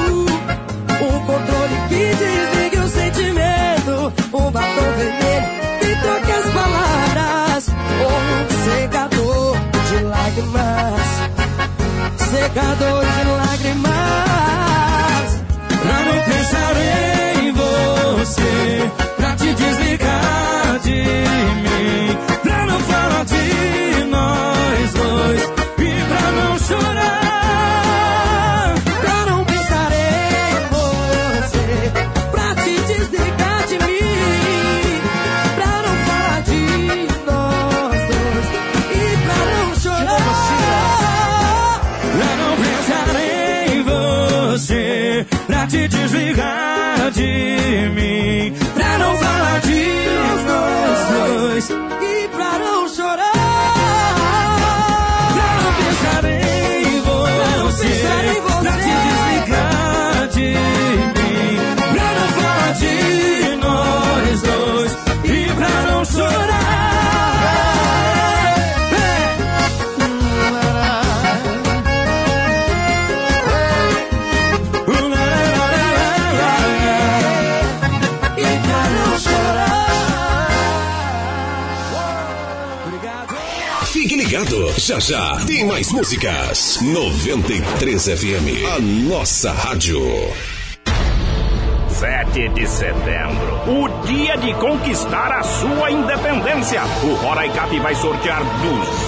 um controle que desliga o sentimento, um batom vermelho que troca as palavras, ou um secador de lágrimas, secador de lágrimas. Pra não pensar em você, pra te desligar de mim, pra não falar de nós dois e pra não chorar. Pra não pensar em você, pra te desligar de mim, pra não falar de nós dois e pra não chorar. Pra não pensar em você, pra te desligar de mim, dois e pra não chorar. Pra não pensar em você, pensar em você. pra te desligar de mim, pra não falar de nós dois e pra não chorar. Ligado, já já tem mais músicas. 93 FM, a nossa rádio. 7 de setembro, o dia de conquistar a sua independência. O Roraicap vai sortear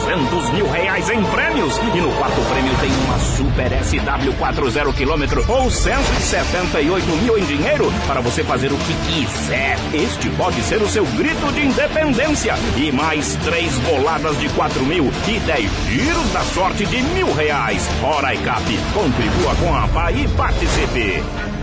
200 mil reais em prêmios e no quarto prêmio tem uma Super SW 40 km ou 178 mil em dinheiro para você fazer o que quiser. Este pode ser o seu grito de independência e mais três boladas de 4 mil e 10 giros da sorte de mil reais. Roraicap, contribua com a PA e participe.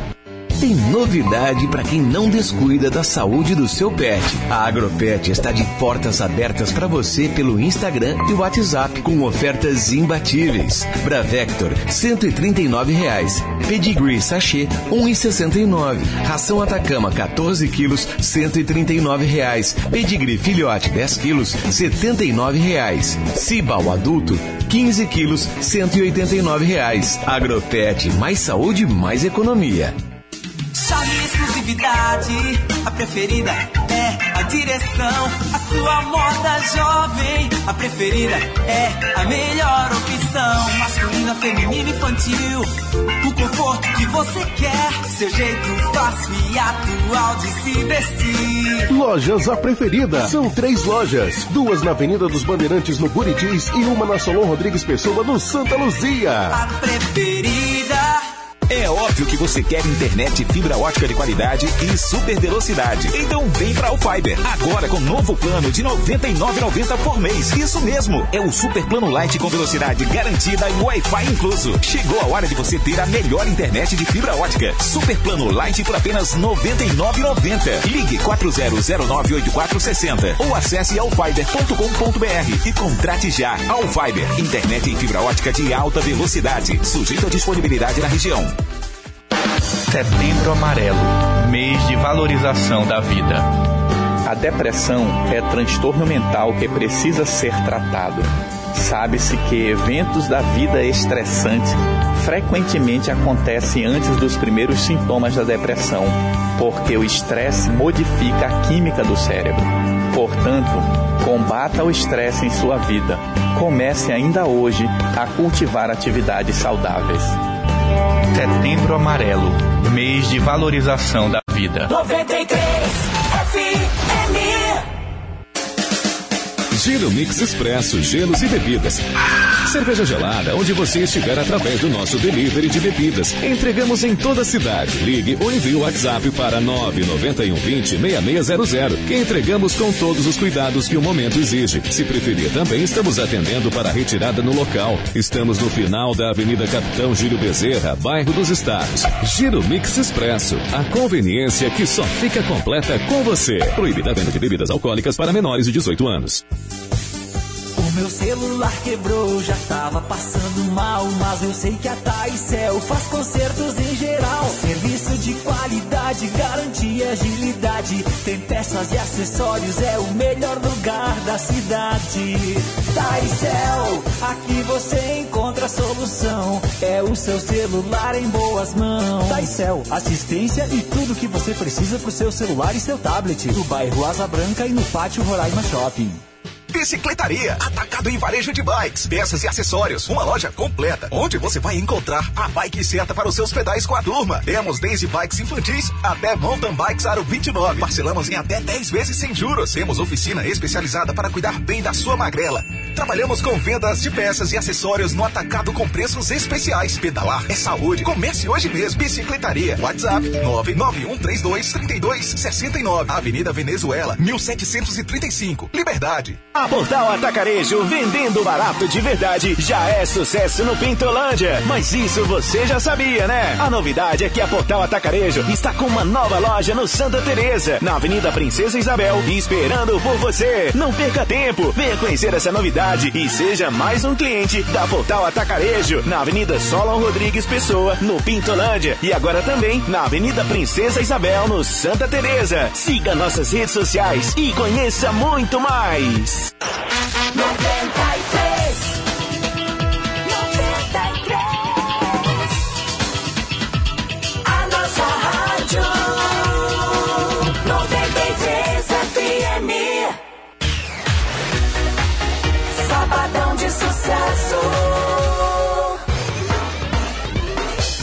Tem novidade para quem não descuida da saúde do seu pet. A Agropet está de portas abertas para você pelo Instagram e WhatsApp com ofertas imbatíveis. Bravector, 139 reais. Pedigree Sachê, 1,69. Ração Atacama, 14 quilos, 139 reais. Pedigree Filhote, 10 quilos, 79 reais. Cibal Adulto, 15 quilos, 189 reais. Agropet, mais saúde, mais economia. Charme exclusividade, a preferida é a direção. A sua moda jovem, a preferida é a melhor opção. Masculina, feminina, infantil, o conforto que você quer. Seu jeito fácil e atual de se vestir. Lojas A Preferida. São três lojas. Duas na Avenida dos Bandeirantes, no Buritis, e uma na Solon Rodrigues Pessoa, no Santa Luzia. A preferida. É óbvio que você quer internet fibra ótica de qualidade e super velocidade. Então vem pra Alfiber. Agora com novo plano de R$ 99,90 por mês. Isso mesmo. É o super plano light com velocidade garantida e Wi-Fi incluso. Chegou a hora de você ter a melhor internet de fibra ótica. Super plano light por apenas R$ 99,90. Ligue 40098460 ou acesse alfiber.com.br e contrate já. Alfiber. Internet em fibra ótica de alta velocidade. Sujeito à disponibilidade na região. Setembro Amarelo mês de valorização da vida. A depressão é transtorno mental que precisa ser tratado. Sabe-se que eventos da vida estressantes frequentemente acontecem antes dos primeiros sintomas da depressão, porque o estresse modifica a química do cérebro. Portanto, combata o estresse em sua vida. Comece ainda hoje a cultivar atividades saudáveis. Setembro Amarelo mês de valorização da vida. 93 FM. Giro Mix Expresso, gelos e bebidas. Cerveja gelada, onde você estiver através do nosso delivery de bebidas. Entregamos em toda a cidade. Ligue ou envie o WhatsApp para 991 20 6600, que entregamos com todos os cuidados que o momento exige. Se preferir, também estamos atendendo para retirada no local. Estamos no final da Avenida Capitão Júlio Bezerra, bairro dos Estados. Giro Mix Expresso, a conveniência que só fica completa com você. Proibida a venda de bebidas alcoólicas para menores de 18 anos. Meu celular quebrou, já tava passando mal, mas eu sei que a Taicel faz consertos em geral. Serviço de qualidade, garantia, agilidade, tem peças e acessórios, é o melhor lugar da cidade. Taicel, aqui você encontra a solução, é o seu celular em boas mãos. Taicel, assistência e tudo que você precisa pro seu celular e seu tablet. No bairro Asa Branca e no pátio Roraima Shopping. Bicicletaria, atacado em varejo de bikes, peças e acessórios. Uma loja completa, onde você vai encontrar a bike certa para os seus pedais com a turma. Temos desde bikes infantis até mountain bikes aro 29. Parcelamos em até 10 vezes sem juros. Temos oficina especializada para cuidar bem da sua magrela. Trabalhamos com vendas de peças e acessórios no atacado com preços especiais. Pedalar é saúde. Comece hoje mesmo. Bicicletaria. WhatsApp 991323269. Avenida Venezuela, 1735. Liberdade. A Portal Atacarejo, vendendo barato de verdade, já é sucesso no Pintolândia. Mas isso você já sabia, né? A novidade é que a Portal Atacarejo está com uma nova loja no Santa Teresa, na Avenida Princesa Isabel, esperando por você. Não perca tempo, venha conhecer essa novidade e seja mais um cliente da Portal Atacarejo, na Avenida Solon Rodrigues Pessoa, no Pintolândia. E agora também na Avenida Princesa Isabel, no Santa Teresa. Siga nossas redes sociais e conheça muito mais. 93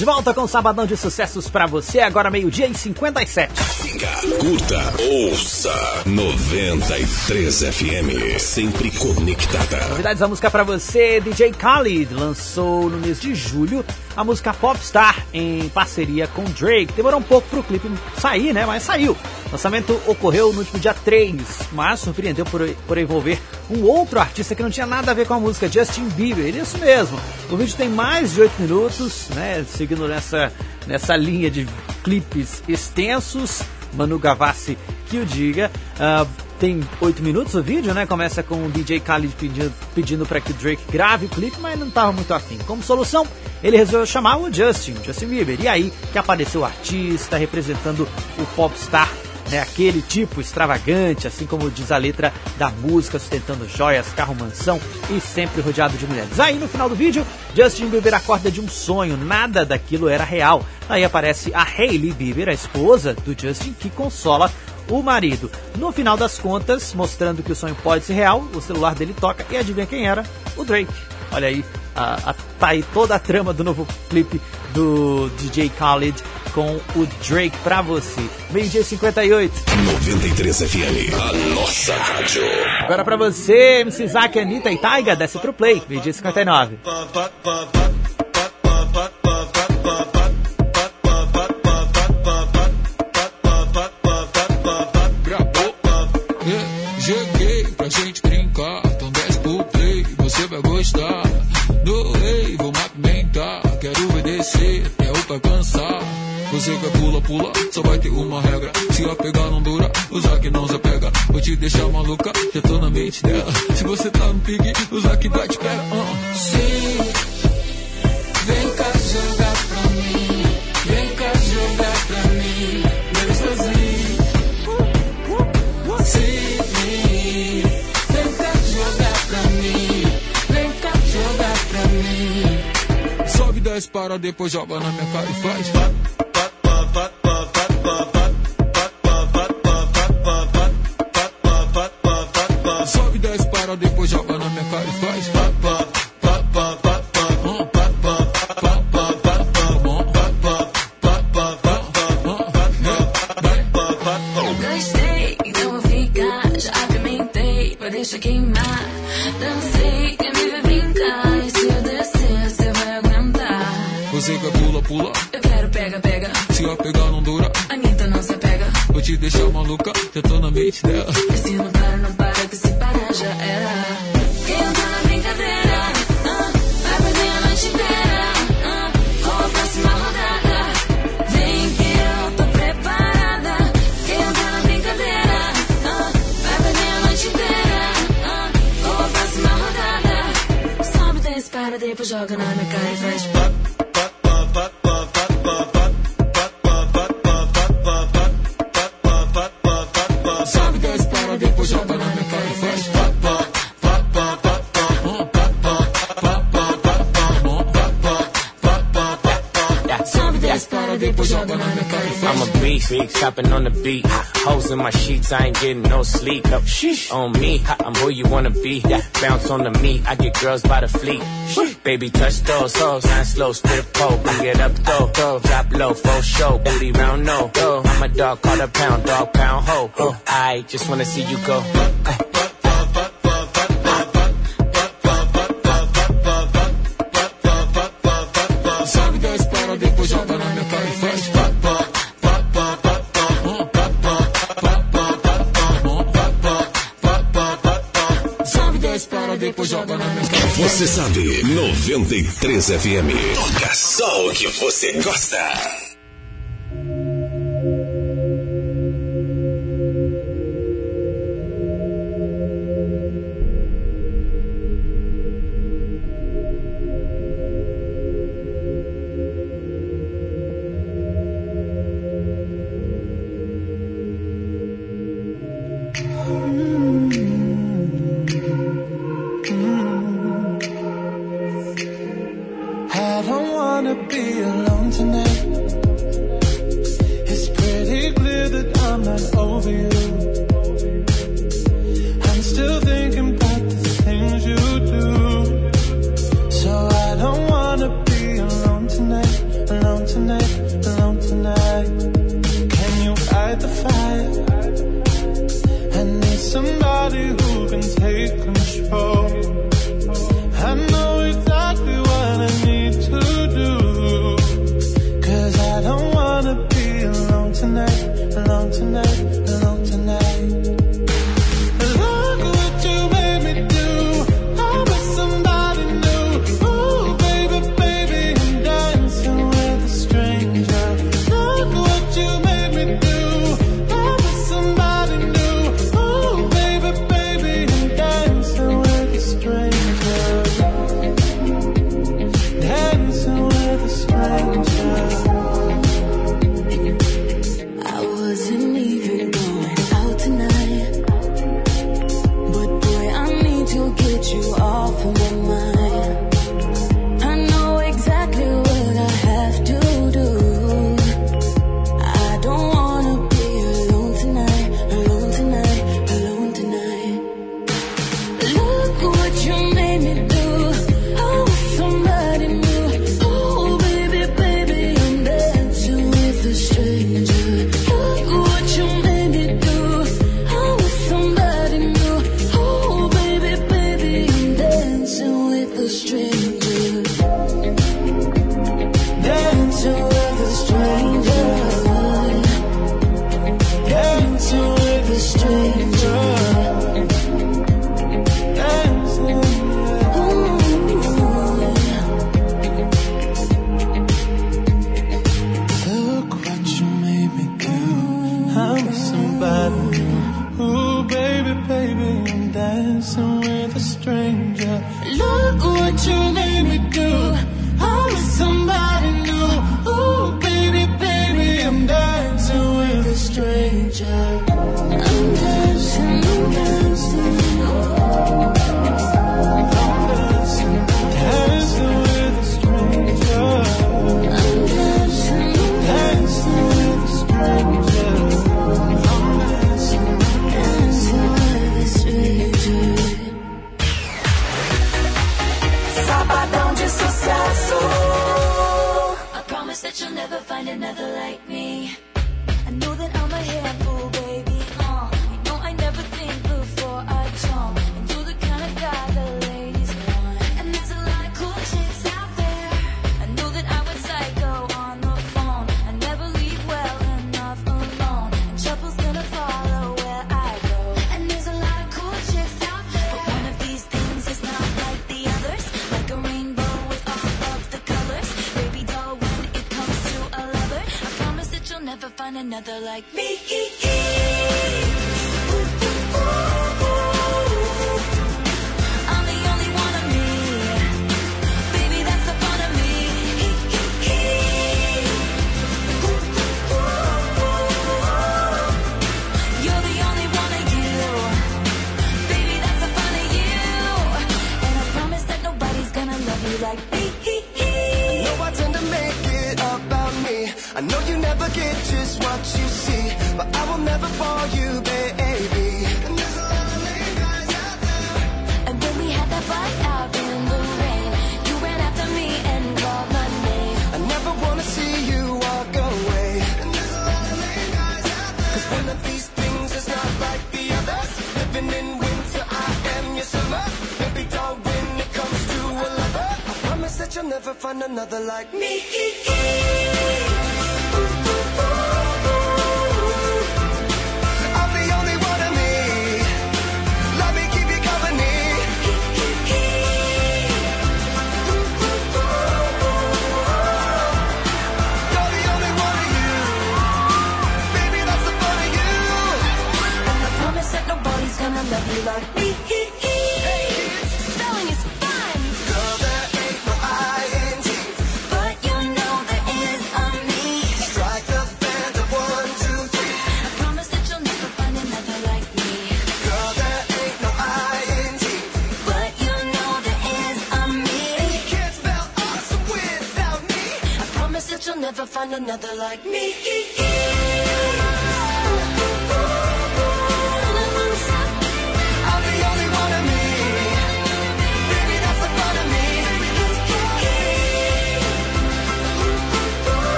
de volta com o Sabadão de Sucessos pra você, agora meio-dia e 57. Curta, ouça 93 FM, sempre conectada. Novidades da música pra você, DJ Khaled lançou no mês de julho a música Popstar em parceria com Drake. Demorou um pouco pro clipe sair, né? Mas saiu. O lançamento ocorreu no último dia 3, mas surpreendeu por, por envolver um outro artista que não tinha nada a ver com a música, Justin Bieber. Isso mesmo. O vídeo tem mais de 8 minutos, né? Seguindo nessa, nessa linha de clipes extensos. Manu Gavassi que o diga. Uh, tem 8 minutos o vídeo, né? Começa com o DJ Khaled pedindo, pedindo para que Drake grave o clipe, mas não estava muito afim. Como solução, ele resolveu chamar o Justin, Justin Bieber. E aí que apareceu o artista representando o popstar né, aquele tipo extravagante, assim como diz a letra da música, sustentando joias, carro, mansão e sempre rodeado de mulheres. Aí no final do vídeo, Justin Bieber acorda de um sonho, nada daquilo era real. Aí aparece a Hailey Bieber, a esposa do Justin, que consola o marido. No final das contas, mostrando que o sonho pode ser real, o celular dele toca e adivinha quem era? O Drake. Olha aí, a, a, tá aí toda a trama do novo clipe do DJ Khaled com o Drake pra você. Meio-dia 58. 93 FM, a nossa rádio. Agora pra você, MC Zack, Anitta e Taiga, desce pro play. Meio-dia 59. Cheguei pra gente brincar, então desce pro play, você vai gostar. Way, vou movimentar, quero obedecer, é o pra cansar. Você quer pula, pula, só vai ter uma regra. Se a pegar não dura, usar que não se pega. Vou te deixar maluca, já tô na mente dela. Se você tá no pique, usar que vai te pegar. Uh. Sim, vem cá jogar pra mim. Vem cá jogar pra mim. Meu sozinho. Sim, vem cá jogar pra mim. Vem cá jogar pra mim. Sobe 10 para, depois joga na minha cara e faz. Sobe 10 para, depois joga deixar maluca, já tô na mente dela. Beast, chopping on the beat. Hoes in my sheets, I ain't getting no sleep. On me, I'm who you wanna be. Bounce on the meat, I get girls by the fleet. Baby, touch those hoes, nine slow, spit pole, bring it up though. though. Drop low, full show, booty round no. Go. I'm a dog, call a pound, dog pound ho. Oh, I just wanna see you go. Sobe 10 para, depois joga na minha cara e faz. Você sabe, 93 FM. Toca só o que você gosta.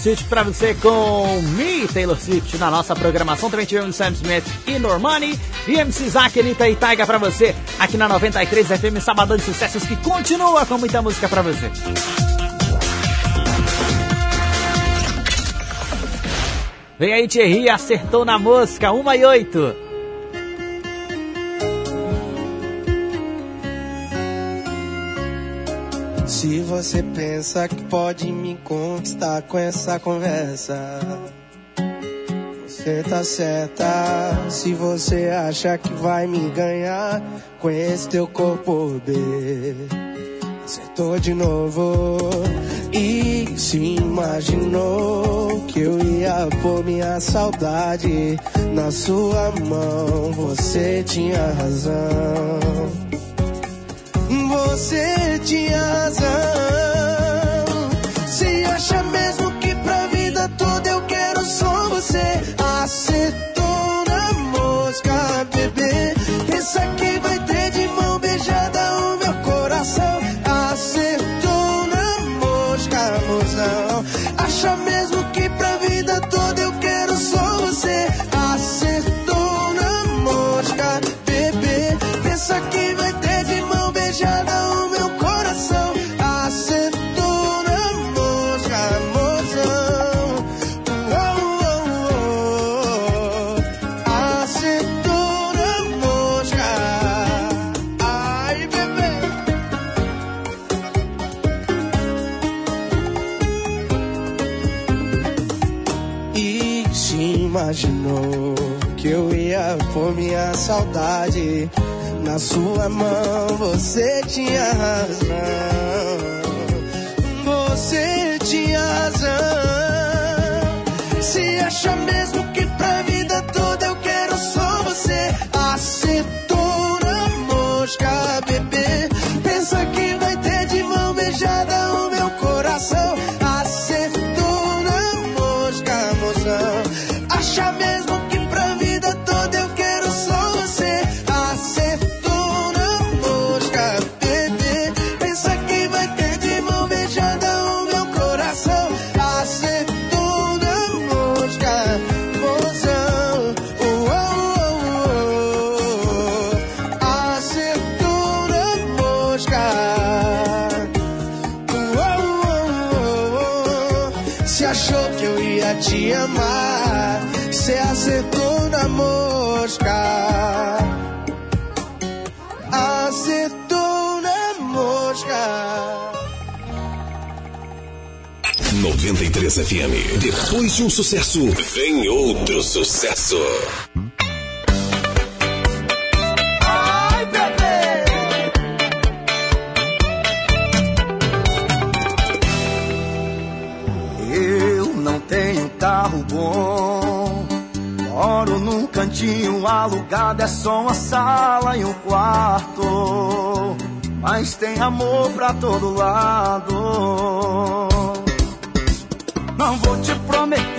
Swift pra você com Me, Taylor Swift, na nossa programação. Também tivemos Sam Smith e Normani. E MC Zack, Anitta e Taiga pra você aqui na 93 FM, Sabadão de Sucessos, que continua com muita música pra você. Vem aí, Thierry, acertou na mosca, uma e oito. você pensa que pode me conquistar com essa conversa? Você tá certa se você acha que vai me ganhar com esse teu corpo B. Acertou de novo e se imaginou que eu ia pôr minha saudade na sua mão. Você tinha razão você tinha razão. Se acha mesmo que pra vida toda eu quero só você? Acertou na mosca, bebê. Pensa que vai ter. Minha saudade na sua mão? Você tinha razão. Você tinha razão. Se acha mesmo que pra vida toda eu quero só você, acertou na mosca, bebê. 93 FM. Depois de um sucesso, vem outro sucesso. Ai, bebê! Eu não tenho carro bom. Moro num cantinho alugado, é só uma sala e um quarto. Mas tem amor pra todo lado.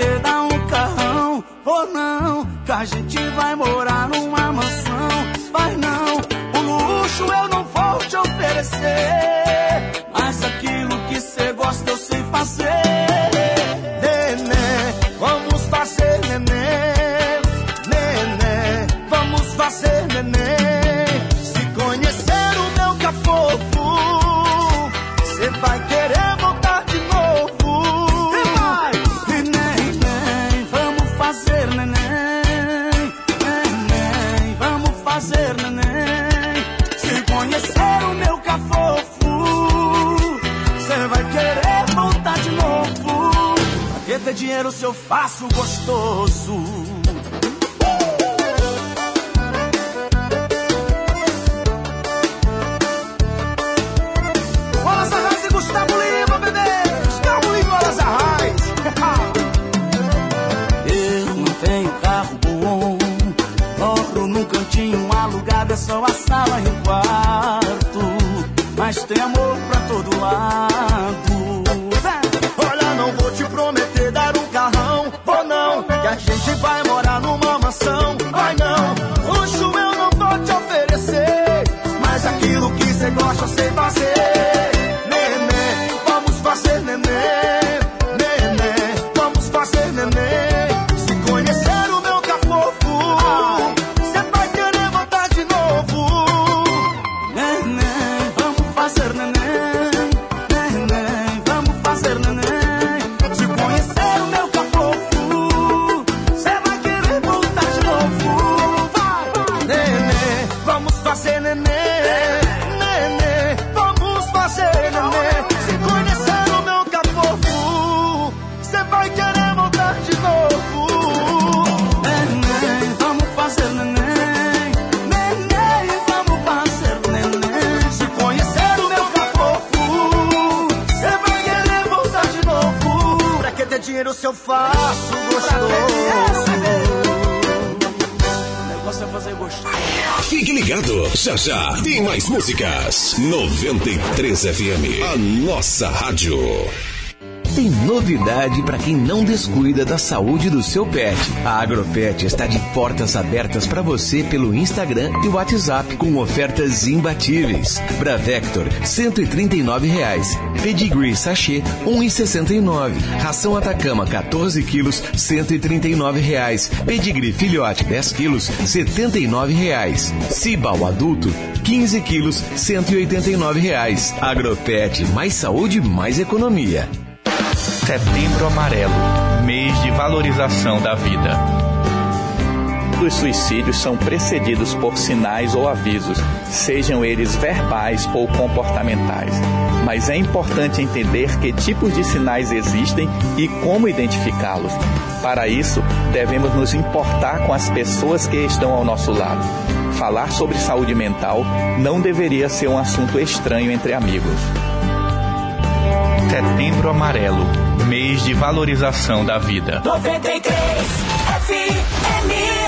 Vou dar um carrão, ou não, que a gente vai morar numa mansão. Vai não, o luxo eu não vou te oferecer. Mas aquilo que cê gosta eu sei fazer. Se eu faço gostoso? Wallace Arraes e Gustavo Lima, bebê! Gustavo Lima e Wallace. Eu não tenho carro bom, moro num cantinho alugado, é só a sala e o quarto. Mas tem amor 93 FM, a nossa rádio. Tem novidade para quem não descuida da saúde do seu pet. A Agropet está de portas abertas para você pelo Instagram e WhatsApp com ofertas imbatíveis. Bravector, 139 reais. Pedigree Sachê, 1,69. Ração Atacama, 14 quilos, 139 reais. Pedigree Filhote, 10 quilos, 79 reais. Cibal Adulto, 15 quilos, 189 reais. Agropet, mais saúde, mais economia. Setembro Amarelo mês de valorização da vida. Os suicídios são precedidos por sinais ou avisos sejam eles verbais ou comportamentais. Mas é importante entender que tipos de sinais existem e como identificá-los. Para isso, devemos nos importar com as pessoas que estão ao nosso lado. Falar sobre saúde mental não deveria ser um assunto estranho entre amigos. Setembro Amarelo mês de valorização da vida. 93 FM.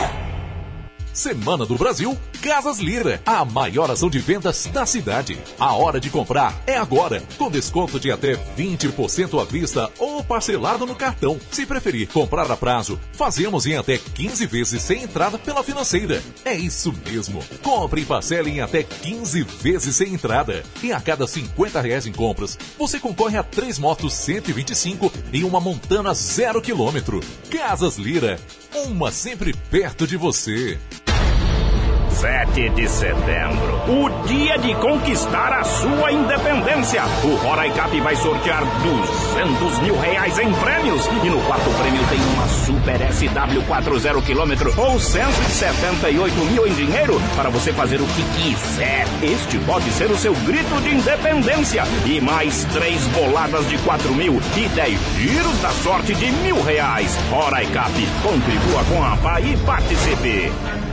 Semana do Brasil, Casas Lira, a maior ação de vendas da cidade. A hora de comprar é agora, com desconto de até 20% à vista ou parcelado no cartão. Se preferir comprar a prazo, fazemos em até 15 vezes sem entrada pela financeira. É isso mesmo. Compre e parcele em até 15 vezes sem entrada. E a cada 50 reais em compras, você concorre a três motos 125 e uma montana zero quilômetro. Casas Lira, uma sempre perto de você. 7 de setembro, o dia de conquistar a sua independência. O Roraicap vai sortear 200 mil reais em prêmios e no quarto prêmio tem uma Super SW40 km ou 178 mil em dinheiro para você fazer o que quiser. Este pode ser o seu grito de independência e mais três boladas de 4 mil e 10 giros da sorte de mil reais. Roraicap, contribua com a PA e participe.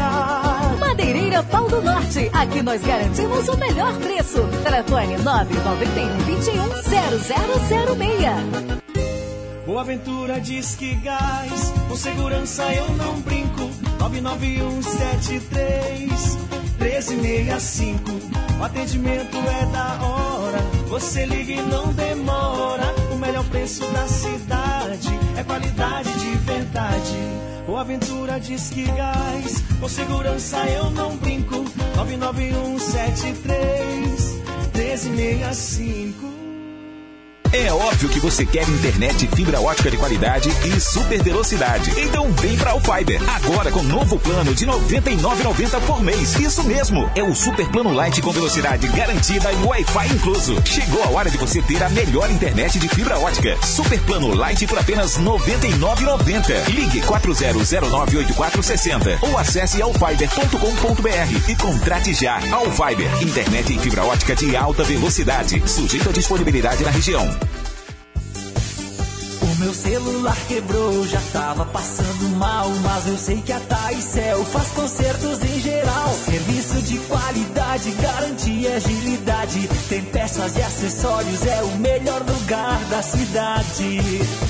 Norte. Aqui nós garantimos o melhor preço. Telefone 991 21 0006. Boa Ventura diz que gás, com segurança eu não brinco. 99173 1365. O atendimento é da hora. Você liga e não demora. O melhor preço da cidade é qualidade de verdade. Boa Ventura diz que gás, com segurança eu não brinco. 99173 1365. É óbvio que você quer internet fibra ótica de qualidade e super velocidade. Então vem pra Alfiber. Agora com novo plano de R$ 99,90 por mês. Isso mesmo. É o super plano light com velocidade garantida e Wi-Fi incluso. Chegou a hora de você ter a melhor internet de fibra ótica. Super plano light por apenas R$ 99,90. Ligue 40098460 ou acesse alfiber.com.br e contrate já. Alfiber. Internet em fibra ótica de alta velocidade. Sujeito à disponibilidade na região. Meu celular quebrou, já tava passando mal, mas eu sei que a Taicel faz consertos em geral. Serviço de qualidade, garantia agilidade. Tem peças e acessórios, é o melhor lugar da cidade.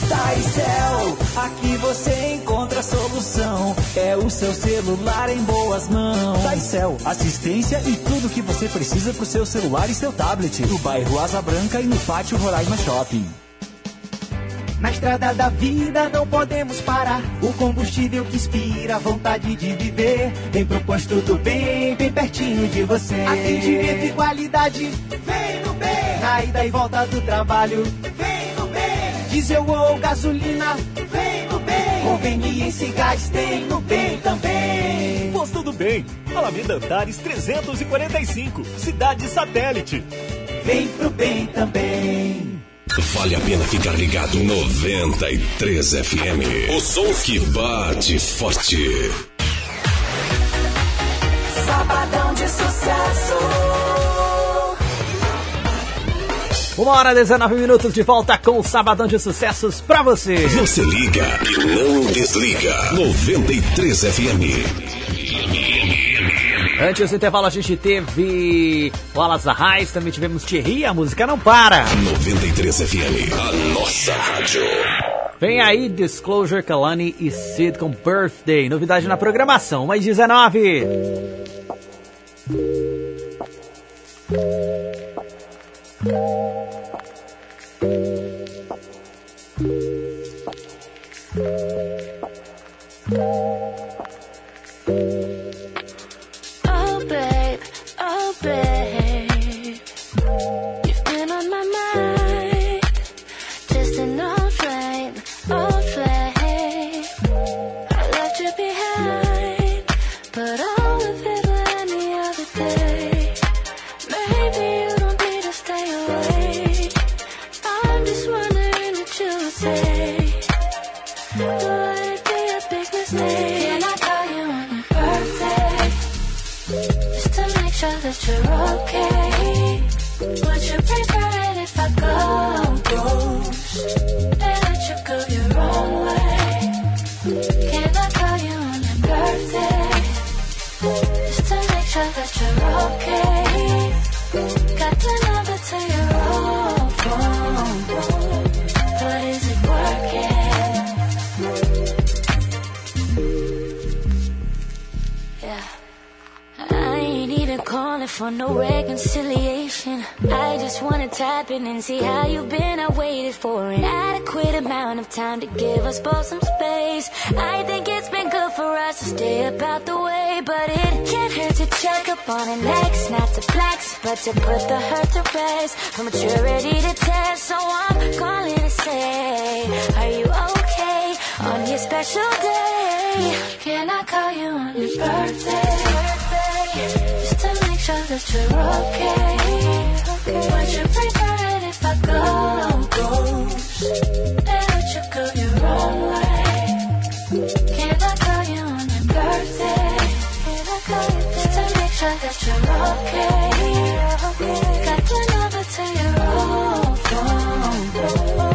Taicel, aqui você encontra a solução. É o seu celular em boas mãos. Taicel, assistência e tudo que você precisa pro seu celular e seu tablet. No bairro Asa Branca e no pátio Roraima Shopping. Na estrada da vida não podemos parar. O combustível que inspira a vontade de viver. Vem pro posto do bem, bem pertinho de você. Atendimento e qualidade, vem no bem. Na ida e volta do trabalho, vem no bem. Diesel ou gasolina, vem no bem. Conveniência e gás tem no bem também. Posto do Bem, Alameda Antares 345, Cidade Satélite. Vem pro bem também. Vale a pena ficar ligado 93 FM. O som que bate forte. Sabadão de sucesso. Uma hora e 19 minutos de volta com o Sabadão de Sucessos pra você. Você liga e não desliga. 93 FM. Antes do intervalo a gente teve Wallace Arraes, também tivemos Thierry, a música não para. 93 FM, a nossa rádio. Vem aí Disclosure, Kalani e Sid com Birthday, novidade na programação, mais 19. That you're okay. Got the number to your old phone, but is it working? Yeah. I ain't even calling for no reconciliation. I just wanna type in and see how you've been. I waited for an adequate amount of time to give us both some space. I think it's been good for us to stay about the way away, but it can't hurt to check up on an ex, not to flex, but to put the hurt to rest. From maturity to test, so I'm calling to say, Are you okay on your special day? Can I call you on your birthday? Just to make sure that you're okay. Would you prefer it if I go ghost? And would you go your own way? Got another till you're okay.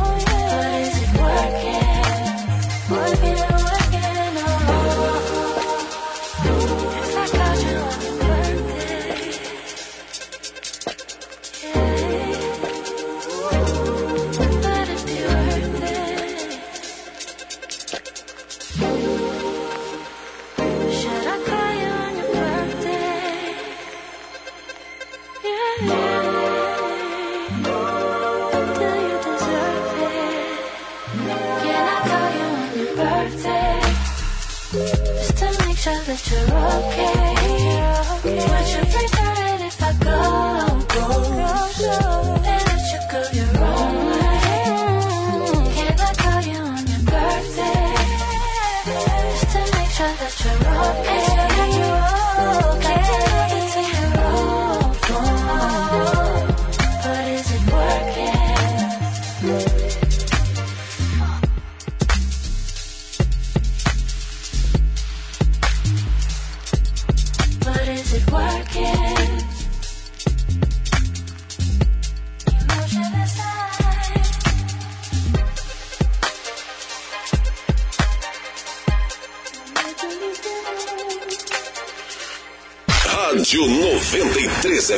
such a rocket.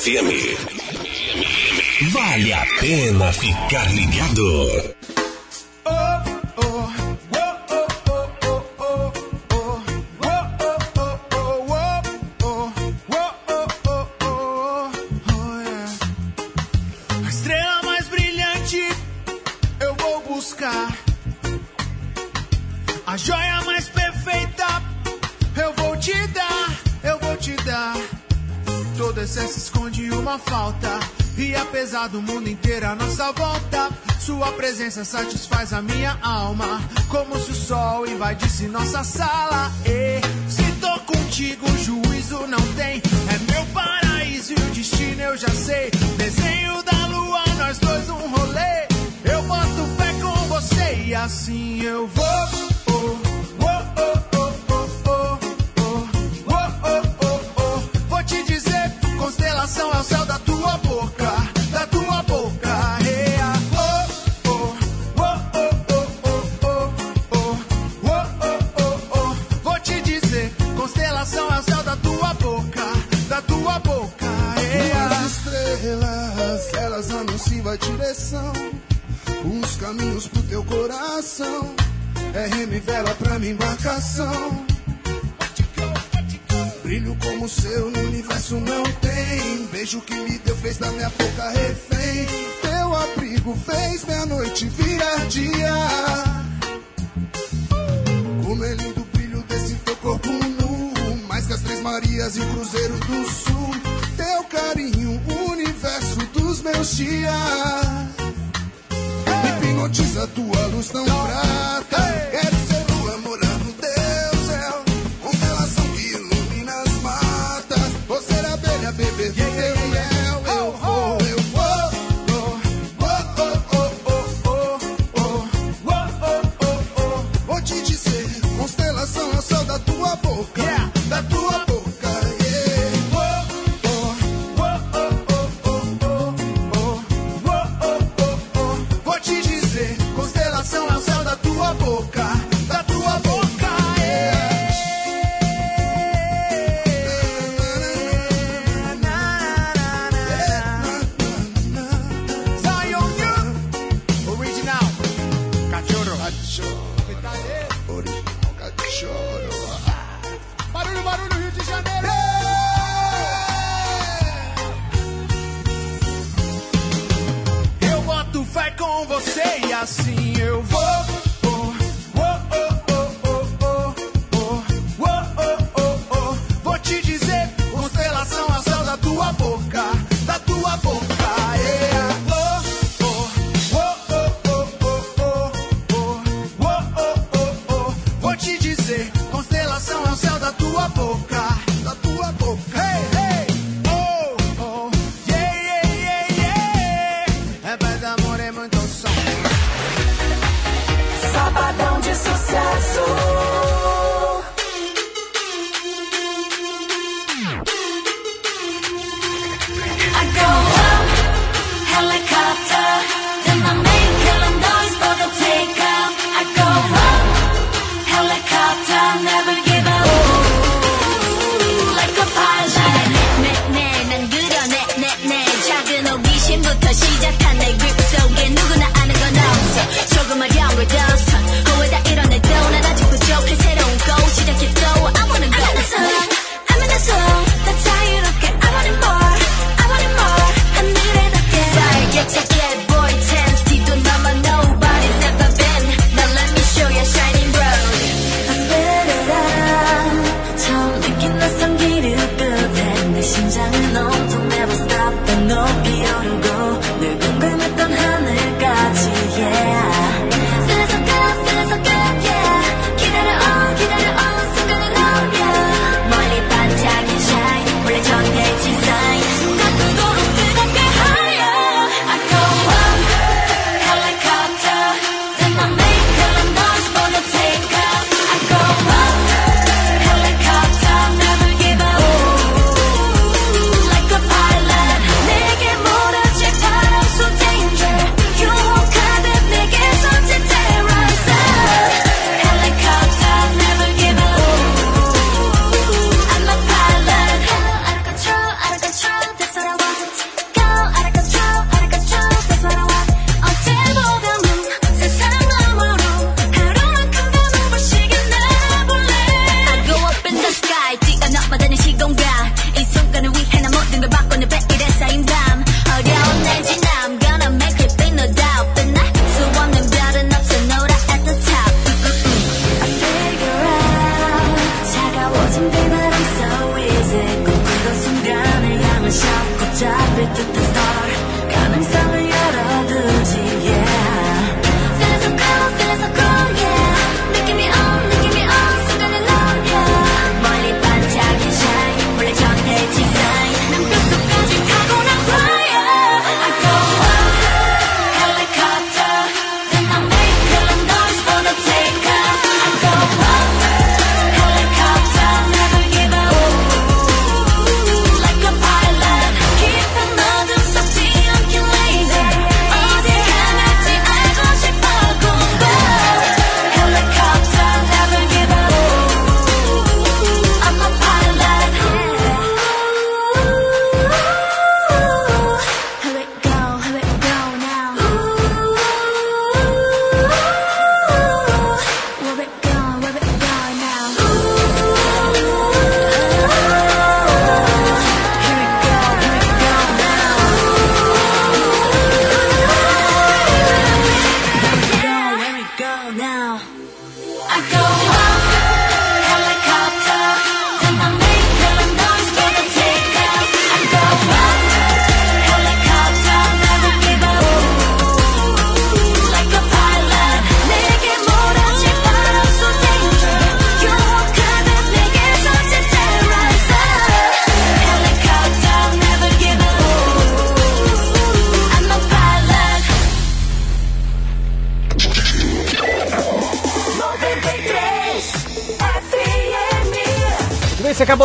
CME. se nossa sala.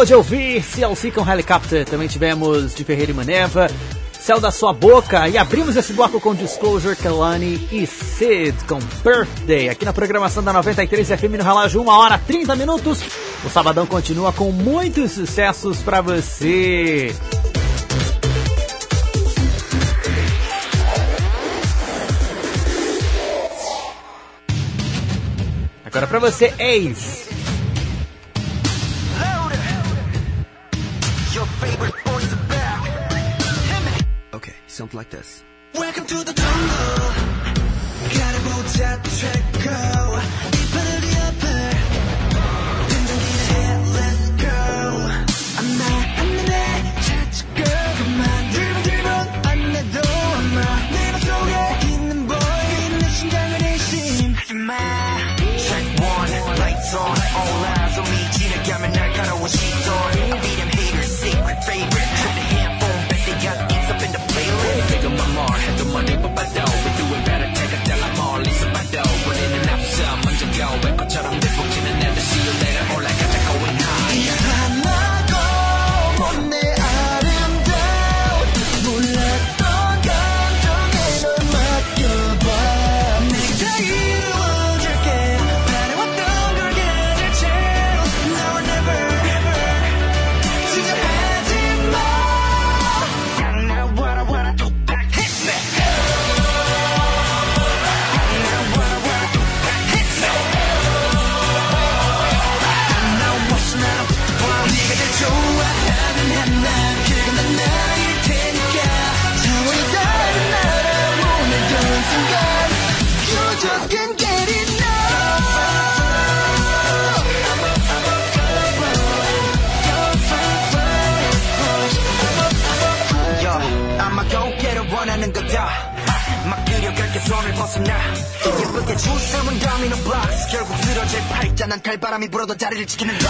Pode de ouvir CLC com Helicopter. Também tivemos de Ferreira e Maneva, Céu da Sua Boca. E abrimos esse bloco com Disclosure, Kelani e Sid com Birthday. Aqui na programação da 93 FM no Relógio, 1 hora 30 minutos. O sabadão continua com muitos sucessos para você. Agora para você, Ace. practice. it's gonna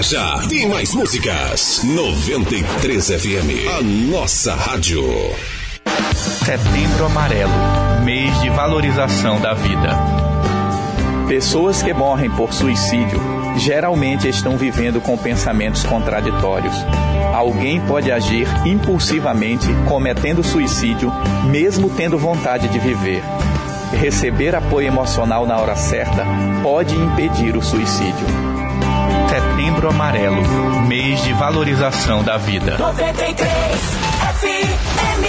Já já tem mais músicas. 93 FM, a nossa rádio. Setembro Amarelo mês de valorização da vida. Pessoas que morrem por suicídio geralmente estão vivendo com pensamentos contraditórios. Alguém pode agir impulsivamente cometendo suicídio, mesmo tendo vontade de viver. Receber apoio emocional na hora certa pode impedir o suicídio. Setembro Amarelo mês de valorização da vida. 93 FM.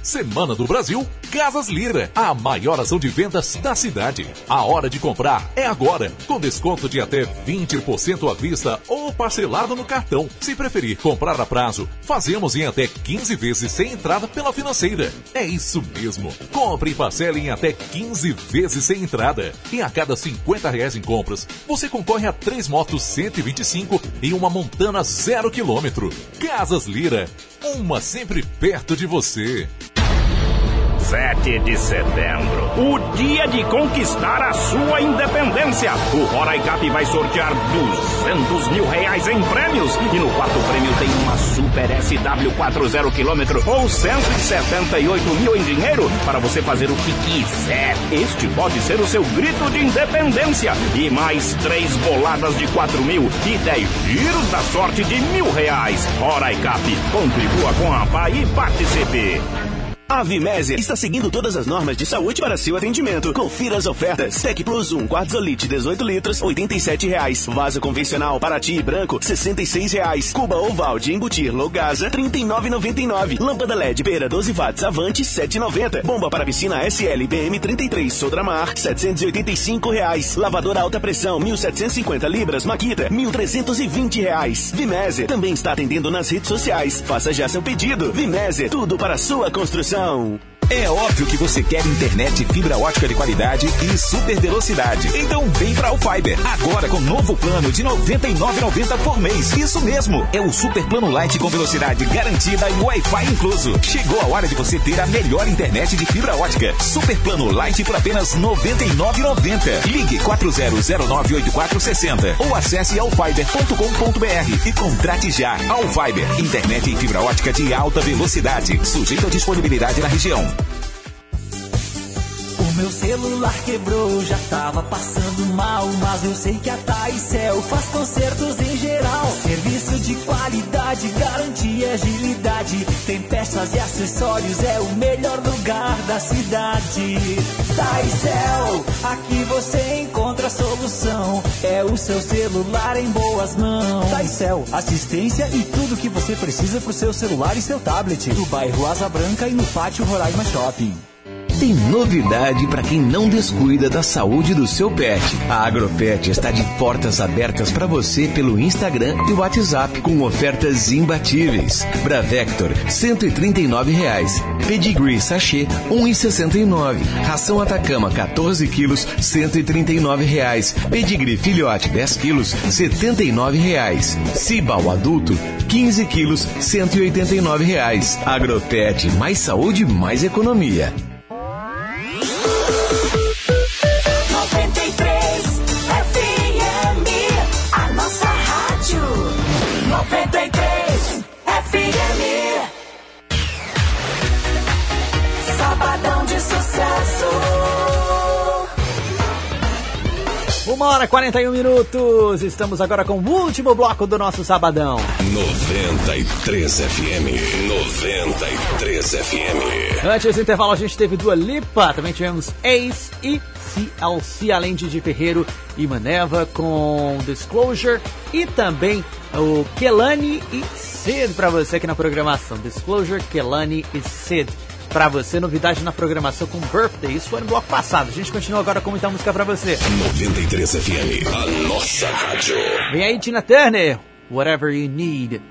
Semana do Brasil, Casas Lira, a maior ação de vendas da cidade. A hora de comprar é agora, com desconto de até 20% à vista ou parcelado no cartão. Se preferir comprar a prazo, fazemos em até 15 vezes sem entrada pela financeira. É isso mesmo. Compre e parcele em até 15 vezes sem entrada. E a cada 50 reais em compras, você concorre a três motos 125 e uma montana zero quilômetro. Casas Lira, uma sempre perto de você. 7 de setembro, o dia de conquistar a sua independência. O Roraicap vai sortear 200 mil reais em prêmios e no quarto prêmio tem uma Super SW40 km ou 178 mil em dinheiro para você fazer o que quiser. Este pode ser o seu grito de independência e mais três boladas de 4 mil e 10 giros da sorte de mil reais. Roraicap, contribua com a PA e participe. A Vimese está seguindo todas as normas de saúde para seu atendimento. Confira as ofertas. Tec Plus 1, Quartzolite 18 litros, 87 reais. Vaso convencional Paraty branco, 66 reais. Cuba oval de embutir Logasa, R$ 39,99. Lâmpada LED Pera 12 watts Avante, R$ 7,90. Bomba para piscina SL BM 33 Sodramar, 785 reais. Lavadora alta pressão 1.750 libras Makita, 1.320 reais. Vimese também está atendendo nas redes sociais. Faça já seu pedido. Vimese, tudo para sua construção. Não. É óbvio que você quer internet fibra ótica de qualidade e super velocidade. Então vem pra Alfiber. Agora com novo plano de R$ 99,90 por mês. Isso mesmo. É o super plano light com velocidade garantida e Wi-Fi incluso. Chegou a hora de você ter a melhor internet de fibra ótica. Super plano light por apenas R$ 99,90. Ligue 40098460 ou acesse alfiber.com.br e contrate já. Alfiber. Internet em fibra ótica de alta velocidade. Sujeito à disponibilidade na região. Meu celular quebrou, já tava passando mal, mas eu sei que a Taicel faz consertos em geral. Serviço de qualidade, garantia e agilidade. Tem peças e acessórios, é o melhor lugar da cidade. Taicel, aqui você encontra a solução. É o seu celular em boas mãos. Taicel, assistência e tudo que você precisa pro seu celular e seu tablet. No bairro Asa Branca e no pátio Roraima Shopping. Tem novidade para quem não descuida da saúde do seu pet. A Agropet está de portas abertas para você pelo Instagram e WhatsApp com ofertas imbatíveis. Bravector, 139 reais. Pedigree Sachê, R$ 1,69. Ração Atacama, 14 quilos, 139 reais. Pedigree Filhote, 10 quilos, 79 reais. Cibal Adulto, 15 quilos, 189 reais. Agropet, mais saúde, mais economia. Uma hora e 41 minutos. Estamos agora com o último bloco do nosso sabadão. 93 FM. 93 FM. Antes do intervalo, a gente teve Dua Lipa, também tivemos Ace e CLC, além de Di Ferreiro e Maneva com Disclosure e também o Kelani e Sid pra você aqui na programação. Disclosure, Kelani e Sid pra você. Novidade na programação com Birthday. Isso foi no bloco passado. A gente continua agora com muita música pra você. 93 FM, a nossa rádio. Vem aí, Tina Turner. Whatever you need.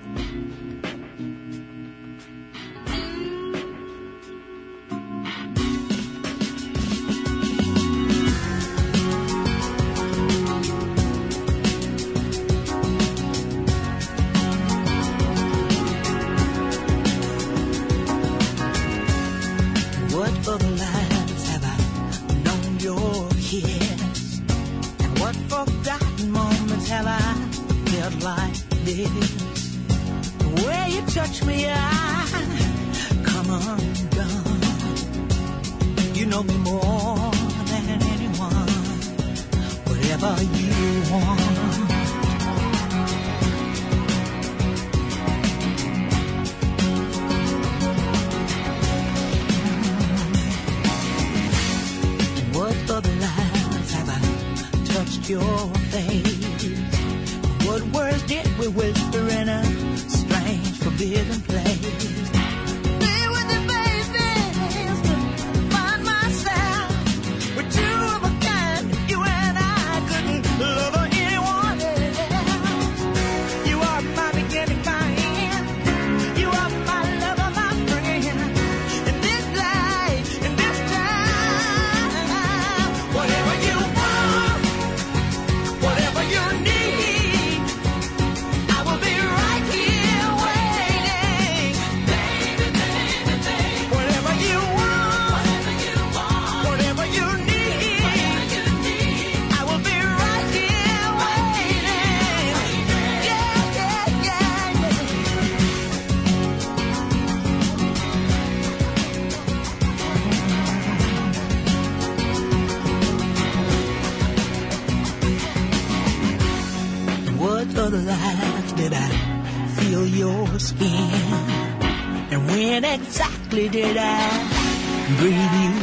this. Where you touch me, I come undone. You know me more than anyone. Whatever you want. what other lives have I touched your did we whisper in a strange, forbidden place? exactly did I. Breathe you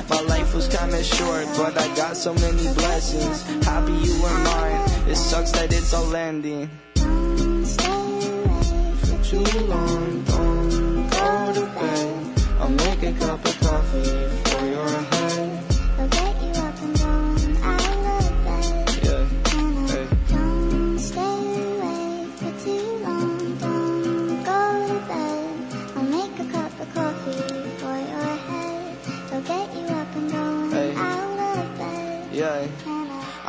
Life was kinda short, but I got so many blessings. Happy you were mine, it sucks that it's all ending. For too long,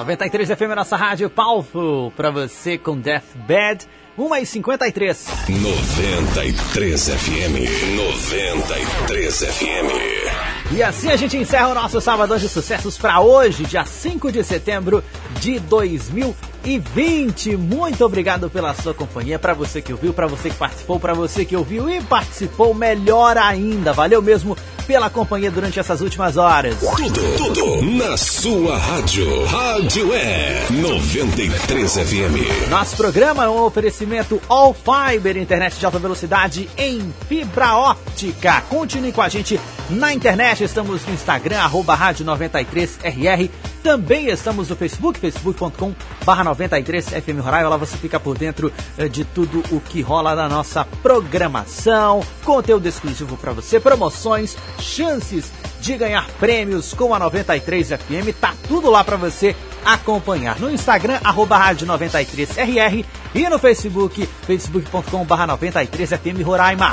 93 FM, nossa rádio Powerful, pra você com Deathbed, 1h53. 93 FM. 93 FM. E assim a gente encerra o nosso Sabadão de Sucessos para hoje, dia 5 de setembro de 2020. Muito obrigado pela sua companhia, para você que ouviu, para você que participou, para você que ouviu e participou, melhor ainda. Valeu mesmo pela companhia durante essas últimas horas. Tudo, tudo na sua rádio. Rádio é 93 FM. Nosso programa é um oferecimento All Fiber, internet de alta velocidade em fibra óptica. Continue com a gente na internet, estamos no Instagram, arroba rádio 93RR. Também estamos no Facebook, facebook.com barra 93FM Roraima. Lá você fica por dentro eh, de tudo o que rola na nossa programação. Conteúdo exclusivo para você, promoções, chances de ganhar prêmios com a 93 FM. Tá tudo lá para você acompanhar. No Instagram, arroba rádio 93RR e no Facebook, facebook.com barra 93FM Roraima.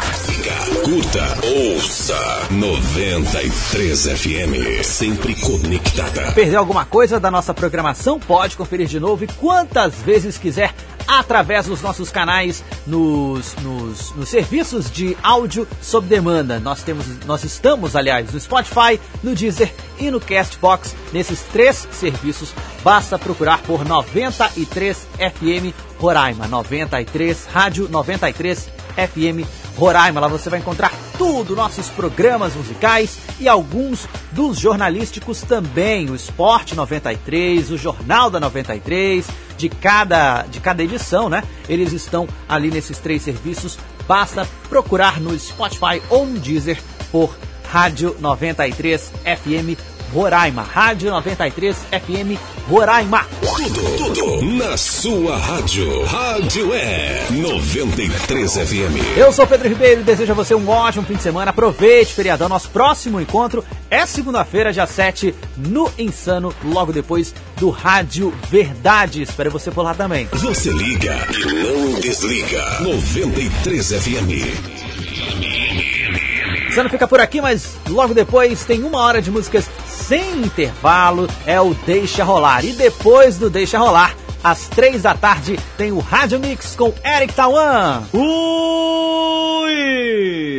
Curta, ouça 93 FM. Sempre conectada. Perdeu alguma coisa da nossa programação? Pode conferir de novo e quantas vezes quiser através dos nossos canais nos, nos, nos serviços de áudio sob demanda. Nós temos, nós estamos, aliás, no Spotify, no Deezer e no Castbox. Nesses três serviços, basta procurar por 93 FM Roraima. 93 Rádio 93 FM Roraima. Lá você vai encontrar tudo, nossos programas musicais e alguns dos jornalísticos também. O Esporte 93, o Jornal da 93, de cada, de cada edição, né? Eles estão ali nesses três serviços. Basta procurar no Spotify ou no Deezer por Rádio 93 FM Roraima. Rádio 93 FM Roraima. Tudo, tudo na sua rádio. Rádio é 93 FM. Eu sou Pedro Ribeiro e desejo a você um ótimo fim de semana. Aproveite, feriadão. Nosso próximo encontro é segunda-feira, dia 7, no Insano, logo depois do Rádio Verdade. Espero você por lá também. Você liga e não desliga. 93 FM. Insano fica por aqui, mas logo depois tem uma hora de músicas sem intervalo. É o Deixa Rolar. E depois do Deixa Rolar, às três da tarde, tem o Rádio Mix com Eric Tawan. Ui!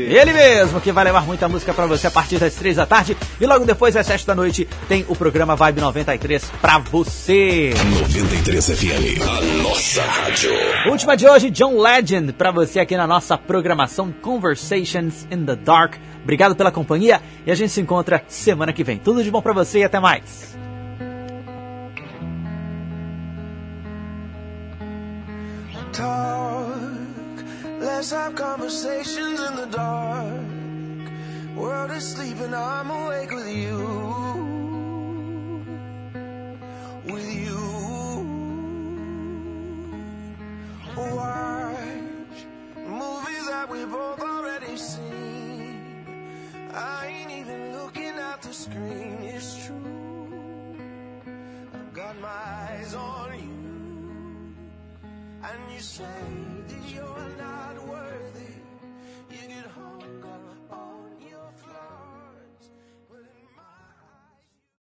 Ele mesmo que vai levar muita música pra você a partir das três da tarde. E logo depois, às sete da noite, tem o programa Vibe 93 pra você. 93 FM. A nossa rádio. Última de hoje, John Legend, pra você aqui na nossa programação Conversations in the Dark. Obrigado pela companhia e a gente se encontra semana que vem. Tudo de bom pra você e até mais. Talk. Let's have conversations in the dark. World is sleeping, I'm awake with you. With you. Watch movies that we both already seen. I ain't even looking at the screen, it's true. I've got my eyes on you and you say that you're not worthy, you get